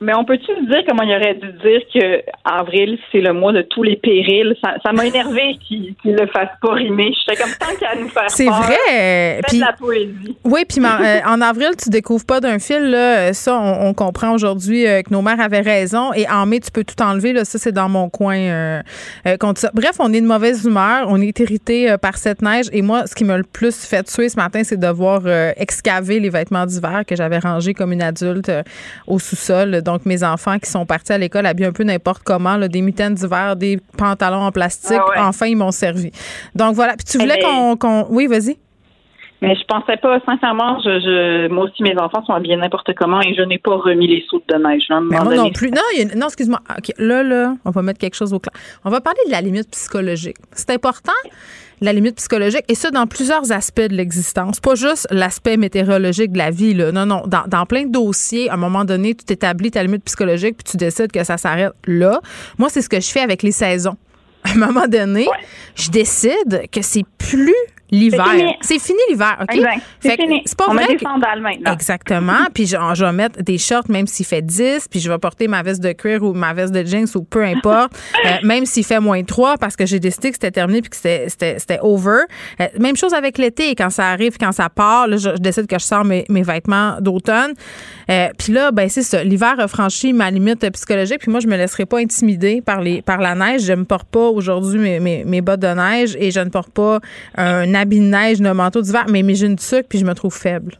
Mais on peut-tu dire comment il aurait dû dire que avril, c'est le mois de tous les périls? Ça m'a énervé <laughs> qu'il ne le fasse pas rimer. J'étais comme tant qu'à nous faire C'est vrai. Puis, la poésie. Oui, puis euh, en avril, tu découvres pas d'un fil. Là, ça, on, comprend aujourd'hui euh, que nos mères avaient raison. Et en mai, tu peux tout enlever. Là, ça, c'est dans mon coin. Euh, ça. Bref, on est de mauvaise humeur. On est irrité par cette neige. Et moi, ce qui m'a le plus fait tuer ce matin, c'est de voir excaver les vêtements d'hiver que j'avais rangés comme une adulte au sous-sol donc mes enfants qui sont partis à l'école habillés un peu n'importe comment, là, des mitaines d'hiver, des pantalons en plastique. Ah enfin, ils m'ont servi. Donc voilà. Puis tu voulais qu'on. Oui, vas-y. Mais je pensais pas, sincèrement, je, moi aussi, mes enfants sont habillés n'importe comment et je n'ai pas remis les soutes de neige. Mais moi non plus. Non, non excuse-moi. Là, là, on va mettre quelque chose au clair. On va parler de la limite psychologique. C'est important la limite psychologique, et ça dans plusieurs aspects de l'existence, pas juste l'aspect météorologique de la vie. Là. Non, non, dans, dans plein de dossiers, à un moment donné, tu t'établis ta limite psychologique, puis tu décides que ça s'arrête là. Moi, c'est ce que je fais avec les saisons. À un moment donné, je décide que c'est plus l'hiver. C'est fini, l'hiver, OK? C'est fini. C'est pas On vrai. Met des sandales maintenant. Exactement. <laughs> puis je, je, vais mettre des shorts même s'il fait 10, puis je vais porter ma veste de cuir ou ma veste de jeans ou peu importe, <laughs> euh, même s'il fait moins 3 parce que j'ai décidé que c'était terminé puis que c'était over. Euh, même chose avec l'été, quand ça arrive, quand ça part, là, je, décide que je sors mes, mes vêtements d'automne. Euh, puis là, ben c'est ça. L'hiver a franchi ma limite psychologique, puis moi, je me laisserai pas intimider par, les, par la neige. Je ne porte pas aujourd'hui mes, mes, mes bottes de neige et je ne porte pas un habit de neige, un manteau d'hiver, mais, mais j'ai une tuque puis je me trouve faible.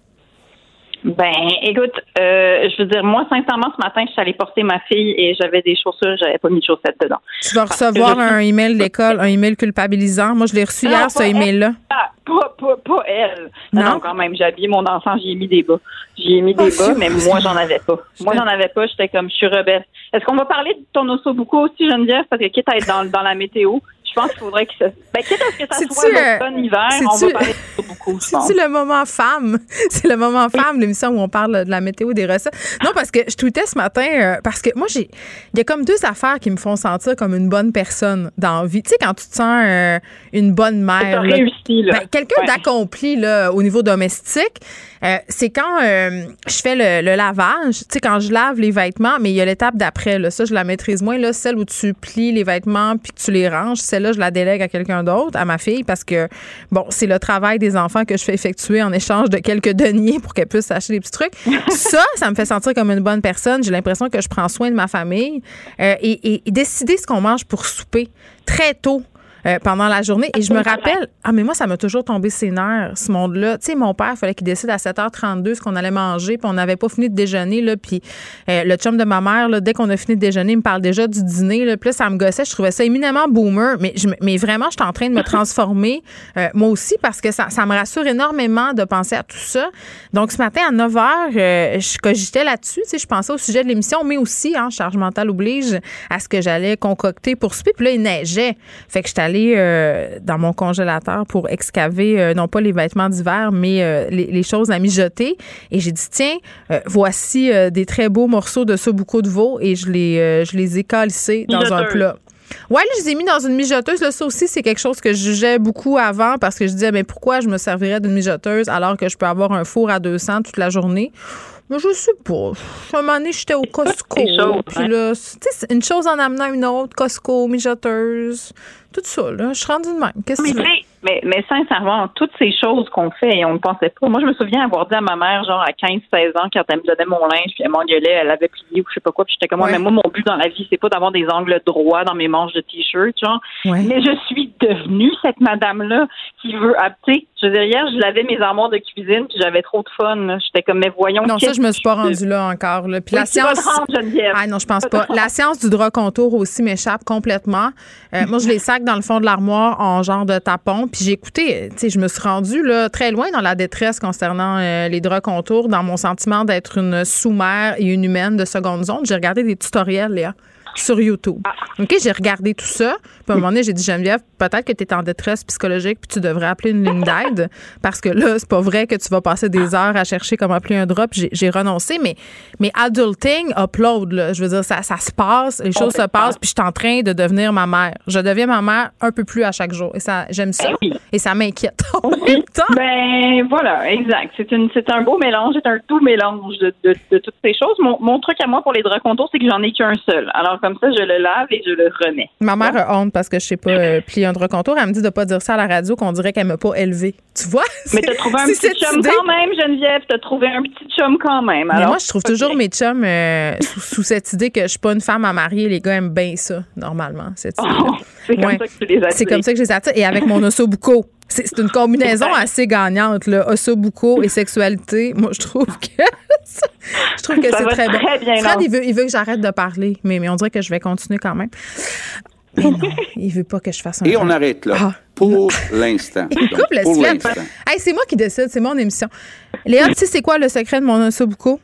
Ben, écoute, euh, je veux dire, moi, sincèrement, ce matin, je suis allée porter ma fille et j'avais des chaussures, j'avais pas mis de chaussettes dedans. Tu vas recevoir un email d'école, un email culpabilisant. Moi, je l'ai reçu hier, ce email-là. Ah, pas, pas, pas, elle. Non? quand même, j'ai habillé mon enfant, j'y ai mis des bas. J'y ai mis des oh, bas, mais moi, j'en avais pas. Moi, j'en avais pas, j'étais comme, je suis rebelle. Est-ce qu'on va parler de ton osso beaucoup aussi, Geneviève? Parce que quitte à être dans, dans la météo, pense qu'il faudrait que ça. Ben, quitte à ce que ça soit l'automne hiver, on va parler de beaucoup. C'est-tu le moment femme? <laughs> C'est le moment femme, l'émission où on parle de la météo des recettes. Non, parce que je tweetais ce matin, euh, parce que moi, j'ai. Il y a comme deux affaires qui me font sentir comme une bonne personne dans la vie. Tu sais, quand tu te sens euh, une bonne mère. réussi, là. Ben, quelqu'un d'accompli, là, au niveau domestique. Euh, c'est quand je fais le, lavage, tu sais, quand je lave les vêtements, mais il y a l'étape d'après, là. Ça, je la maîtrise moins, là. Celle où tu plies les vêtements puis que tu les ranges. Celle-là, je la délègue à quelqu'un d'autre, à ma fille, parce que, bon, c'est le travail des enfants que je fais effectuer en échange de quelques <laughs> deniers pour qu'elle puisse acheter des petits trucs. <laughs> ça, ça me fait sentir comme une bonne personne. J'ai l'impression que je prends soin de ma famille. Euh, et décider ce qu'on mange pour souper très tôt euh, pendant la journée. Et je me rappelle, ah, mais moi, ça m'a toujours tombé ses nerfs, ce monde-là. Tu sais, mon père, il fallait qu'il décide à 7h32 ce qu'on allait manger, puis on n'avait pas fini de déjeuner, là, puis euh, le chum de ma mère, là, dès qu'on a fini de déjeuner, il me parle déjà du dîner, là, puis là, ça me gossait. Je trouvais ça éminemment boomer, mais, je, mais vraiment, je suis en train de me transformer, euh, moi aussi, parce que ça, ça me rassure énormément de penser à tout ça. Donc, ce matin, à 9h, je cogitais là-dessus, tu sais, je pensais au sujet de l'émission, mais aussi, hein, charge mentale oblige, à ce que j'allais concocter pour souper, puis là, il neigeait. Fait que j'étais allée euh, dans mon congélateur pour excaver, euh, non pas les vêtements d'hiver, mais euh, les, choses à mijoter. Et j'ai dit, tiens, voici des très beaux morceaux de ce boucau de veau et je les, je les ai calissés dans un plat. Ouais, je les ai mis dans une mijoteuse. Là, ça aussi, c'est quelque chose que je jugeais beaucoup avant parce que je disais, mais pourquoi je me servirais d'une mijoteuse alors que je peux avoir un four à 200 toute la journée? Mais je sais pas. Un moment donné, j'étais au Costco. <laughs> Puis là, tu une chose en amenant une autre. Costco, mijoteuse tout ça, là. Je suis rendue de même. Qu'est-ce que tu veux? Mais, mais sincèrement, toutes ces choses qu'on fait et on ne pensait pas. Moi, je me souviens avoir dit à ma mère, genre à 15-16 ans, quand elle me donnait mon linge, puis elle m'engueulait, elle avait plié ou je sais pas quoi, puis j'étais comme, moi, mais moi, mon but dans la vie, c'est pas d'avoir des angles droits dans mes manches de t-shirt, genre. Mais je suis devenue cette madame-là qui veut, tu je veux dire, hier, je lavais mes armoires de cuisine, puis j'avais trop de fun. J'étais comme, mais voyons. Non, ça, je me suis pas rendue là encore. Là. Puis la science. ah non, je pense pas. La science du drap contour aussi m'échappe complètement. Euh, moi, je les sac dans le fond de l'armoire en genre de tapon. Puis j'ai écouté, sais, je me suis rendue là, très loin dans la détresse concernant euh, les draps contours, dans mon sentiment d'être une sous-mère et une humaine de seconde zone. J'ai regardé des tutoriels, Léa. Sur YouTube. Ah. OK, j'ai regardé tout ça. Puis à un moment donné, j'ai dit, Geneviève, peut-être que tu es en détresse psychologique puis tu devrais appeler une ligne d'aide <laughs> parce que là, c'est pas vrai que tu vas passer des heures à chercher comment appeler un drop. J'ai renoncé, mais, mais adulting, upload, là, je veux dire, ça, ça se passe, les choses se passent, puis je suis en train de devenir ma mère. Je deviens ma mère un peu plus à chaque jour. Et ça, j'aime ça. Eh Et ça m'inquiète <laughs> en même temps. Ben, voilà, exact. C'est, un beau mélange, c'est un tout mélange de, de, de toutes ces choses. Mon, mon, truc à moi pour les draps contours, c'est que j'en ai qu'un seul. Alors, comme ça, je le lave et je le remets. Ma mère a honte parce que je sais pas euh, <laughs> plier un contour. Elle me dit de pas dire ça à la radio, qu'on dirait qu'elle m'a pas élevé. Tu vois? Mais t'as trouvé un petit chum quand même, Geneviève. T'as trouvé un petit chum quand même. Alors, moi, je trouve toujours mes chums euh, sous, cette idée que je suis pas une femme à marier. Les gars aiment bien ça, normalement. Cette oh, c'est comme ça que tu les attires. C'est comme ça que je les attire. Et avec mon <laughs> ossobuco. C'est une combinaison assez gagnante, là. Ossobuco et sexualité. Moi, je trouve que je trouve que c'est très, bon. Fred, il veut, il veut que j'arrête de parler, mais, mais on dirait que je vais continuer quand même. Mais non, <laughs> il veut pas que je fasse un. Et on arrête là. Ah. Pour l'instant. coupe le hey, c'est moi qui décide, c'est mon émission. Léa, tu sais, c'est quoi le secret de mon ossobuco?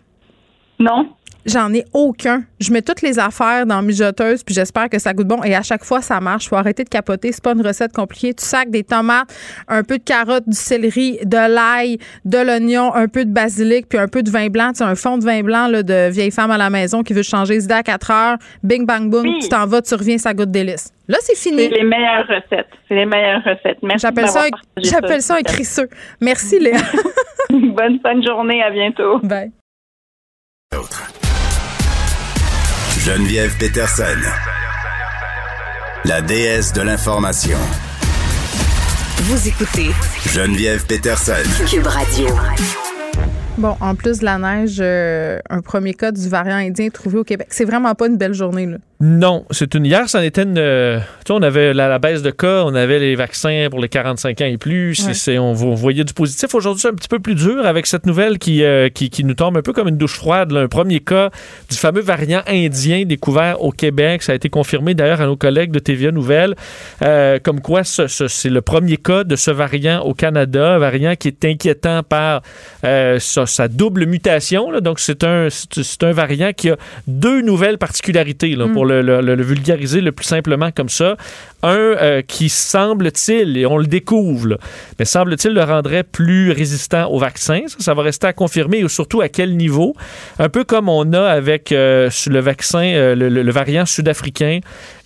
Non. J'en ai aucun. Je mets toutes les affaires dans mijoteuse, puis j'espère que ça goûte bon. Et à chaque fois, ça marche. Faut arrêter de capoter. C'est pas une recette compliquée. Tu sacs des tomates, un peu de carottes, du céleri, de l'ail, de l'oignon, un peu de basilic, puis un peu de vin blanc. Tu un fond de vin blanc là, de vieille femme à la maison qui veut changer les idées à 4 heures. Bing, bang, boom. Tu t'en vas, tu reviens, ça goûte délice. Là, c'est fini. C'est les meilleures recettes. C'est les meilleures recettes. Merci. J'appelle ça, un, j'appelle ça un crisseux. Merci, Léa. <laughs> Bonne fin de journée. À bientôt. Bye. Geneviève Peterson, la déesse de l'information. Vous écoutez Geneviève Peterson, Cube Radio. Bon, en plus de la neige, euh, un premier cas du variant indien trouvé au Québec. C'est vraiment pas une belle journée, là. Non, c'est une hier, ça était une. Euh, tu sais, on avait la, baisse de cas, on avait les vaccins pour les 45 ans et plus. C'est, on, voyait du positif. Aujourd'hui, c'est un petit peu plus dur avec cette nouvelle qui, euh, qui, nous tombe un peu comme une douche froide. Un premier cas du fameux variant indien découvert au Québec. Ça a été confirmé d'ailleurs à nos collègues de TVA Nouvelle. Euh, comme quoi, c'est le premier cas de ce variant au Canada, un variant qui est inquiétant par sa, double mutation. Donc, c'est un, c'est, un variant qui a deux nouvelles particularités là, pour le le, vulgariser le plus simplement comme ça. Un euh, qui semble-t-il, et on le découvre, mais semble-t-il le rendrait plus résistant au vaccin? Ça, va rester à confirmer et surtout à quel niveau? Un peu comme on a avec euh, le vaccin, euh, le, variant sud-africain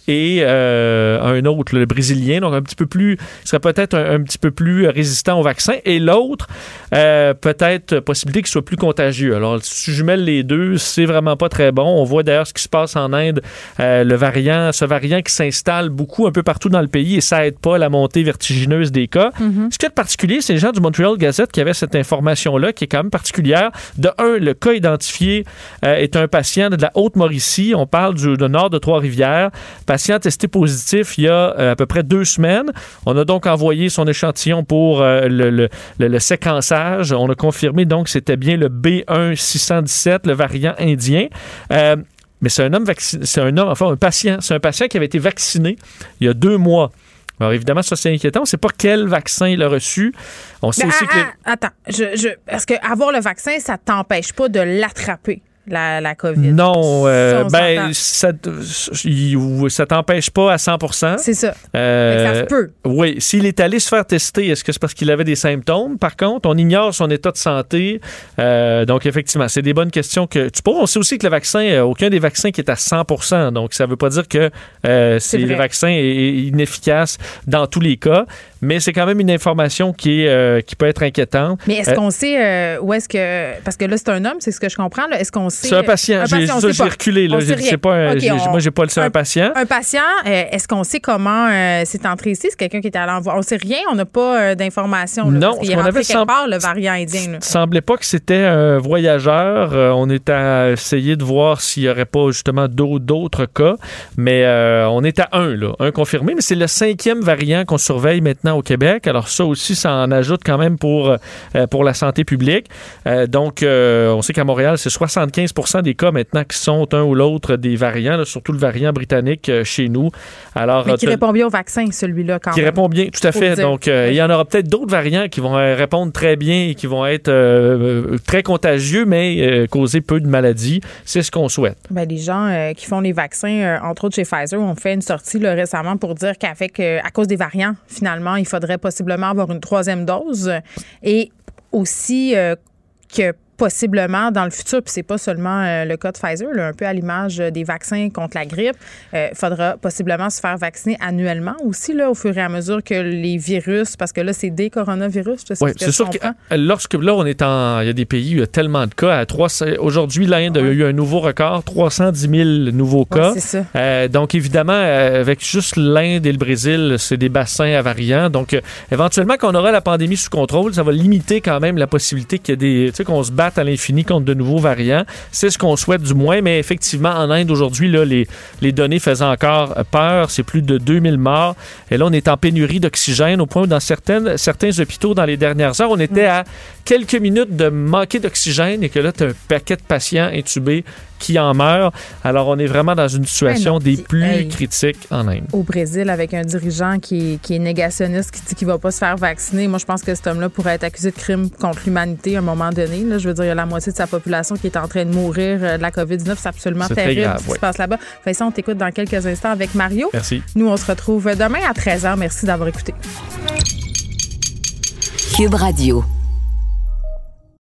et euh, un autre, le brésilien, donc un petit peu plus, serait peut-être un, petit peu plus résistant au vaccin, et l'autre, euh, peut-être possibilité qu'il soit plus contagieux. Alors, si je jumelle les deux, c'est vraiment pas très bon. On voit d'ailleurs ce qui se passe en Inde, euh, le variant, ce variant qui s'installe beaucoup un peu partout dans le pays et ça aide pas la montée vertigineuse des cas. Mm-hmm. Ce qui est particulier, c'est les gens du Montreal Gazette qui avaient cette information-là, qui est quand même particulière. De un, le cas identifié est un patient de la Haute-Mauricie. On parle du, nord de Trois-Rivières patient testé positif il y a euh, à peu près deux semaines. On a donc envoyé son échantillon pour euh, le, séquençage. On a confirmé donc que c'était bien le B1617, le variant indien. Euh, mais c'est un homme c'est un homme, enfin un patient, c'est un patient qui avait été vacciné il y a deux mois. Alors évidemment, ça c'est inquiétant. On ne sait pas quel vaccin il a reçu. On sait aussi que. Ah, ah, attends, je, je, parce que avoir le vaccin, ça ne t'empêche pas de l'attraper la, la COVID. Non, euh, ben, ça, ça t'empêche pas à 100 C'est ça. Euh, ça se peut. Oui. S'il est allé se faire tester, est-ce que c'est parce qu'il avait des symptômes? Par contre, on ignore son état de santé. Euh, donc, effectivement, c'est des bonnes questions que tu poses. On sait aussi que le vaccin, aucun des vaccins qui est à 100% Donc, ça ne veut pas dire que le vaccin est inefficace dans tous les cas mais c'est quand même une information qui, est, euh, qui peut être inquiétante. Mais est-ce euh, qu'on sait euh, où est-ce que. Parce que là, c'est un homme, c'est ce que je comprends. Est-ce qu'on sait. C'est un patient. J'ai reculé. Là. Pas, pas, moi, j'ai pas le. C'est un, patient. Un patient, est-ce qu'on sait comment c'est entré ici? C'est quelqu'un qui est allé en voir. On sait rien, on n'a pas d'informations. Non, il est rentré quelque part, le variant indien. Il semblait pas que c'était un voyageur. on est à essayer de voir s'il n'y aurait pas justement d'autres cas. Mais on est à un, là, un confirmé. Mais c'est le cinquième variant qu'on surveille maintenant maintenant au Québec. Alors ça aussi, ça en ajoute quand même pour, euh, pour la santé publique. Euh, donc, on sait qu'à Montréal, c'est 75% des cas maintenant qui sont un ou l'autre des variants, surtout le variant britannique chez nous. Alors, Mais qui répond bien au vaccin, celui-là, quand qui même. Qui répond bien, tout à fait. Donc, il y en aura peut-être d'autres variants qui vont répondre très bien et qui vont être très contagieux, mais causer peu de maladies. C'est ce qu'on souhaite. Bien, les gens qui font les vaccins, entre autres chez Pfizer, ont fait une sortie là, récemment pour dire qu'avec, à cause des variants, finalement, il faudrait possiblement avoir une troisième dose. Et aussi que possiblement dans le futur, puis c'est pas seulement euh, le cas de Pfizer, un peu à l'image des vaccins contre la grippe, il euh, faudra possiblement se faire vacciner annuellement aussi là, au fur et à mesure que les virus, parce que là c'est des coronavirus. Oui, c'est sûr que euh, lorsque là on est en, il y a des pays où il y a tellement de cas. Aujourd'hui l'Inde a eu un nouveau record, 310 000 nouveaux cas. Ouais, ça. donc évidemment avec juste l'Inde et le Brésil, c'est des bassins à variants. Donc éventuellement quand on aura la pandémie sous contrôle, ça va limiter quand même la possibilité qu'il y ait des, tu sais qu'on se à l'infini contre de nouveaux variants. C'est ce qu'on souhaite du moins, mais effectivement, en Inde aujourd'hui, les, les données faisaient encore peur. C'est plus de 2000 morts. Et là, on est en pénurie d'oxygène au point où dans certaines, certains hôpitaux, dans les dernières heures, on était à quelques minutes de manquer d'oxygène et que là, tu as un paquet de patients intubés qui en meurent. Alors, on est vraiment dans une situation des plus critiques en Inde. Au Brésil, avec un dirigeant qui, qui est négationniste, qui dit qu'il ne va pas se faire vacciner, moi, je pense que cet homme-là pourrait être accusé de crime contre l'humanité à un moment donné. Là. Je veux dire, il y a la moitié de sa population qui est en train de mourir euh, de la COVID-19. C'est absolument terrible grave, ce qui se passe là-bas. ça, on t'écoute dans quelques instants avec Mario. Merci. Nous, on se retrouve demain à 13h. Merci d'avoir écouté. Cube Radio.